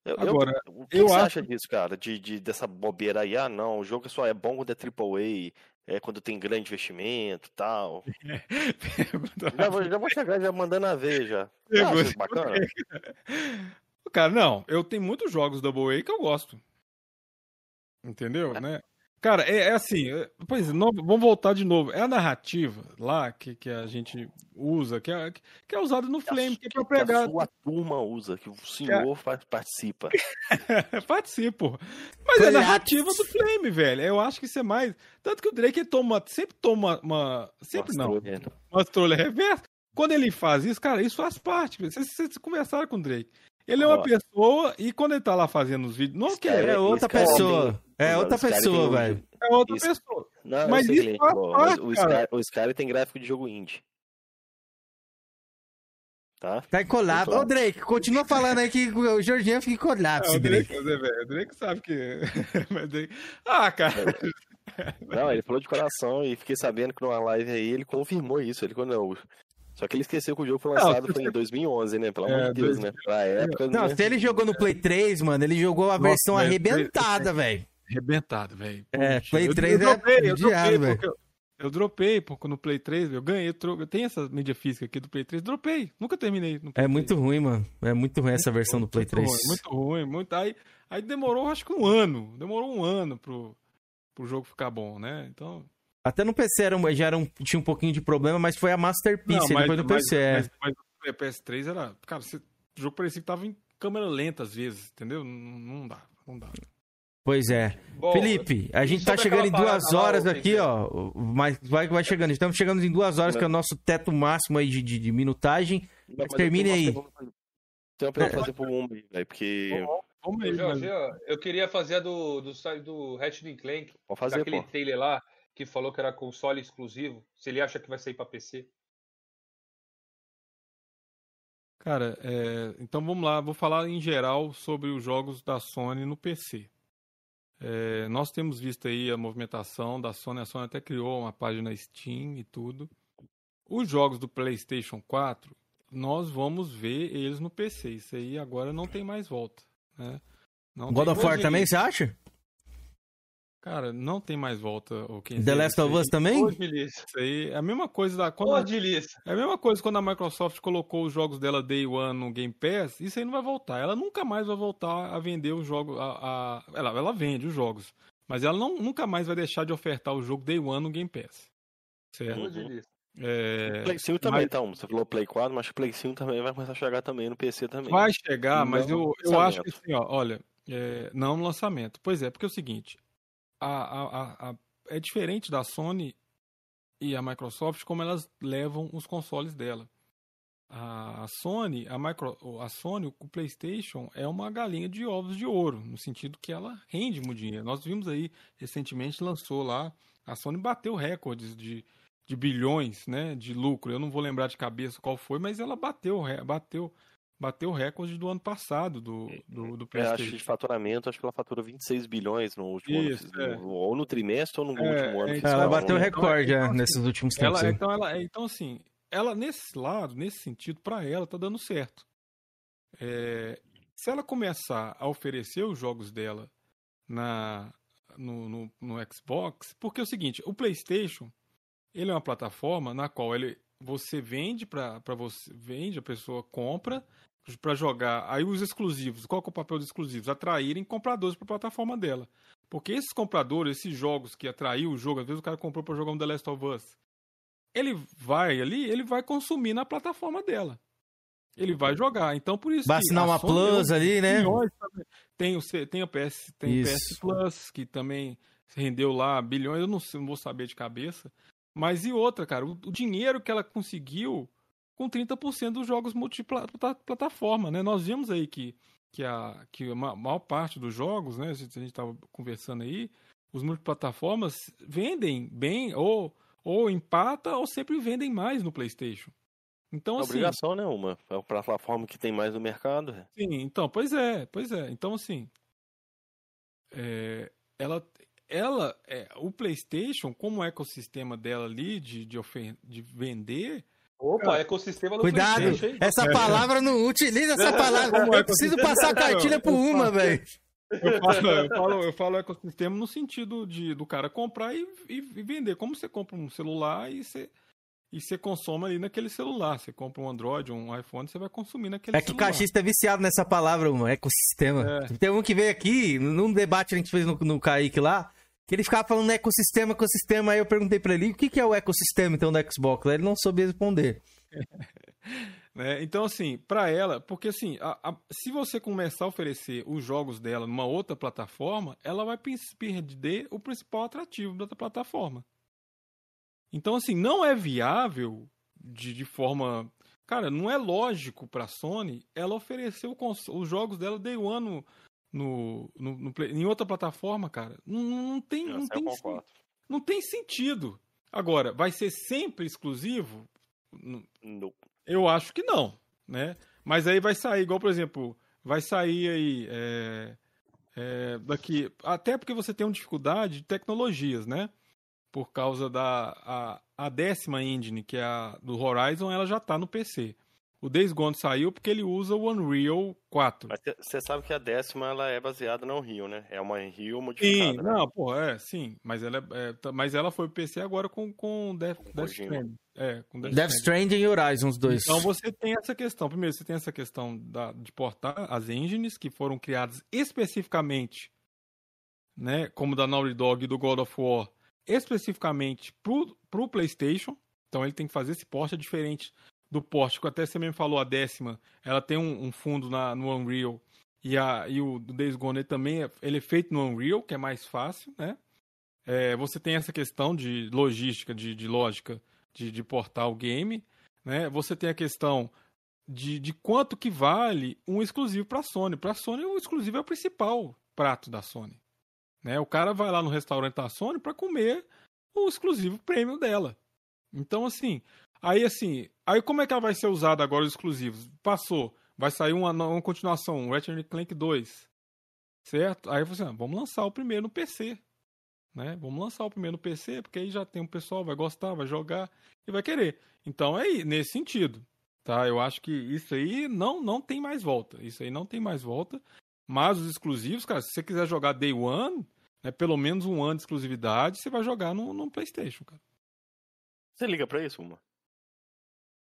Eu, eu- Agora, o que, eu que você acho- acha disso, cara? De, de- dessa bobeira aí? Ah, não, o jogo só é bom quando é AAA, é quando tem grande investimento e tal. já, vou, já vou chegar já mandando a ver já. Isso bacana? Cara, não, eu tenho muitos jogos Double A que eu gosto. Entendeu, né? Cara, é, é assim, é- pois é, não- vamos voltar de novo. É a narrativa lá que, que a gente usa, que é, que é usada no Flame, que é pra Que a pegar. sua turma usa, que o senhor fa- participa. Participo. Mas é a narrativa do Flame, velho. Eu acho que isso é mais. Tanto que o Drake toma, sempre toma uma. Sempre não. Mostrou, né? Uma trolha reversa. Quando ele faz isso, cara, isso faz parte. Vocês, vocês conversaram com o Drake. Ele é uma pessoa e quando ele tá lá fazendo os vídeos. Não que cara- É outra pessoa. tem- É outra pessoa, um- velho. é outra Isso- pessoa. Não, Mas isso ele faz o cara. Sky, o Sky tem gráfico de jogo indie. Tá? Tá encolado. Eu tô- Ô, Drake, continua falando aí que o Jorginho fica em colapso, É, o Drake. Drake, mas é, velho, o Drake sabe que. Ah, cara. Não, ele falou de coração e fiquei sabendo que numa live aí ele confirmou isso. Ele falou, não. Só que ele esqueceu que o jogo foi Não, lançado foi em você- 2011, né? Pelo É, amor de Deus, dois- né? Pra época, Não, né? se ele jogou no Play 3, mano, ele jogou a Nossa, versão velho, arrebentada, velho. Arrebentado, velho. É, Puxa, Play eu- 3 eu é dropei, eu judiado, dropei velho. porque eu- Eu dropei porque no Play 3, eu ganhei, eu, eu tenho essa mídia física aqui do Play 3, dropei, nunca terminei. No Play É muito ruim, mano. É muito ruim essa versão do Play 3. ruim, muito ruim, muito. Aí, aí demorou, acho que um ano. Demorou um ano pro, pro jogo ficar bom, né? Então. Até no PC era, já era um, tinha um pouquinho de problema, mas foi a Masterpiece, Não, ele foi no PC. é. Mas, mas o PS3 era. Cara, você- o jogo parecia que tava em câmera lenta às vezes, entendeu? Não, não dá, não dá. Pois é. Bom, Felipe, a gente tá chegando em duas parada horas aqui, ó. Mas vai, vai chegando. Estamos chegando em duas horas, que é o nosso teto máximo aí de, de, de minutagem. Não, Mas mas termine aí. Tem uma pergunta pra fazer pro aí, velho, porque. Jorge, eu queria fazer a do, do, site do Ratchet Clank. Pode fazer, daquele pô. trailer lá que falou que era console exclusivo. Se ele acha que vai sair pra PC. Cara, é, então vamos lá, vou falar em geral sobre os jogos da Sony no PC. É, nós temos visto aí a movimentação da Sony, a Sony até criou uma página Steam e tudo. Os jogos do PlayStation 4, nós vamos ver eles no PC. Isso aí agora não tem mais volta. Né? Não God tem- of War também, você acha? Cara, não tem mais volta. O The Last of Us também? Isso aí é a mesma coisa da. Quando Ô, a- delícia. é a mesma coisa quando a Microsoft colocou os jogos dela Day One no Game Pass, isso aí não vai voltar. Ela nunca mais vai voltar a vender os jogos. A, a- ela, ela vende os jogos. Mas ela não, nunca mais vai deixar de ofertar o jogo Day One no Game Pass. Certo? Delícia. É, Play 5 também, mas então. Você falou Play 4, mas o Play 5 também vai começar a chegar também no PC também. Vai chegar, mas Não eu, eu acho que assim, ó, olha, é, não no lançamento. Pois é, porque é o seguinte, a, a, a- é diferente da Sony e a Microsoft como elas levam os consoles dela. A, Sony, a, micro, a Sony, o PlayStation é uma galinha de ovos de ouro, no sentido que ela rende muito dinheiro. Nós vimos aí, recentemente lançou lá, a Sony bateu recordes de, de bilhões né, de lucro. Eu não vou lembrar de cabeça qual foi, mas ela bateu, bateu, bateu o recorde do ano passado do, do, do É, acho PlayStation. que de faturamento, acho que ela faturou 26 bilhões no último Isso, ano. é. Ou no trimestre ou no É, último ano. é, então, Ela bateu né? recorde então, é, assim, nesses últimos tempos. Ela, então, ela, então, assim, ela nesse lado, nesse sentido, para ela tá dando certo. É, se ela começar a oferecer os jogos dela na, no, no, no Xbox, porque é o seguinte, o PlayStation ele é uma plataforma na qual ele, você vende para você vende, a pessoa compra para jogar. Aí os exclusivos, qual é o papel dos exclusivos? Atraírem compradores para a plataforma dela. Porque esses compradores, esses jogos que atraiu o jogo, às vezes o cara comprou para jogar um The Last of Us. Ele vai ali, ele vai consumir na plataforma dela. Ele vai jogar. Então por isso Vai assinar a uma Sony Plus ali, né? Tem o, C- tem o PS, tem Isso. PS Plus, que também rendeu lá bilhões, eu não, sei- não vou saber de cabeça. Mas e outra, cara, o, o dinheiro que ela conseguiu com 30% dos jogos multiplataforma, né? Nós vimos aí que, que, a, que a ma- maior parte dos jogos, né? A gente estava conversando aí, os multiplataformas vendem bem, ou, ou empata, ou sempre vendem mais no PlayStation. Então, É assim. obrigação, né? Uma. É a plataforma que tem mais no mercado. é. Sim, então, pois é, pois é. Então, assim, é, ela, ela, é, o PlayStation, como o ecossistema dela ali de, de, ofer- de vender. Opa, ecossistema do Cuidado, PlayStation, essa palavra não utiliza essa palavra. Como Eu preciso passar a cartilha Eu uma, velho. Eu falo, eu, falo, eu falo ecossistema no sentido de do cara comprar e, e- e vender. Como você compra um celular e você, e você consome ali naquele celular. Você compra um Android, um iPhone, você vai consumir naquele É que o celular. cachista é viciado nessa palavra, uma, ecossistema. Tem um que veio aqui, num debate que a gente fez no, no Kaique lá, que ele ficava falando ecossistema, ecossistema, aí eu perguntei pra ele, o que, que é o ecossistema, então, do Xbox? Aí Ele não soube responder. né? Então, assim, pra ela, porque assim, a- a- se você começar a oferecer os jogos dela numa outra plataforma, ela vai perder o principal atrativo da outra plataforma. Então, assim, não é viável de, de forma. Cara, não é lógico pra Sony ela oferecer cons- os jogos dela Day One no, no, no- no Play- em outra plataforma, cara. Não, não tem. Não tem, não tem sentido. Agora, vai ser sempre exclusivo? Não. Eu acho que não, né? Mas aí vai sair, igual, por exemplo, vai sair aí é, é, daqui. Até porque você tem uma dificuldade de tecnologias, né? Por causa da a, a décima engine, que é a do Horizon, ela já tá no PC. O Days Gone saiu porque ele usa o Unreal 4. Mas você sabe que a décima ela é baseada no Unreal, né? É uma Unreal Sim, modificada. né? não, pô, é, sim. Mas ela, é, é, tá- mas ela foi PC agora com, com Death, Death Kojima. Stranding. É, com Death, Death Stranding. E Horizon, os dois. Então você tem essa questão. Primeiro, você tem essa questão da, de portar as engines que foram criadas especificamente, né, como da Naughty Dog e do God of War, especificamente pro, pro PlayStation. Então ele tem que fazer esse porte é diferente do que até você mesmo falou, a décima, ela tem um, um fundo na, no Unreal. E, a, e o do Days Gone também é, ele é feito no Unreal, que é mais fácil, né? É, você tem essa questão de logística, de, de lógica de, de portar o game, né? Você tem a questão de, de quanto que vale um exclusivo para a Sony. Para a Sony, o exclusivo é o principal prato da Sony. Né? O cara vai lá no restaurante da Sony para comer o exclusivo premium dela. Então, assim, aí assim, aí como é que ela vai ser usada agora os exclusivos? Passou, vai sair uma, uma continuação, um Ratchet Clank 2, certo? Aí você, ah, vamos lançar o primeiro no PC, né? Vamos lançar o primeiro no PC, porque aí já tem um pessoal vai gostar, vai jogar e vai querer. Então é nesse sentido, tá? Eu acho que isso aí não não tem mais volta. Isso aí não tem mais volta. Mas os exclusivos, cara, se você quiser jogar Day One, né, pelo menos um ano de exclusividade, você vai jogar no, no PlayStation, cara. Você liga pra isso, uma?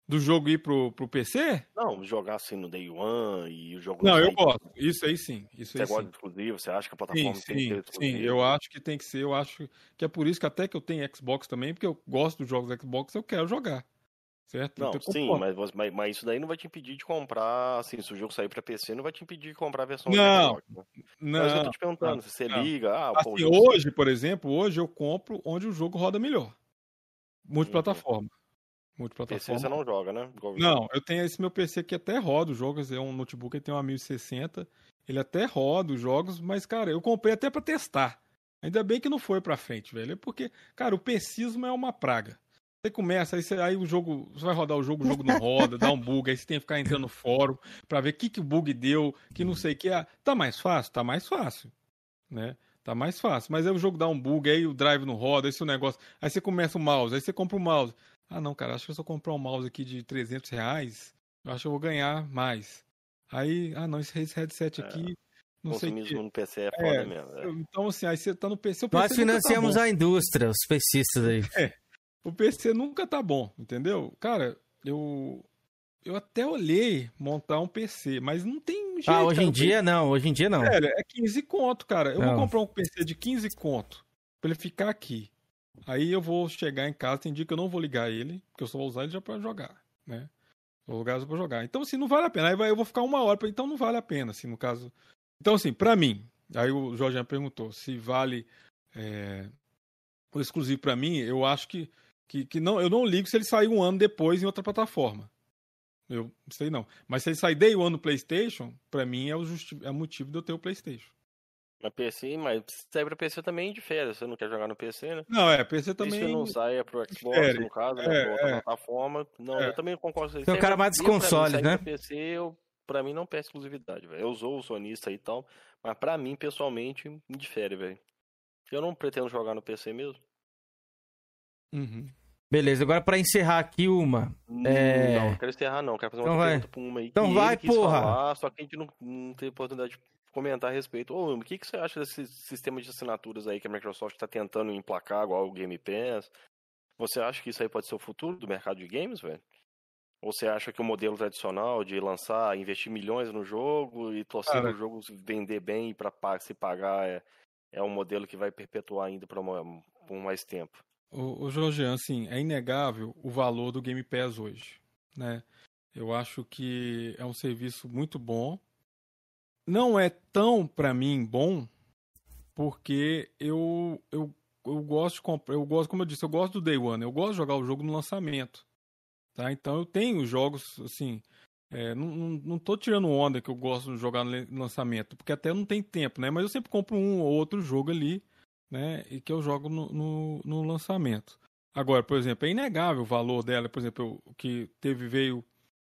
Do jogo ir pro, pro PC? Não, jogar assim no Day One e o jogo. Não, eu sair. gosto. Isso aí sim. Isso Você aí gosta sim. de exclusivo? Você acha que a Sim, plataforma tem que sim, ter sim, exclusivo? eu acho que tem que ser, eu acho que é por isso que até que eu tenho Xbox também, porque eu gosto dos jogos Xbox, eu quero jogar. Certo? Não, Então, sim, mas, mas, mas isso daí não vai te impedir de comprar, assim, se o jogo sair pra PC, não vai te impedir de comprar a versão Não, Xbox, né? não, Mas eu tô te perguntando, não, se você não. liga, ah, pô, Assim, jogo- hoje, por exemplo, hoje eu compro onde o jogo roda melhor. Multiplataforma. PC Multiplataforma. você não joga, né? Igual- Não, eu tenho esse meu PC que até roda os jogos, é um notebook, ele tem uma 1060, ele até roda os jogos, mas, cara, eu comprei até pra testar. Ainda bem que não foi pra frente, velho. É porque, cara, o PCismo é uma praga. Você começa, aí, você- aí o jogo, você vai rodar o jogo, o jogo não roda, dá um bug, aí você tem que ficar entrando no fórum pra ver o que, que o bug deu, que não sei o que. Ah, tá mais fácil? Tá mais fácil, né? Tá mais fácil. Mas aí o jogo dá um bug, aí o drive não roda, esse é o negócio. Aí você começa o mouse, aí você compra o mouse. Ah, não, cara, acho que se eu comprar um mouse aqui de 300 reais, eu acho que eu vou ganhar mais. Aí, ah, não, esse headset aqui, não sei o consumismo quê. no PC é foda mesmo. é. Então, assim, aí você tá no PC, o PC Nós tá financiamos bom. a indústria, os pecistas aí. É, o PC nunca tá bom, entendeu? Cara, eu eu até olhei montar um PC, mas não tem jeito. Ah, hoje cara, em dia não, hoje em dia não. Velho, é 15 conto, cara. Eu Não. vou comprar um PC de 15 conto pra ele ficar aqui. Aí eu vou chegar em casa, tem dia que eu não vou ligar ele, porque eu só vou usar ele já pra jogar, né? Vou ligar só pra jogar. Então, assim, não vale a pena. Aí eu vou ficar uma hora, pra- então não vale a pena, assim, no caso. Então, assim, pra mim, aí o Jorge perguntou se vale é, o exclusivo pra mim, eu acho que, que, que não, eu não ligo se ele sair um ano depois em outra plataforma. Eu não sei não. Mas se ele sair day one no PlayStation, pra mim é o, justi é motivo de eu ter o PlayStation. Mas PC, mas se sair pra PC também difere. Você não quer jogar no PC, né? Não, é, PC Se também. não sai é pro Xbox, no caso, né? É, pra outra é. plataforma. Não, É. eu também concordo com isso. Tem um Sair cara pra- mais dos eu, pra mim, consoles, né? PC, eu, pra mim não perde exclusividade, velho. Eu sou o sonista e tal, mas pra mim, pessoalmente, me difere, velho. Eu não pretendo jogar no PC mesmo. Uhum. Beleza, agora pra encerrar aqui uma. É... Não, não quero encerrar não, quero fazer uma Então vai. pergunta pra uma aí Então que vai, porra. falar, só que a gente não, não teve oportunidade de comentar a respeito. Ô, o que, que você acha desse sistema de assinaturas aí que a Microsoft tá tentando emplacar, igual o Game Pass? Você acha que isso aí pode ser o futuro do mercado de games, velho? Ou você acha que o modelo tradicional de lançar, investir milhões no jogo e torcer para o jogo vender bem para se pagar é, é um modelo que vai perpetuar ainda por, uma- por mais tempo? O, o Jorgean, assim, é inegável o valor do Game Pass hoje, né? Eu acho que é um serviço muito bom. Não é tão, pra mim, bom, porque eu, eu, eu gosto de comprar, eu gosto, como eu disse, eu gosto do Day One, eu gosto de jogar o jogo no lançamento, tá? Então eu tenho jogos, assim, é, não, não, não tirando onda que eu gosto de jogar no lançamento, porque até não tem tempo, né? Mas eu sempre compro um ou outro jogo ali, né? E que eu jogo no, no, no lançamento. Agora, por exemplo, é inegável o valor dela. Por exemplo, eu- que teve veio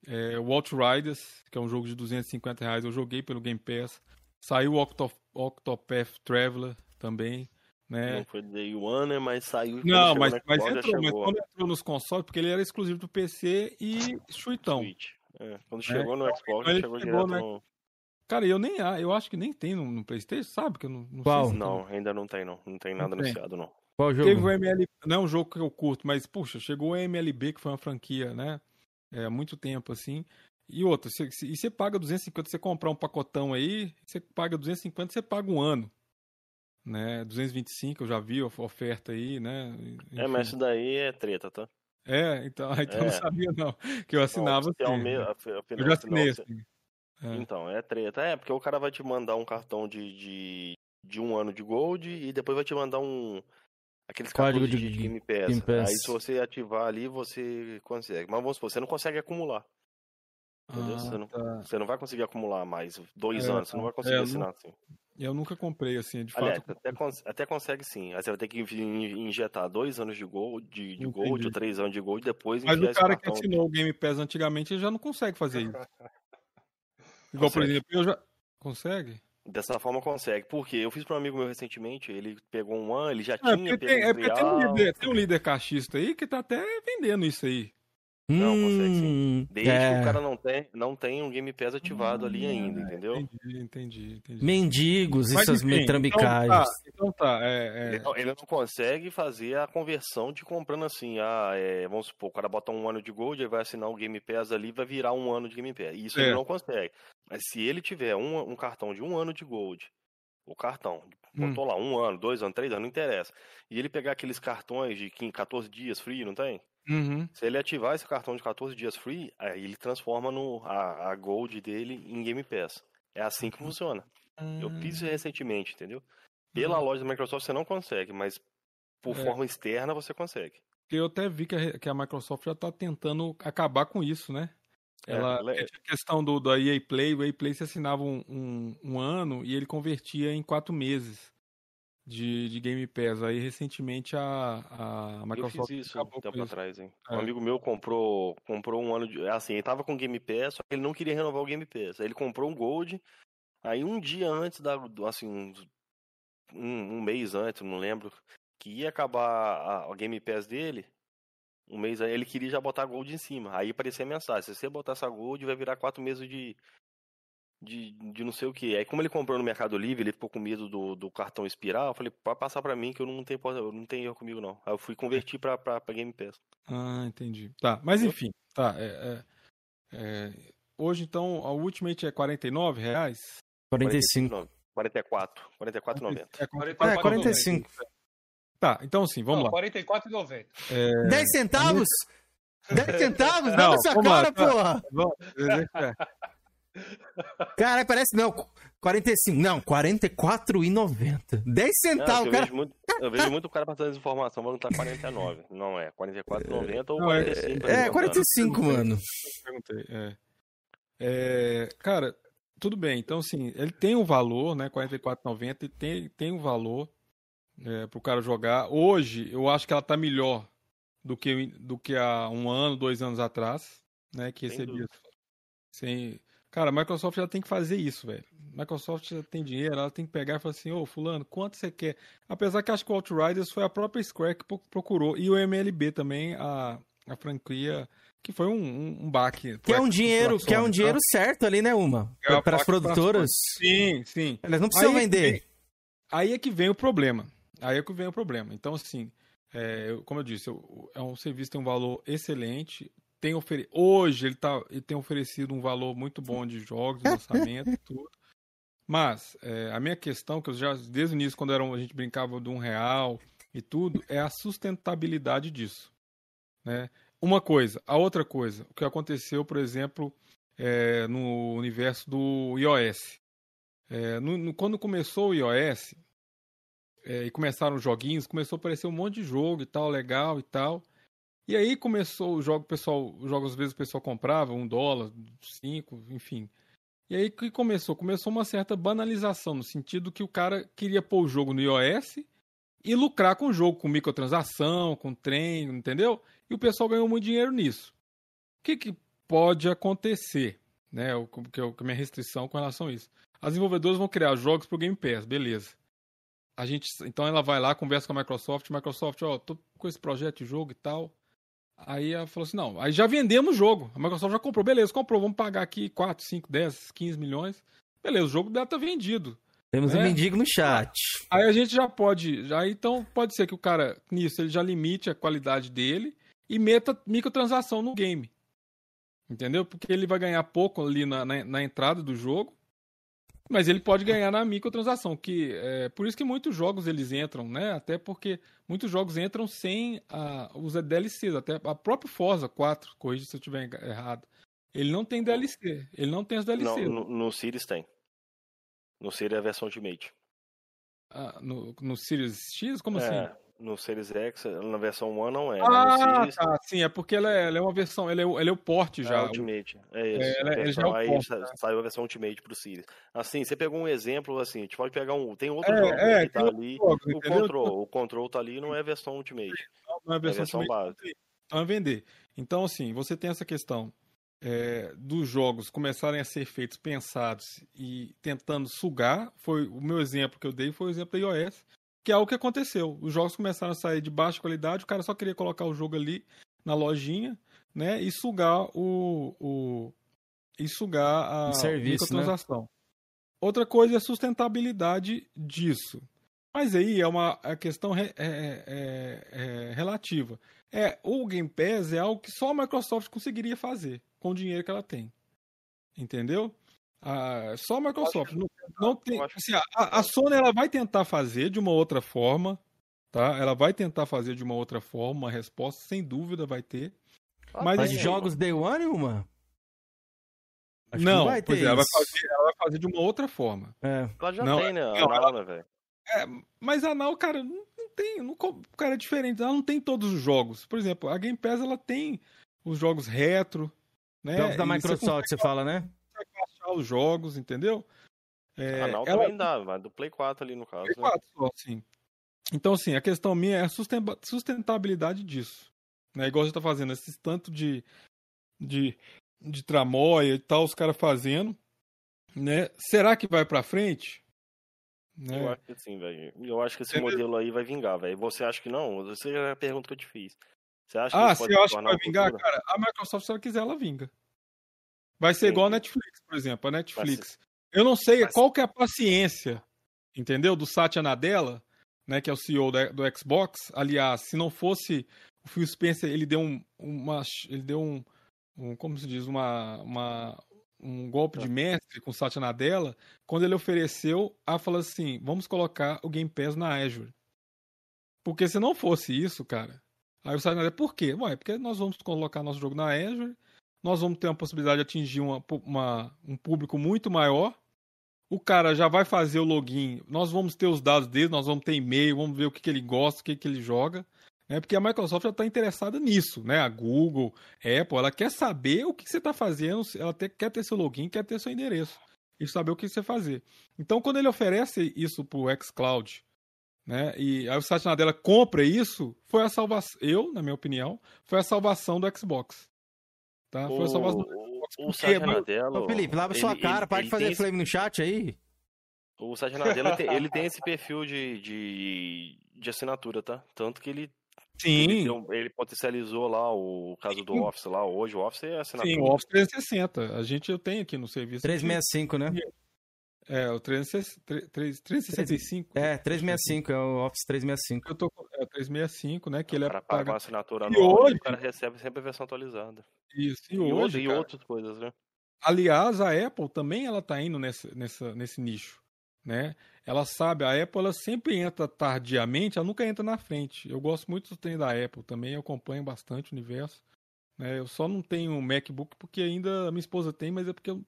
é, o Outriders, que é um jogo de 250 reais. Eu joguei pelo Game Pass. Saiu o Octo, Octopath Traveler também, né? Não foi Day One, né? Mas saiu Não, mas, no mas Xbox, entrou, mas quando entrou nos consoles, porque ele era exclusivo do PC e Suitão. É, quando chegou no Xbox, Então ele chegou, chegou direto no- no. Cara, eu nem ah, eu acho que nem tem no, no PlayStation, sabe? Que eu não, não Qual? sei se Não, ainda não tem, não. Não tem nada tem. anunciado, não. Qual Teve jogo? o MLB, não é um jogo que eu curto, mas, puxa, chegou o MLB, que foi uma franquia, né? É, muito tempo, assim. E outra, você, e você paga 250, você comprar um pacotão aí, você paga 250, você paga um ano. Né? 225, eu já vi a oferta aí, né? É, mas isso daí é treta, tá? É, então, então eu não É. sabia, não. Que eu assinava Não, assim. a- Eu já assinei assim. É. Então, é treta. É, porque o cara vai te mandar um cartão de, de, de um ano de Gold e depois vai te mandar um. Aqueles Código cartões de de, Game Pass. Game Pass. Aí se você ativar ali, você consegue. Mas vamos supor, você não consegue acumular. Entendeu? Ah, você, não, tá. você não vai conseguir acumular mais dois É, anos, você não vai conseguir é, assinar assim. Eu nunca comprei, assim, de Aliás, fato. até, cons- até consegue sim. Aí você vai ter que in- injetar dois anos de Gold, de, de Gold ou três anos de Gold e depois Mas o cara que cartão. assinou o Game Pass antigamente, já não consegue fazer isso. Igual, por Consegue. exemplo, eu já. Consegue? Dessa forma consegue. Porque eu fiz para um amigo meu recentemente, ele pegou um ano, ele já É tinha porque, tem, é um porque tem, um líder, tem um líder cachista aí que tá até vendendo isso aí. Não, consegue Hum, sim. Desde que é. o cara não tem, não tem um Game Pass ativado ali ainda, entendeu? Entendi, entendi, entendi. Mendigos, Mas, essas enfim, metrambicais. Então tá, então tá. É, é... Ele, não, ele não consegue fazer a conversão de comprando assim, ah, é, vamos supor, o cara bota um ano de Gold, ele vai assinar o Game Pass ali, vai virar um ano de Game Pass. Isso É. ele não consegue. Mas se ele tiver um, um cartão de um ano de Gold, o cartão, Hum. botou lá um ano, dois anos, três anos, não interessa. E ele pegar aqueles cartões de 15, 14 dias free, não tem? Uhum. Se ele ativar esse cartão de 14 dias free, aí ele transforma no, a, a Gold dele em Game Pass. É assim que funciona. Eu fiz isso recentemente, entendeu? Pela loja da Microsoft você não consegue, mas por É. forma externa você consegue. Eu até vi que a, que a Microsoft já tá tentando acabar com isso, né? É, Ela, ela é- a questão do, da EA Play, o EA Play você assinava um, um, um ano e ele convertia em quatro meses de, de Game Pass. Aí recentemente a, a Eu Microsoft fiz isso um tempo isso. atrás, hein? É. Um amigo meu comprou, comprou um ano de. Assim, ele tava com Game Pass, só que ele não queria renovar o Game Pass. Aí ele comprou um Gold. Aí um dia antes da. do- Assim, um, um mês antes, não lembro, que ia acabar a, o Game Pass dele. Um mês aí ele queria já botar Gold em cima. Aí aparecia a mensagem: se você botar essa Gold, vai virar quatro meses de. De, de não sei o que. Aí, como ele comprou no Mercado Livre, ele ficou com medo do, do cartão expirar. Eu falei, pode passar pra mim que eu não tenho, eu não tenho erro comigo, não. Aí eu fui convertir pra, pra, pra Game Pass. Ah, entendi. Tá, mas enfim, tá. é- é- é, hoje, então, a Ultimate é 49 reais? 45. 44. 44,90. É, É, 45. Tá, então sim, vamos Não, lá. 44,90. É... 10 centavos? 10 centavos? Dá Não, na sua vamos lá, cara, tá. porra! Vamos, Caralho, parece. Não, 45. Não, 44,90. 10 Não, centavos, cara. vejo muito, eu vejo muito cara passando essa informação, mas não tá 49. Não é, 44,90 ou Não, é- 45. É, né? 45, mano. Perguntei, é. É, cara, tudo bem. Então, assim, ele tem um valor, né? 44,90 e tem, tem um valor é, pro cara jogar. Hoje, eu acho que ela tá melhor do que, do que há um ano, dois anos atrás, né? Que recebia. Sem... Cara, a Microsoft já tem que fazer isso, velho. Microsoft já tem dinheiro, ela tem que pegar e falar assim, ô, fulano, quanto você quer? Apesar que acho que o Outriders foi a própria Square que pro- procurou, e o MLB também, a, a franquia, que foi um, um, um baque. Que é um dinheiro, que é um dinheiro tá? certo ali, né, Uma? É Para as produtoras. Sim, sim. Elas não precisam Aí que vender. vem- aí é que vem o problema. Aí é que vem o problema. Então, assim, é, como eu disse, é um serviço que tem um valor excelente. Tem ofere... Hoje ele, tá, ele tem oferecido um valor muito bom de jogos, de lançamento e tudo. Mas é, a minha questão, que eu já, desde o início, quando era um- a gente brincava de um real e tudo, é a sustentabilidade disso. Né? Uma coisa. A outra coisa, o que aconteceu, por exemplo, é, no universo do iOS. É, no- no- quando começou o iOS é, e começaram os joguinhos, começou a aparecer um monte de jogo e tal, legal e tal. E aí começou o jogo, o pessoal, os jogos às vezes o pessoal comprava um dólar, cinco, enfim. E aí que começou? Começou uma certa banalização, no sentido que o cara queria pôr o jogo no iOS e lucrar com o jogo, com microtransação, com treino, entendeu? E o pessoal ganhou muito dinheiro nisso. O que, que pode acontecer? Né? O que é o- minha restrição com relação a isso. As desenvolvedoras vão criar jogos pro Game Pass, beleza. A gente, então ela vai lá, conversa com a Microsoft, Microsoft, ó, tô com esse projeto de jogo e tal. Aí ela falou assim: não, aí já vendemos o jogo. A Microsoft já comprou, beleza, comprou, vamos pagar aqui 4, 5, 10, 15 milhões. Beleza, o jogo dela tá vendido. Temos um É. mendigo no chat. Aí a gente já pode, já então pode ser que o cara nisso ele já limite a qualidade dele e meta microtransação no game. Entendeu? Porque ele vai ganhar pouco ali na, na, na entrada do jogo, mas ele pode ganhar na microtransação, que é por isso que muitos jogos eles entram, né? Até porque muitos jogos entram sem a, os DLCs, até a próprio Forza 4, corrija se eu estiver errado. Ele não tem DLC, ele não tem Não, DLCs. no, no Series tem. No Series é a versão Ultimate. Ah, no, no Series X? Como é, assim? No Series X, na versão One não é. mas Ah, tá, sim, é porque ela é, ela é uma versão, ele é, o- ele é o porte é já. a Ultimate. É isso. É, ela- a ele já é versão- o porte, né? saiu a versão Ultimate pro Series. Assim, você pegou um exemplo, assim, a gente pode pegar um. Tem outro É, jogo é, que tá ali. jogos, o entendeu? Control. O Control tá ali não é a versão Ultimate. Não é a versão, é a versão Ultimate, base. Então é vender. Então, assim, você tem essa questão é, dos jogos começarem a ser feitos pensados e tentando sugar. Foi o meu exemplo que eu dei foi o exemplo da iOS, que é o que aconteceu. Os jogos começaram a sair de baixa qualidade, o cara só queria colocar o jogo ali na lojinha, né, e sugar o, o e sugar a serviço, né? microtransação. Outra coisa é a sustentabilidade disso. Mas aí é uma a questão re- é- é- é relativa. É, o Game Pass é algo que só a Microsoft conseguiria fazer com o dinheiro que ela tem. Entendeu? Ah, só a Microsoft. Não, não tem, assim, a, a Sony ela vai tentar fazer de uma outra forma. Tá? Ela vai tentar fazer de uma outra forma, uma resposta, sem dúvida vai ter. Ah, Mas Mas assim, jogos Day One, uma? Acho não, vai pois ter é, ela vai, fazer, ela vai fazer de uma outra forma. É. Ela já Não, tem, né? Não, Now, né, velho? É, mas a Now, cara, não, não tem. Não, cara, é diferente. Ela não tem todos os jogos. Por exemplo, a Game Pass ela tem os jogos retro. Né? Jogos da E você Microsoft, você fala, né? Baixar os jogos, entendeu? É, Now ela- também dá, mas do Play 4 ali no caso. Play né? 4 só, sim. Então, assim, a questão minha é a susten- sustentabilidade disso. Né? Igual você tá fazendo, esse tanto de, de, de tramóia e tal, os caras fazendo. Né? Será que vai pra frente? Né? Eu acho que sim, velho. Eu acho que esse Entendeu? modelo aí vai vingar, velho. Você acha que não? Você é a pergunta que eu te fiz. Você acha que Ah, se acho que vai vingar, cara, a Microsoft, se ela quiser, ela vinga. Vai ser igual a Netflix, por exemplo, a Netflix. Eu não sei qual que é a paciência, entendeu? Do Satya Nadella, né, que é o CEO da- do Xbox. Aliás, se não fosse o Phil Spencer, ele deu um, uma, ele deu um, um como se diz, uma, uma, um golpe de mestre com o Satya Nadella, quando ele ofereceu a falar assim, vamos colocar o Game Pass na Azure. Porque se não fosse isso, cara, aí o Satya Nadella, por quê? Ué, porque nós vamos colocar nosso jogo na Azure, nós vamos ter uma possibilidade de atingir uma, uma- um público muito maior. O cara já vai fazer o login, nós vamos ter os dados dele, nós vamos ter e-mail, vamos ver o que, que ele gosta, o que, que ele joga. Né? Porque a Microsoft já está interessada nisso, né? A Google, Apple, ela quer saber o que, que você está fazendo, ela até quer ter seu login, quer ter seu endereço e saber o que você fazer. Então, quando ele oferece isso para o xCloud, né? E aí o Satya Nadella compra isso, foi a salvação, eu, na minha opinião, foi a salvação do Xbox. Tá? Foi a salvação do. O Nadella... Ô, Felipe, lava sua ele- cara, ele- para ele de fazer tem esse- flame no chat aí. O Satya Nadella, tem, ele tem esse perfil de, de, de assinatura, tá? Tanto que ele... Sim. Ele, deu- ele potencializou lá o caso do Sim. Office lá. Hoje o Office é assinatura. Sim, o Office 360. A gente eu tenho aqui no serviço. 365, né? É, o 360 365. É, 365, é o Office 365. Eu tô com é, o 365, né? Que ele é O cara paga paga. uma assinatura E anual e hoje- o cara recebe sempre a versão atualizada. Isso, e, E, hoje. e cara, outras coisas, né? Aliás, a Apple também ela tá indo nessa, nessa, nesse nicho, né? Ela sabe, a Apple ela sempre entra tardiamente, ela nunca entra na frente. Eu gosto muito do trem da Apple também, eu acompanho bastante o universo. Né? Eu só não tenho um MacBook porque ainda a minha esposa tem, mas é porque eu-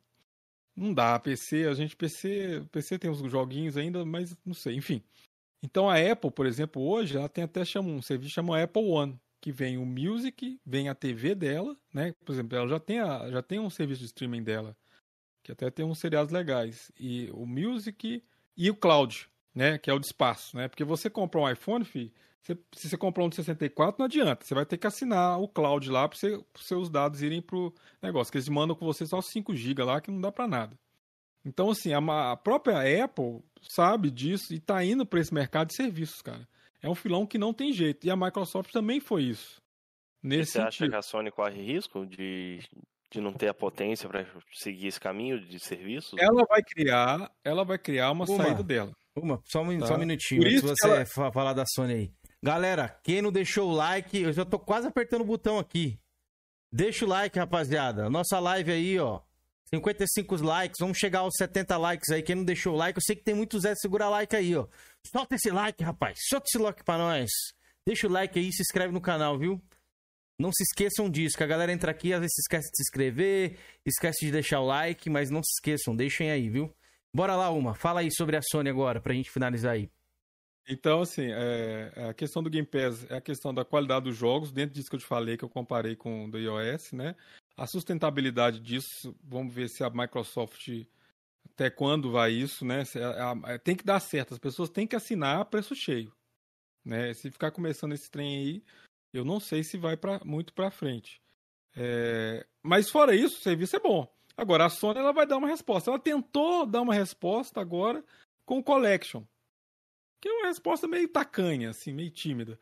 não dá. PC, a gente PC, PC tem uns joguinhos ainda, mas não sei, enfim. Então a Apple, por exemplo, hoje ela tem até chama, um serviço chama Apple One, que vem o Music, vem a TV dela, né? Por exemplo, ela já tem, a, já tem um serviço de streaming dela, que até tem uns seriados legais. E o Music e o Cloud, né? Que é o de espaço, né? Porque você compra um iPhone, fi, você- se você comprar um de 64, não adianta. Você vai ter que assinar o Cloud lá para os seus dados irem pro negócio, que eles mandam com você só 5 GB lá, que não dá para nada. Então, assim, a, a própria Apple sabe disso e tá indo para esse mercado de serviços, cara. É um filão que não tem jeito. E a Microsoft também foi isso. nesse Você acha sentido. que a Sony corre risco de, de não ter a potência para seguir esse caminho de serviços? Ela vai criar, ela vai criar uma, Uma. saída dela. Uma, só um, Tá. só um minutinho, Por antes você ela- fa- falar da Sony aí. Galera, quem não deixou o like, eu já tô quase apertando o botão aqui. Deixa o like, rapaziada. Nossa live aí, ó. 55 likes, vamos chegar aos 70 likes aí. Quem não deixou o like, eu sei que tem muito Zé, segura like aí, ó. Solta esse like, rapaz. Solta esse like pra nós. Deixa o like aí se inscreve no canal, viu? Não se esqueçam disso, que a galera entra aqui, às vezes esquece de se inscrever, esquece de deixar o like, mas não se esqueçam, deixem aí, viu? Bora lá, Uma. Fala aí sobre a Sony agora, pra gente finalizar aí. Então, assim, é, a questão do Game Pass é a questão da qualidade dos jogos, dentro disso que eu te falei, que eu comparei com o do iOS, né? A sustentabilidade disso, vamos ver se a Microsoft, até quando vai isso, né? A- a- tem que dar certo, as pessoas têm que assinar a preço cheio, né? Se ficar começando esse trem aí, eu não sei se vai pra, muito pra frente. É, mas fora isso, o serviço é bom. Agora, a Sony ela vai dar uma resposta. Ela tentou dar uma resposta agora com o Collection que é uma resposta meio tacanha, assim, meio tímida.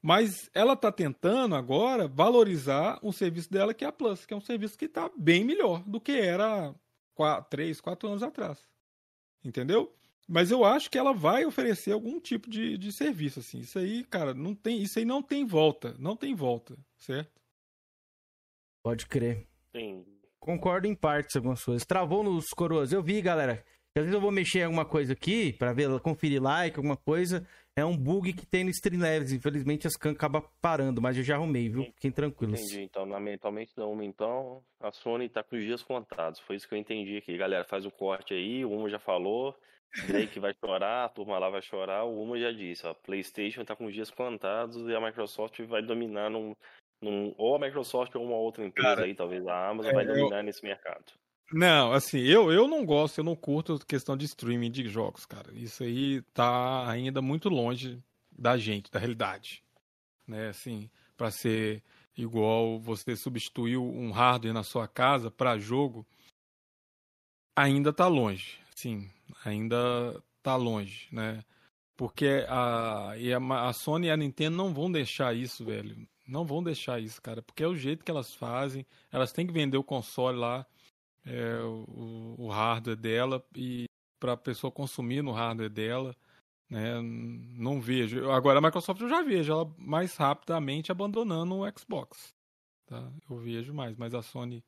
Mas ela tá tentando agora valorizar um serviço dela que é a Plus, que é um serviço que tá bem melhor do que era quatro, três, quatro anos atrás. Entendeu? Mas eu acho que ela vai oferecer algum tipo de, de serviço, assim. Isso aí, cara, não tem, isso aí não tem volta. Não tem volta, certo? Pode crer. Sim. Concordo em partes algumas coisas. Travou nos coroas. Eu vi, galera. Às vezes eu vou mexer em alguma coisa aqui, pra ver, conferir like, alguma coisa. É um bug que tem no Streamlabs. Infelizmente as can acaba parando, mas eu já arrumei, viu? Fiquem tranquilos. Entendi. Então, na- mentalmente não. Então, a Sony tá com os dias contados. Foi isso que eu entendi aqui. Galera, faz o corte aí. O Uma já falou. Drake vai chorar, a turma lá vai chorar. O Uma já disse, ó. PlayStation tá com os dias contados e a Microsoft vai dominar num. num ou a Microsoft ou uma outra empresa Cara, aí, talvez a Amazon, é, vai eu- dominar nesse mercado. Não, assim, eu, eu não gosto, eu não curto questão de streaming de jogos, cara. Isso aí tá ainda muito longe da gente, da realidade. Né, assim, para ser igual você substituiu um hardware na sua casa para jogo, ainda tá longe. Sim, ainda tá longe, né? Porque a, e a, a Sony e a Nintendo não vão deixar isso, velho. Não vão deixar isso, cara. Porque é o jeito que elas fazem. Elas têm que vender o console lá é, o, o hardware dela e para a pessoa consumir no hardware dela, né? Não vejo. Agora a Microsoft eu já vejo ela mais rapidamente abandonando o Xbox, tá? Eu vejo mais, mas a Sony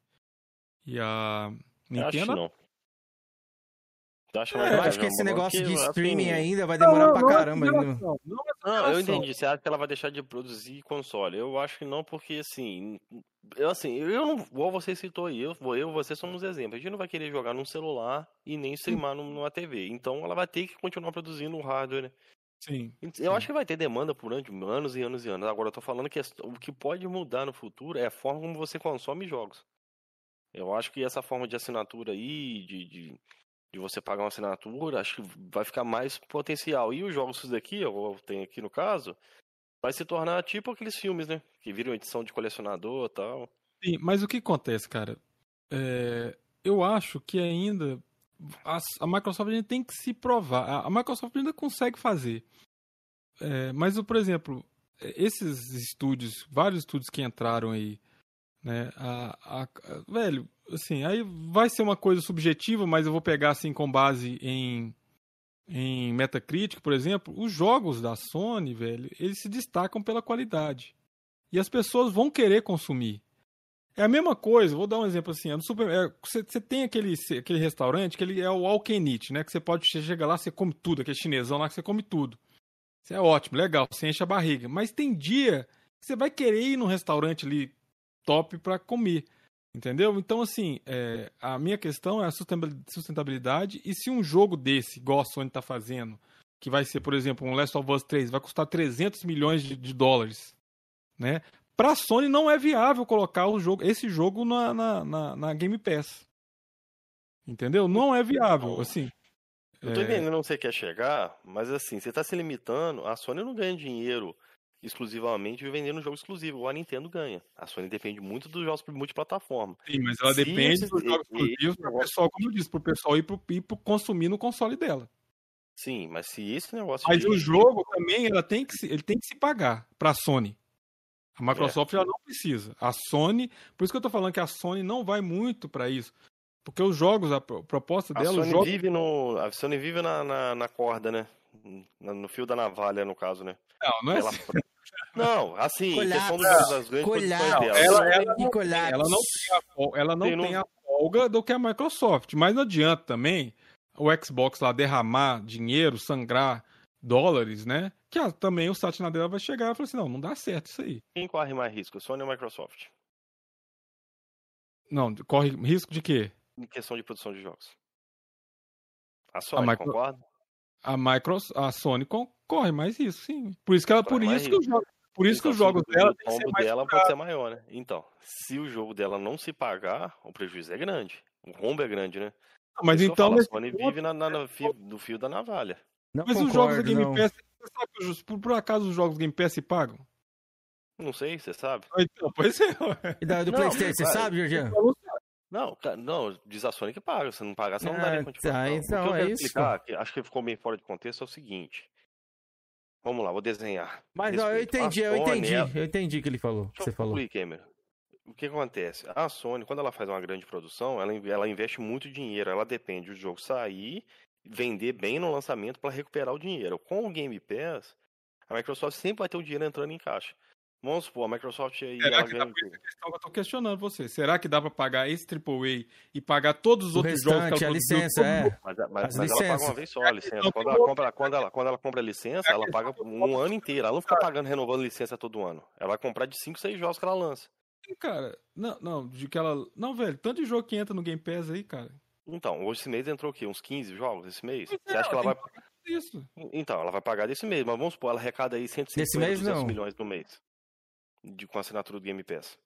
e a Nintendo. Eu acho, É, eu acho que esse negócio de assim, streaming ainda vai demorar pra caramba. ainda. Não, eu entendi. Você acha que ela vai deixar de produzir console? Eu acho que não, porque assim. Eu assim, eu não. Igual você citou aí, eu, eu e você somos exemplos. A gente não vai querer jogar num celular e nem streamar num- numa TV. Então ela vai ter que continuar produzindo um hardware, né? Sim. Eu acho que vai ter demanda por anos e anos e anos. Agora eu tô falando que o que pode mudar no futuro é a forma como você consome jogos. Eu acho que essa forma de assinatura aí, de, de, de você pagar uma assinatura, acho que vai ficar mais potencial. E os jogos daqui, eu tenho aqui no caso, vai se tornar tipo aqueles filmes, né? Que viram edição de colecionador tal. Sim, mas o que acontece, cara? É, eu acho que ainda a, a Microsoft ainda tem que se provar. A, a Microsoft ainda consegue fazer. É, mas, por exemplo, esses estúdios, vários estúdios que entraram aí, né? A- velho, assim, aí vai ser uma coisa subjetiva, mas eu vou pegar assim com base em em Metacritic, por exemplo, os jogos da Sony, velho, eles se destacam pela qualidade. E as pessoas vão querer consumir. É a mesma coisa, vou dar um exemplo assim, é é, você, tem aquele, aquele restaurante que ele é o eat, né? Que você pode você chega lá, você come tudo, aquele chinesão lá que você come tudo. Isso é ótimo, legal, você enche a barriga. Mas tem dia que você vai querer ir num restaurante ali top para comer. Entendeu? Então, assim, é, a minha questão é a sustentab- sustentabilidade. E se um jogo desse, igual a Sony tá fazendo, que vai ser, por exemplo, um Last of Us 3, vai custar 300 milhões de, de dólares, né? Pra Sony não é viável colocar o jogo, esse jogo na, na, na, na Game Pass. Entendeu? Não é viável, assim. Eu tô É, entendendo onde você quer chegar, mas assim, você tá se limitando. A Sony não ganha dinheiro exclusivamente vendendo jogo exclusivo, a Nintendo ganha. A Sony depende muito dos jogos multiplataforma. Sim, mas ela Se depende esses- dos jogos exclusivos pro pessoal, como eu disse, pro pessoal ir, pro, ir pro consumir no console dela. Sim, mas se esse negócio. Mas de- o jogo também ela tem que se, ele tem que se pagar pra Sony. A Microsoft ela não precisa. A Sony, por isso que eu tô falando que a Sony não vai muito pra isso. Porque os jogos, a pro- proposta A dela, os Sony jogos. vive no. A Sony vive na, na, na corda, né? No, no fio da navalha, no caso, né? Não, não é Ela- assim. Não, assim, Colapso. questão das, das grandes Colapso. dela. Ela, ela, não, ela não tem a, ela não Tem tem a folga do que a Microsoft. Mas não adianta também o Xbox lá derramar dinheiro, sangrar dólares, né? Que a- também o Satya Nadella vai chegar e falar assim: não, não dá certo isso aí. Quem corre mais risco, Sony ou Microsoft? Não, corre risco de quê? Em questão de produção de jogos. A Sony, Micro- concorda? A Microsoft, a Sony con- corre mais risco, sim. Por isso que ela, por Corre isso que os jogos, por isso que Então, os se jogos o- dela o que tombo mais dela pode ser maior, né? Então, se o jogo dela não se pagar, o prejuízo é grande. O rombo é grande, né? Mas isso que então, falo, a Sony ponto- vive na, na- na fio- do fio da navalha. Não Mas os concordo, jogos da Game não. Pass, você sabe que os- por, por acaso os jogos Game Pass se pagam? Não sei, você sabe? Então, pois é. ué. E da, do Não, Playstation, você vai. sabe, Georgian? Não, não, diz a Sony que paga. Se não pagar, você não Ah, daria continuação. tá, O que então eu é quero isso. explicar, que acho que ficou meio fora de contexto, é o seguinte. Vamos lá, vou desenhar. Mas ó, eu entendi, eu Sony, entendi. ela- Eu entendi o que ele falou. Deixa Você eu falou. O que acontece? A Sony, quando ela faz uma grande produção, ela, ela investe muito dinheiro. Ela depende do jogo sair, vender bem no lançamento para recuperar o dinheiro. Com o Game Pass, a Microsoft sempre vai ter o dinheiro entrando em caixa. Vamos supor, a Microsoft aí. Será que dá pra eu tô questionando você? Será que dá pra pagar esse AAA e pagar todos os O outros jogos que restante, ela a licença, todo é. Mas, mas, As mas ela paga uma vez só a licença. Quando ela compra, quando ela, quando ela compra a licença, ela paga um ano inteiro. Ela não fica pagando, renovando licença todo ano. Ela vai comprar de 5, 6 jogos que ela lança. Cara, não, não, de que ela. Não, velho, tanto de jogo que entra no Game Pass aí, cara. Então, hoje esse mês entrou o quê? Uns 15 jogos esse mês? Você é, acha que ela vai. Isso. Então, ela vai pagar desse mês, mas vamos supor, ela arrecada aí 150, Desse mês, 200 não. milhões no mês. De, com a assinatura do Game Pass.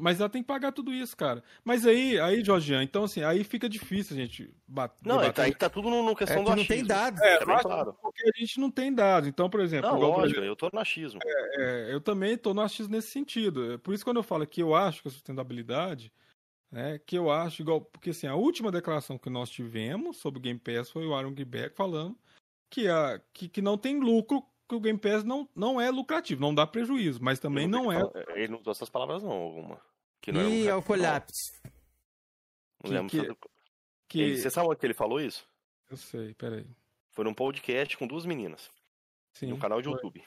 Mas ela tem que pagar tudo isso, cara. Mas aí, aí, Jorgian, então assim, aí fica difícil a gente bat- Não, é, debater. tá, aí tá tudo no, no questão É do que não tem achismo. dados. É, Tá claro. porque a gente não tem dados. Então, por exemplo, Não, igual, por lógico, exemplo, eu tô no achismo. é, eu também tô no achismo nesse sentido. É Por isso quando eu falo que eu acho que a sustentabilidade, né, que eu acho igual, porque assim, a última declaração que nós tivemos sobre o Game Pass foi o Aaron Giebeck falando que, a, que, que não tem lucro, que o Game Pass não, não é lucrativo, não dá prejuízo, mas também Ele não é. fala- Ele não usou essas palavras, não, alguma. Que não Ih, é um o colapso. Não lembro que- se- Que, Ele- Você sabe onde que ele falou isso? Eu sei, peraí. Foi num podcast com duas meninas. Sim, no canal de foi. YouTube.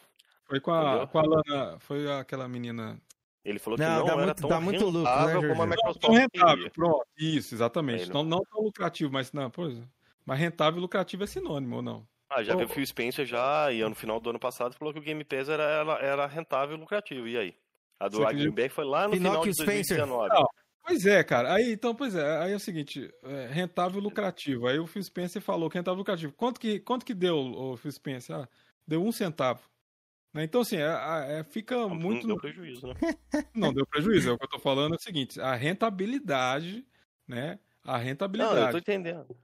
Foi com a, Entendeu? com a Lana, foi aquela menina. Ele falou que Não, não dá era muito- tão dá muito lucro, né, rentável como a? Microsoft Tão rentável, queria. pronto. Isso, exatamente. Aí Não, não tão lucrativo, mas não, pois é. Mas rentável e lucrativo é sinônimo, ou não? Ah, já veio o Phil Spencer já, e no final do ano passado falou que o Game Pass era, era, era rentável e lucrativo. E aí? A do? Greenback foi lá no Pinóquio final de Spencer. 2019. Não, Pois é, cara. Aí, então, pois é. Aí é o seguinte, é, rentável e lucrativo. Aí o Phil Spencer falou que rentável e lucrativo. Quanto que, quanto que deu o Phil Spencer? Ah, deu um centavo. Né? Então, assim, é, é- fica Não, muito... Não deu prejuízo, né? Não deu prejuízo. É o que eu tô falando é o seguinte, a rentabilidade, né? A Não, eu rentabilidade. tô entendendo.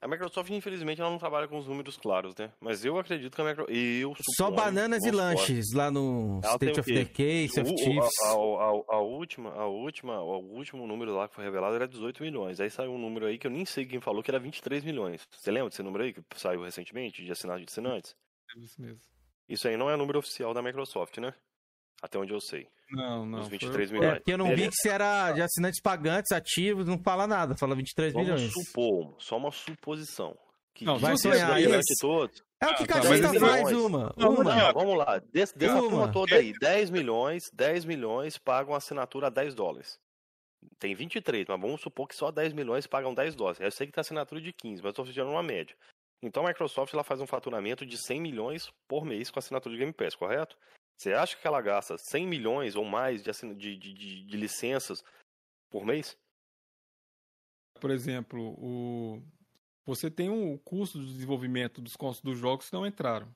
A Microsoft, infelizmente, ela não trabalha com os números claros, né? Mas eu acredito que a Microsoft. Eu Só bananas e lanches lá no Ela State of? Decay, Sea of Thieves. A, a- a- a última, a última, o último número lá que foi revelado era 18 milhões. Aí saiu um número aí que eu nem sei quem falou que era 23 milhões. Você lembra desse número aí que saiu recentemente, de assinado de assinantes? Isso mesmo. Isso aí não é número oficial da Microsoft, né? Até onde eu sei. Não, não. Os foi- 23 É, milhões. porque eu não vi Beleza. que se era de assinantes pagantes, ativos, não fala nada, fala 23 Vamos milhões. supor, só uma suposição. Que Não, vai sonhar isso. todos. É o que Ah, tá, cadista mas faz, milhões. uma. Não, uma. Não, vamos lá. Des, dessa Uma. turma toda aí, 10 milhões, 10 milhões pagam assinatura a 10 dólares. Tem 23, mas vamos supor que só 10 milhões pagam 10 dólares. Eu sei que tem assinatura de 15, mas eu estou fazendo uma média. Então a Microsoft ela faz um faturamento de 100 milhões por mês com assinatura de Game Pass, correto? Você acha que ela gasta 100 milhões ou mais de, de, de, de- licenças por mês? Por exemplo, o... você tem um custo de desenvolvimento dos dos jogos que não entraram.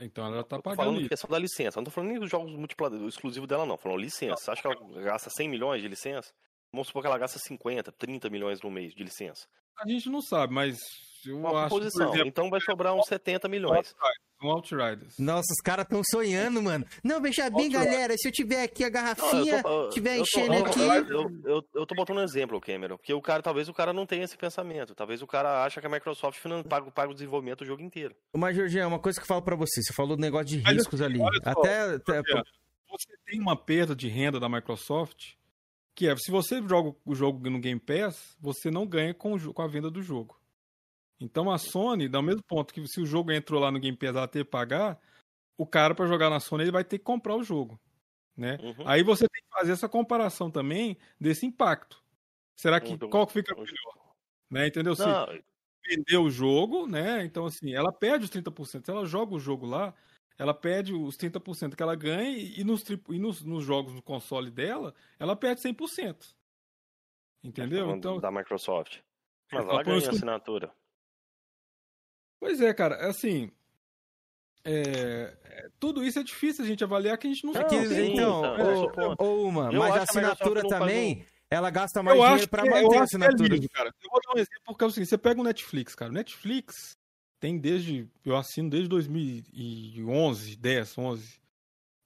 Então ela tá Tô pagando falando de questão da licença. Não tô falando nem dos jogos multiplayer exclusivos dela, não. Falando licença. Você acha que ela gasta 100 milhões de licença? Vamos supor que ela gasta 50, 30 milhões no mês de licença. A gente não sabe, mas eu Uma acho que, por posição. exemplo, Então vai sobrar uns 70 milhões. Um Outriders. Nossa, os caras tão sonhando, mano. Não, veja bem, galera, se eu tiver aqui a Não, garrafinha, eu tô, tiver eu tô- enchendo eu- aqui... Eu, eu, eu tô botando um exemplo, Cameron. Porque o cara, talvez o cara não tenha esse pensamento. Talvez o cara acha que a Microsoft paga, paga o desenvolvimento do jogo inteiro. Mas, Jorginho, uma coisa que eu falo pra você. Você falou do negócio de Mas, riscos ali. só, Até, até- você tem uma perda de renda da Microsoft, que é, se você joga o jogo no Game Pass, você não ganha com, com a venda do jogo. Então a Sony, dá o mesmo ponto que se o jogo entrou lá no Game Pass, ela ter que pagar, o cara para jogar na Sony ele vai ter que comprar o jogo, né? Uhum. Aí você tem que fazer essa comparação também desse impacto. Será que qual que fica melhor? Né? Entendeu? Se vender o jogo, né? Então assim, ela perde os 30%. Se ela joga o jogo lá, ela perde os 30% que ela ganha e nos, e nos, nos jogos no console dela, ela perde 100%. Entendeu? falando Então, da Microsoft. Mas Ela ela os ganha assinatura. Pois é, cara, assim. é, é, tudo isso é difícil a gente avaliar que a gente não, É não tem então, como. ô, ô, uma, Eu mas a assinatura não também, ela gasta mais eu dinheiro acho pra manter a é assinatura. liso, cara. Eu vou dar um exemplo porque é o seguinte, você pega o Netflix, cara. O Netflix tem desde. Eu assino desde 2011, 10, 11.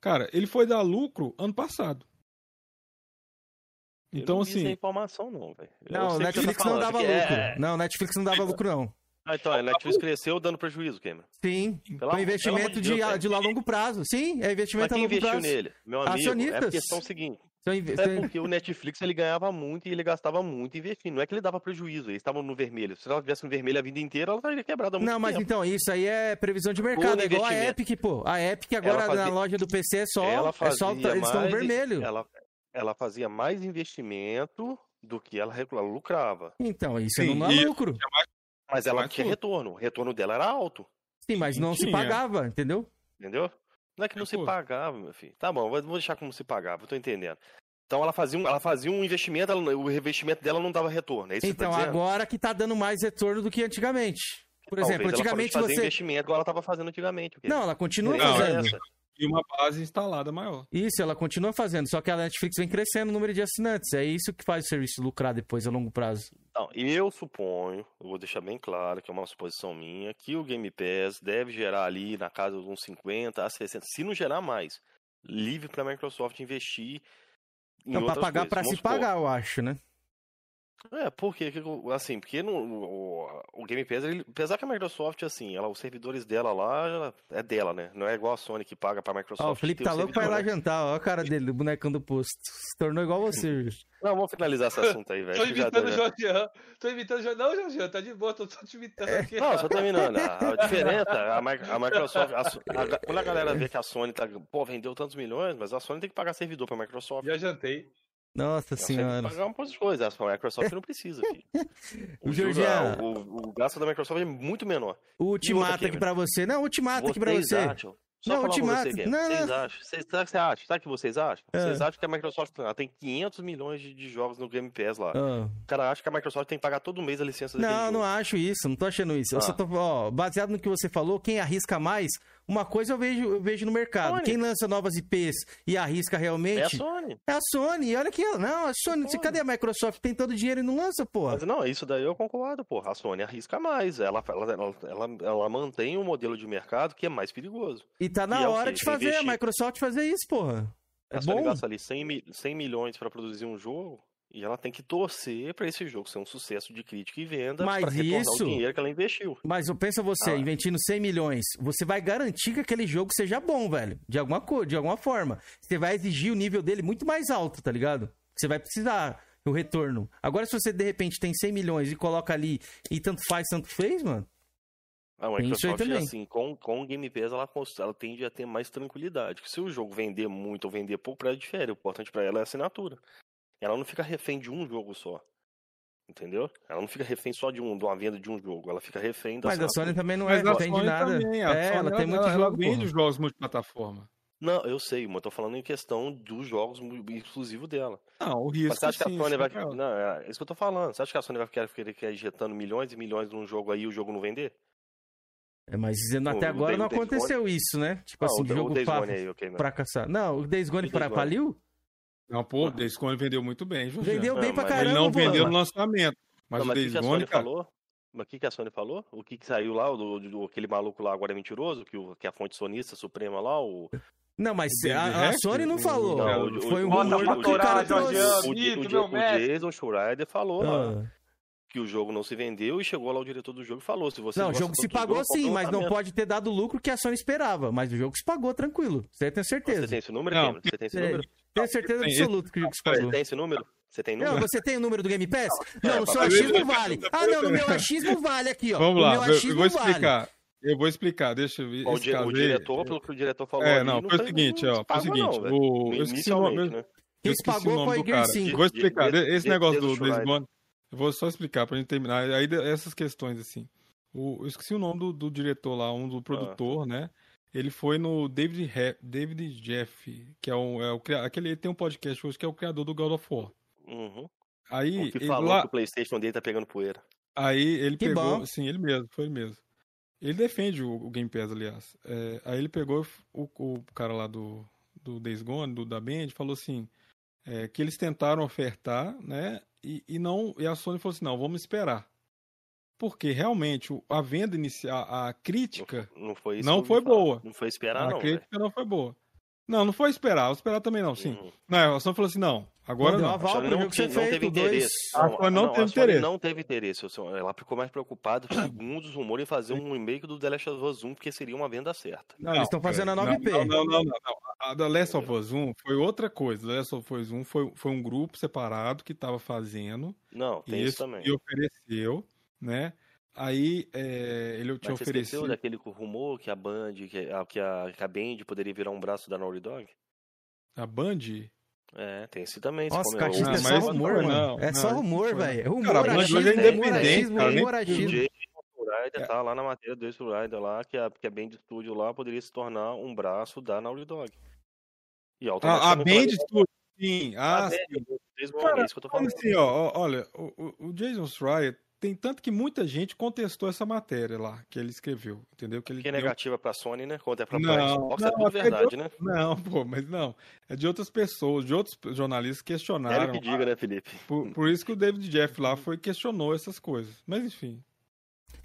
Cara, ele foi dar lucro ano passado. Eu Então, não assim. essa informação, não, velho. Eu Não, o Netflix tá não dava lucro. é- Não, o Netflix não dava lucro, não. Ah, então, a Netflix cresceu dando prejuízo, Cameron. Sim, Pelo foi amor- investimento de de, Deus, a- velho. de lá longo prazo. Sim, é investimento a quem longo investiu prazo. nele? Meu amigo, é Acionistas. a questão é seguinte. São inve- É porque o Netflix ele ganhava muito e ele gastava muito investindo. Não é que ele dava prejuízo, eles estavam no vermelho. Se ela tivesse no vermelho a vida inteira, ela estaria quebrada muito Não, mas tempo. então, isso aí é previsão de mercado. É igual a. Epic, pô. A Epic agora fazia- na loja do PC é só. ela é só eles estão no mais- vermelho. Ela, ela fazia mais investimento do que ela lucrava. Então, isso Sim, não e- lucro. Mas ela tinha retorno. O retorno dela era alto. Sim, mas não se tinha. pagava, entendeu? Entendeu? Não é que não se pagava, meu filho. Tá bom, vou deixar como se pagava, eu tô entendendo. Então ela fazia um, ela fazia um investimento, ela- o investimento dela não dava retorno. É isso que Então, tá agora que tá dando mais retorno do que antigamente. Por Talvez exemplo, ela antigamente fazer você. investimento igual ela estava fazendo antigamente. Não, ela continua Não, fazendo. essa. E uma base instalada maior. Isso, ela continua fazendo, só que a Netflix vem crescendo o número de assinantes. É isso que faz o serviço lucrar depois a longo prazo. Então, eu suponho, eu vou deixar bem claro que é uma suposição minha, que o Game Pass deve gerar ali na casa de uns 50 a 60, se não gerar mais, livre para a Microsoft investir em Então, outras pagar Vamos se pagar, eu acho, né? É, porque, assim, porque no, o, o Game Pass, ele, apesar que a Microsoft, assim, ela, os servidores dela lá, ela- é dela, né? Não é igual a Sony que paga pra Microsoft. Ó, o Felipe tá louco pra ir lá jantar, ó a cara dele, do bonecão do posto. Se tornou igual você. Não, vamos finalizar esse assunto aí, velho. Tô imitando o Jorgean. Tô imitando o Jorgean. Não, tá de boa, tô, tô te imitando aqui. Não, só terminando. A, a diferença, a, a Microsoft, a So- a- quando a galera vê que a Sony tá, pô, vendeu tantos milhões, mas a Sony tem que pagar servidor pra Microsoft. Já jantei. Nossa A Sony tem senhora. pagar um monte de coisa, a Microsoft não precisa, filho. O juro, Georgian. o, o, gasto da Microsoft é muito menor. O ultimato aqui pra você. Não, o ultimato aqui pra Vocês você. acham? Só Não, ultimato. você, Não, vocês não. acham? Vocês, sabe o que você acha? Sabe o que vocês acham? É. Vocês acham que a Microsoft ela tem 500 milhões de, de jogos no Game Pass lá. Ah. O cara acha que a Microsoft tem que pagar todo mês a licença Não, jogo. não acho isso, não tô achando isso. Eu Ah. só tô, ó, baseado no que você falou, quem arrisca mais, uma coisa eu vejo, eu vejo no mercado. Sony. Quem lança novas IPs e arrisca realmente É a Sony. é a Sony. E olha que não, a Sony, Sony. cadê a Microsoft? Tem todo o dinheiro e não lança, porra. Mas não, isso daí eu concordo, porra. A Sony arrisca mais. Ela, ela, ela, ela, ela mantém um modelo de mercado que é mais perigoso. E tá na E é hora quê? de fazer a Investir. Microsoft fazer isso, porra. É a Sony bom. gasta ali 100, mi- 100 milhões pra produzir um jogo e ela tem que torcer pra esse jogo ser um sucesso de crítica e venda Mas pra retornar isso- o dinheiro que ela investiu. Mas eu pensa você, Ah. investindo 100 milhões, você vai garantir que aquele jogo seja bom, velho. De alguma cor, de alguma forma. Você vai exigir o nível dele muito mais alto, tá ligado? Você vai precisar o retorno. Agora, se você de repente tem 100 milhões e coloca ali e tanto faz, tanto fez, mano. A Tem isso aí assim, com, com o Game Pass, ela, ela tende a ter mais tranquilidade. Que se o jogo vender muito ou vender pouco, pra ela difere. O importante pra ela é a assinatura. Ela não fica refém de um jogo só. Entendeu? Ela não fica refém só de, um, de uma venda de um jogo. Ela fica refém da Mas a. Sony também não Mas é, não tem de nada. também, a é, Sony, ela tem muito ela, jogo, ela vende os jogos multiplataforma. Não, eu sei, mas eu tô falando em questão dos jogos exclusivos dela. Não, o Mas risco você acha que a Sony sim, vai. cara. Não, é isso que eu tô falando. Você acha que a Sony vai querer querer querer injetando milhões e milhões num jogo aí e o jogo não vender? É, mas dizendo até O- o agora Day- não o Gone- aconteceu isso, né? Tipo Ah, assim, o- de o jogo Days pra, aí, ok, né? fracassar. Não, o Days Gone Days faliu? Não, pô, o Days Gone vendeu muito bem, Jorge. Vendeu bem Não, pra mas caramba, Ele não vendeu no lançamento. Mas Não, o mas o que, Days Gone, cara, falou? Mas o que, que a Sony falou? O que, que saiu lá, o do, do- aquele maluco lá agora é mentiroso, que, o, que a fonte sonista suprema lá, o. Não, mas O a, a Sony não falou. Não, o- Foi um o- Bota rumor do que o cara torar, trouxe. O, o, o mestre. Jason Schreider falou lá. Ah. que o jogo não se vendeu e chegou lá o diretor do jogo e falou: se você Não, o jogo se pagou jogo, sim, mas não pode ter dado o lucro que a Sony esperava. Mas o jogo se pagou tranquilo. Você tem certeza. Você tem esse número, Não. Cameron? Você tem esse É, número? Tenho certeza Tem- absoluta que o jogo se Você pagou. tem esse número? Você tem Não, número? você tem o número do Game Pass? Não, no É, seu papai, achismo vale. Ah, não, no meu achismo vale aqui, ó. Vamos lá, meu eu- vou vale. explicar. Eu vou explicar, deixa eu o, di- o diretor, pelo que o diretor falou É, ali, não, foi o seguinte, ó, foi o pagou seguinte, não, o, eu esqueci o nome, né? eu esqueci o nome do cara. Cinco. Vou explicar, De- de- esse de- negócio do. Gone, eu vou só explicar pra gente terminar, aí essas questões assim. O, eu esqueci o nome do, do diretor lá, um Ah. do produtor, né? Ele foi no David, He- David Jeff, que é, um, é o aquele ele tem um podcast hoje que é o criador do God of War. Uhum. Aí, O que ele falou lá, que o Playstation dele tá pegando poeira. Aí ele Que pegou, bom. sim, ele mesmo, foi ele mesmo. Ele defende o, o Game Pass, aliás. É, aí ele pegou o, o cara lá do, do Days Gone, do, da Band, falou assim, é, que eles tentaram ofertar, né, e, e não, e a Sony falou assim, não, vamos esperar. Porque realmente a venda inicial, a crítica Não foi isso não que eu ouvi foi boa. Não foi esperar, a não, crítica não foi boa. Não, não foi esperar, vou esperar também não, sim. Uhum. Não, a Sony falou assim, não, agora Não não. aval A não, tinha- não teve feito, interesse. A Sony não teve a Sony interesse. não teve interesse. Ela ficou mais preocupada, segundo os rumores, em fazer um remake do The Last of Us 1, porque seria uma venda certa. Não, eles estão fazendo a Não, 9P. Não, não, não, não, não. A da Last of Us 1 foi outra coisa. The Last of Us 1 foi, foi um grupo separado que estava fazendo. Não, tem isso também. E ofereceu, né? Aí é, ele te Mas você ofereceu. daquele rumor que a Band, que a, que a, que a Band poderia virar um braço da Naughty Dog? A Band? É, tem esse também. Nossa, Catista, comeu- é só rumor, mano. É só rumor, velho. É rumor, Cara, a Band hoje é rumor, independente, cara, rumor, O achismo. Jason Rider tá lá na matéria do Jason Rider lá, que a, que a Band Studio lá poderia se tornar um braço da Naughty Dog. E A, a Band Studio, sim. Ah, sim. Cara, início que eu tô falando. assim, ó, olha, o, o- o Jason Schreier tem tanto que muita gente contestou essa matéria lá que ele escreveu, entendeu? Que ele Que é deu- negativa pra Sony, né? Contra pra Não, Xbox, não, é tudo de verdade, outro- né? Não, pô, mas não. É de outras pessoas, de outros jornalistas que questionaram. Ele que diga, né, Felipe? Por, por isso que o David Jeff lá foi questionou essas coisas. Mas enfim.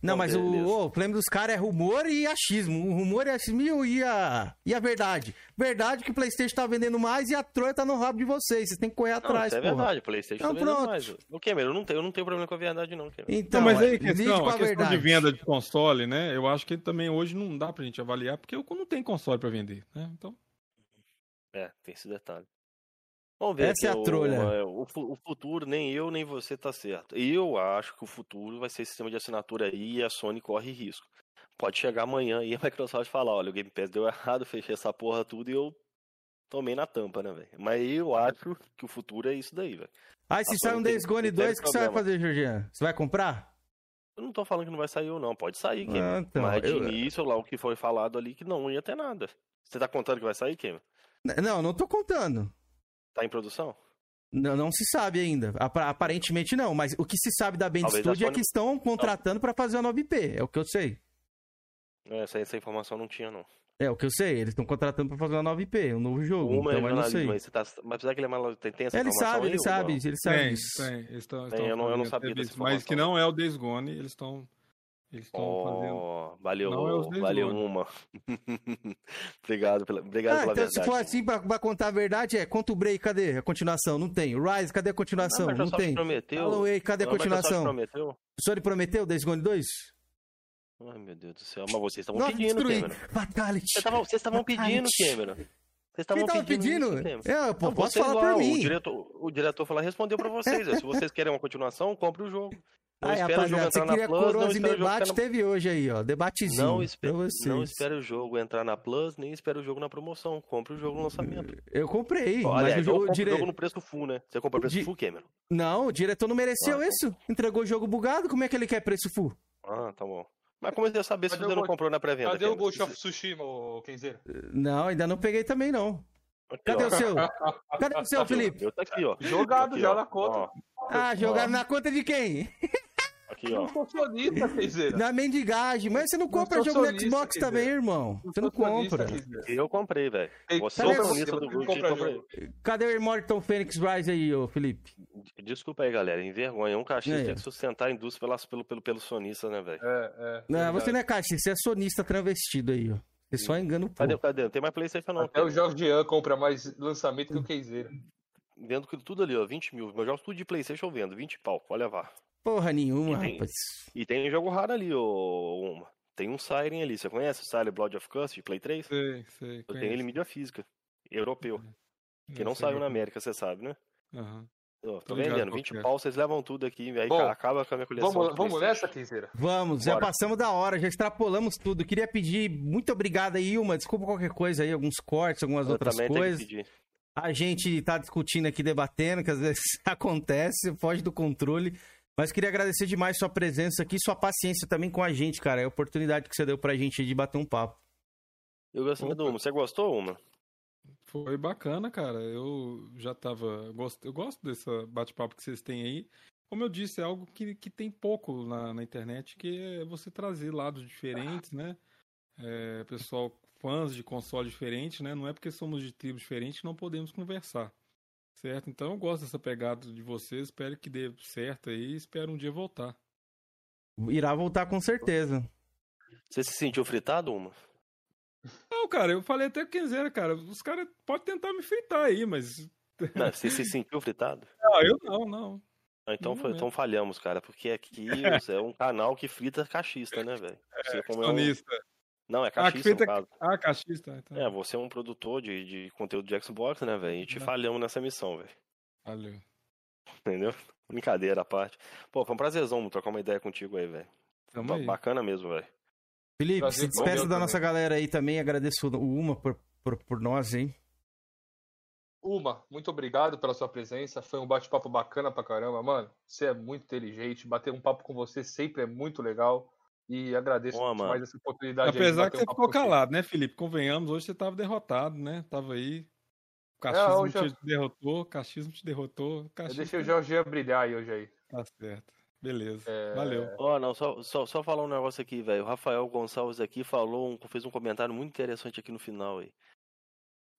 Não, Não, mas o, beleza. o problema dos caras é rumor e achismo. O rumor é achismo e, e a, e a verdade. Verdade que o PlayStation tá vendendo mais e a Troia tá no rabo de vocês. Vocês têm que correr Não, atrás, isso é verdade, o Playstation Então, tá vendendo pronto. mais. O Cameron, eu não tenho, eu não tenho problema com a verdade, não, Cameron. Então, Não, mas aí a questão, a a questão de venda de console, né? Eu acho que também hoje não dá pra gente avaliar, porque eu não tem console pra vender, né? Então. É, tem esse detalhe. Vamos ver Essa é a trolha. é, O, o futuro, nem eu, nem você tá certo. Eu acho que o futuro vai ser sistema de assinatura aí e a Sony corre risco. Pode chegar amanhã e a Microsoft falar, olha, o Game Pass deu errado, fechei essa porra tudo e eu tomei na tampa, né, velho? Mas eu acho que o futuro é isso daí, velho. Aí se A sai um Days Gone tem 2, o que você vai fazer, Georgian? Você vai comprar? Eu não tô falando que não vai sair ou não, pode sair, Kim. Ah, então, Mas de eu- início, lá, o que foi falado ali, que não ia ter nada. Você tá contando que vai sair, Kim? Não, não tô contando. Tá em produção? Não, não se sabe ainda. Apa- Aparentemente não, mas o que se sabe da Band Talvez Studio é Sony- que estão contratando pra fazer a 9P. É o que eu sei. É, Essa, essa informação não tinha, não. É o que eu sei. Eles estão contratando pra fazer uma 9P, um novo jogo. Uma é então eu não sei. você tá... mas será que ele é mal... tem, tem essa Ele informação sabe, aí, ele sabe, não? ele sabe Tem, disso. tem. Eles estão, Tem, estão eu não- eu não fazendo sabia até dessa isso, Mas que não é o Days Gone, eles estão. Eles estão fazendo. Oh, valeu, Não é valeu Gone. uma. obrigado pela, obrigado Ah, pela então se verdade. for assim pra, pra contar a verdade, é conta o Break, cadê a continuação? Não tem. Rise, cadê a continuação? Não Microsoft tem. prometeu. Wake, cadê a a Microsoft continuação? prometeu? O senhor prometeu Days Gone 2? Ai, meu Deus do céu. Mas vocês estavam pedindo, destruí. Cameron. Fatality. Vocês estavam- pedindo. Cameron. Vocês estavam pedindo? pedindo? isso, Cameron. Eu, pô, Não, posso falar lá, por mim. O diretor, o diretor falou, respondeu pra vocês. Se vocês querem uma continuação, compre o jogo. Não Aí, espera o jogo rapaziada, você entrar na queria Plus, não o debate, na... teve hoje aí, ó. Debatezinho. Não, vocês. não espera o jogo entrar na Plus, nem espera o jogo na promoção. Compre o jogo no lançamento. Eu comprei, Olha, mas o eu jogo o dire... jogo no preço full, né? Você compra o preço Di- full, Cameron? Não, o diretor não mereceu Ah, isso. Entregou o jogo bugado, como é que ele quer preço full? Ah, tá bom. Mas como você ia saber se você o não comprou na pré-venda? Cadê o? Ghost of Tsushima, ô Kenzeira? Não, ainda não peguei também, não. Aqui, Cadê ó. o seu? Cadê o seu, Felipe? Eu tá aqui, ó. Jogado Aqui, já ó. na conta. Ó, Ah, jogaram na conta de quem? Aqui, Eu ó. não sou sonista, Kenzeira. Na mendigagem. Mas você não compra jogo no Xbox quer também, irmão. Você não compra. Eu comprei, velho. Você é cadê o sonista do grupo jogo. Cadê o Immortal Phoenix Rise aí, ô Felipe? Desculpa aí, galera. Envergonha. Um cachista aí? tem que sustentar a indústria pelas, pelo, pelo, pelo sonista, né, velho? É, é. Não, você não é caixa, você é sonista travestido aí, ó. Você só engana o Cadê, povo. cadê? Não tem mais Playstation não. Até o. Jorge Ian compra mais lançamento que o Kenzeira. Vendo que tudo ali, ó. 20 mil. Meus jogos tudo de Playstation eu vendo. 20 pau. Pode levar. Porra nenhuma, E tem- rapaz. E tem jogo raro ali, ô uma. Tem um Siren ali. Você conhece o Siren Blood of Curse de Play 3? Sei, sei. Eu tenho conheço. ele em mídia física. Europeu. Que Eu não sei saiu na que é. América, você sabe, né? Aham. Ó, Tô tô vendendo, qual 20 que é. pau, vocês levam tudo aqui, aí Bom, acaba com a minha coleção. Vamos, vamos nessa, Quinzeira? Vamos, já Bora. passamos da hora, já extrapolamos tudo. Queria pedir muito obrigado aí, Ilma. Desculpa qualquer coisa aí, alguns cortes, algumas Eu outras também tenho que coisas. pedir. A gente tá discutindo aqui, debatendo, que às vezes acontece, foge do controle. Mas queria agradecer demais sua presença aqui, sua paciência também com a gente, cara. É a oportunidade que você deu pra gente aí de bater um papo. Eu gostei do Uma. Você gostou, Uma? Foi bacana, cara. Eu já tava. Gosto, eu gosto desse bate-papo que vocês têm aí. Como eu disse, é algo que, que tem pouco na, na internet, que é você trazer lados diferentes, né? É, pessoal, fãs de console diferentes, né? Não é porque somos de tribos diferentes que não podemos conversar. Certo? Então eu gosto dessa pegada de vocês. Espero que dê certo aí. Espero um dia voltar. Irá voltar com certeza. Você se sentiu fritado, Uma? Não, cara, eu falei até que Kenzeira, cara. Os caras podem tentar me fritar aí, mas. Não, você se sentiu fritado? Não, eu não, não. Ah, Então, Não então falhamos, cara, porque aqui é um canal que frita cachista, né, velho? Como é um... Não, é Ah, cachista no frita. caso. Ah, cachista. Então. É, você é um produtor de, de conteúdo de Xbox, né, velho? E te falhamos nessa missão, velho. Valeu. Entendeu? Brincadeira à parte. Pô, foi um prazerzão trocar uma ideia contigo aí, velho. Bacana mesmo, velho. Felipe, Prazer se despeça da também. nossa galera aí também. Agradeço o Uma por, por, por nós, hein? Uma, muito obrigado pela sua presença. Foi um bate-papo bacana pra caramba, mano. Você é muito inteligente. Bater um papo com você sempre é muito legal. E agradeço Boa, mano. essa oportunidade. Apesar que você ficou calado, né, Felipe? Convenhamos, hoje você tava derrotado, né? Tava aí. O cachismo É, eu- te derrotou, o cachismo te derrotou. Eu cachismo... deixei o Jorge brilhar aí hoje aí. Tá certo. Beleza. É, Valeu. Ó, não, só, só, só falar um negócio aqui, velho. O Rafael Gonçalves aqui falou, um- fez um comentário muito interessante aqui no final aí.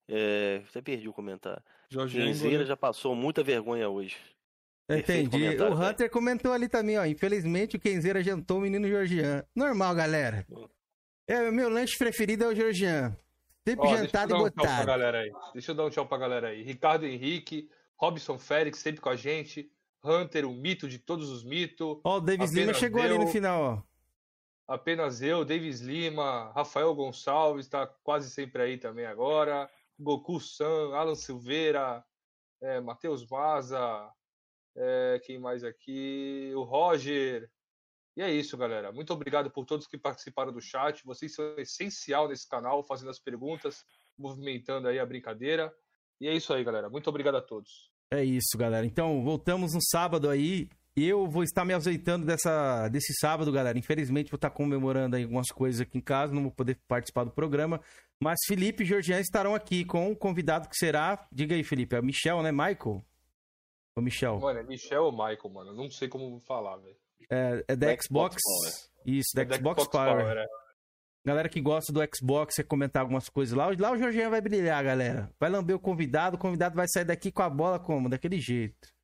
É, até perdi o comentário. Jorginho Kenzeira engoliu. já passou muita vergonha hoje. Entendi. O velho. Hunter comentou ali também, ó. Infelizmente o Kenzeira jantou o menino Georgian. Normal, galera. É, meu lanche preferido é o Georgian. Sempre Ó, deixa eu jantado dar e um tchau pra botado. galera aí. Deixa eu dar um tchau pra galera aí. Ricardo Henrique, Robson Félix, sempre com a gente. Hunter, o mito de todos os mitos. Ó, o Davis Lima chegou ali no final, ó. Apenas eu, Davis Lima, Rafael Gonçalves, tá quase sempre aí também agora. Goku San, Alan Silveira, é, Matheus Maza, é, quem mais aqui? O Roger. E é isso, galera. Muito obrigado por todos que participaram do chat. Vocês são essencial nesse canal, fazendo as perguntas, movimentando aí a brincadeira. E é isso aí, galera. Muito obrigado a todos. É isso, galera. Então, voltamos no sábado aí. Eu vou estar me ausentando dessa, desse sábado, galera. Infelizmente, vou estar comemorando aí algumas coisas aqui em casa, não vou poder participar do programa. Mas Felipe e Georgian estarão aqui com o convidado que será. Diga aí, Felipe. É Michel, né? Michael? Ô, Michel. Mano, é Michel ou Michael, mano? Não sei como falar, velho. É, é da Da Xbox. Xbox Isso, da É da Xbox, Xbox Power. Power, é. Galera que gosta do Xbox, quer comentar algumas coisas lá. Lá o Jorginho vai brilhar, galera. Vai lamber o convidado, o convidado vai sair daqui com a bola como? Daquele jeito.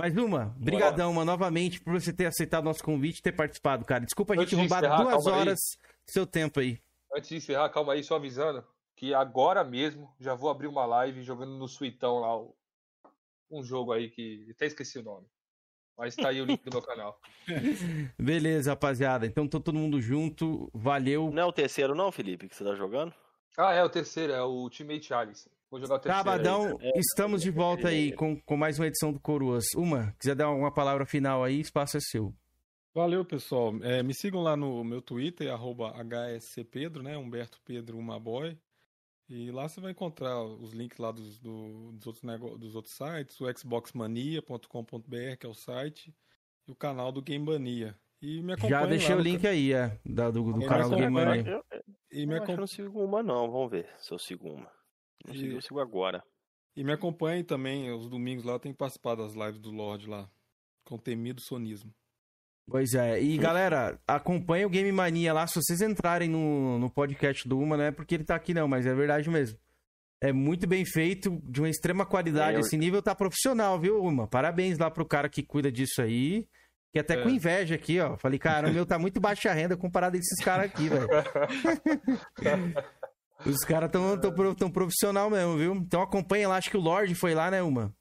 Mas, uma, brigadão, uma, novamente, por você ter aceitado nosso convite e ter participado, cara. Desculpa a gente roubar encerrar, duas horas do seu tempo aí. Antes de encerrar, calma aí, só avisando que agora mesmo já vou abrir uma live jogando no Suitão lá o- um jogo aí que até esqueci o nome. Mas tá aí o link do meu canal. Beleza, rapaziada. Então, tô todo mundo junto. Valeu. Não é o terceiro não, Felipe, que você tá jogando? Ah, é o terceiro, é o Teammate Alice. Vou jogar o terceiro. Sabadão, aí. estamos de volta aí com, com mais uma edição do Coroas. Uma, quiser dar alguma palavra final aí, espaço é seu. Valeu, pessoal. É, me sigam lá no meu Twitter, arroba HSCPedro, né? Humberto Pedro Umaboy. E lá você vai encontrar os links lá dos, do- dos, outros, nego- dos outros sites, o xboxmania.com.br, que é o site, e o canal do Game Mania. E me acompanhe Já deixei lá o link ca- aí, é, da- do, do E canal do me Game. E me Eu acho que eu acompanhe não sigo uma não, vamos ver se eu sigo uma. Não sigo, eu sigo agora. E me acompanhe também, os domingos lá, eu tenho participado das lives do Lorde lá, com temido sonismo. Pois é, e galera, acompanha o Game Mania lá. Se vocês entrarem no, no podcast do Uma, não é porque ele tá aqui, não, mas é verdade mesmo. É muito bem feito, de uma extrema qualidade. É, eu- Esse nível tá profissional, viu, Uma? Parabéns lá pro cara que cuida disso aí. Que até É. com inveja aqui, ó. Falei, cara, o meu tá muito baixa renda comparado a esses caras aqui, velho. Os caras tão, tão, tão profissional mesmo, viu? Então acompanha lá, acho que o Lorde foi lá, né, Uma?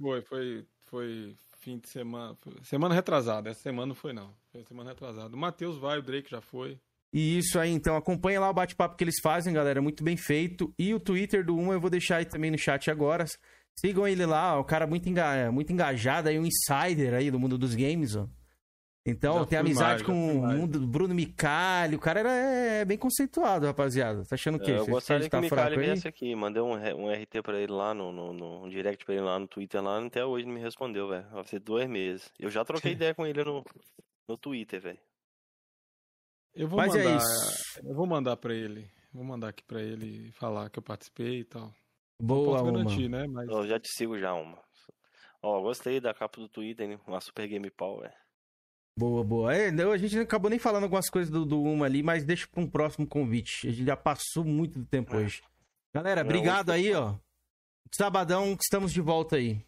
Foi, foi, foi fim de semana. Semana retrasada. Essa semana não foi, não. Foi semana retrasada. O Matheus vai, o Drake já foi. E isso aí, então, acompanha lá o bate-papo que eles fazem, galera, muito bem feito. E o Twitter do Uma eu vou deixar aí também no chat agora. Sigam ele lá, o cara muito, enga... muito engajado aí, um insider aí do mundo dos games, ó. Então, Já tem amizade mais, com o mais. mundo do Bruno Micali, o cara era é, bem conceituado, rapaziada. Tá achando o quê? É, eu Você gostaria que o tá Micali viesse aqui. Mandei um, um RT pra ele lá no, no, no- um direct pra ele lá no Twitter lá, até hoje não me respondeu, velho. Vai ser dois meses. Eu já troquei ideia com ele no, no Twitter, velho. Eu vou Mas é mandar. isso. Eu vou mandar pra ele. Vou mandar aqui pra ele falar que eu participei e tal. Boa, Não posso Uma. garantir, né? Mas Eu já te sigo já, uma. Ó, gostei da capa do Twitter, hein? Uma Super Game Power. Boa, boa. É, a gente não acabou nem falando algumas coisas do, do Uma ali, mas deixa pra um próximo convite. A gente já passou muito do tempo hoje. Galera, obrigado aí, ó. Sabadão, estamos de volta aí.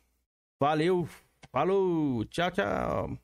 Valeu. Falou. Tchau, tchau.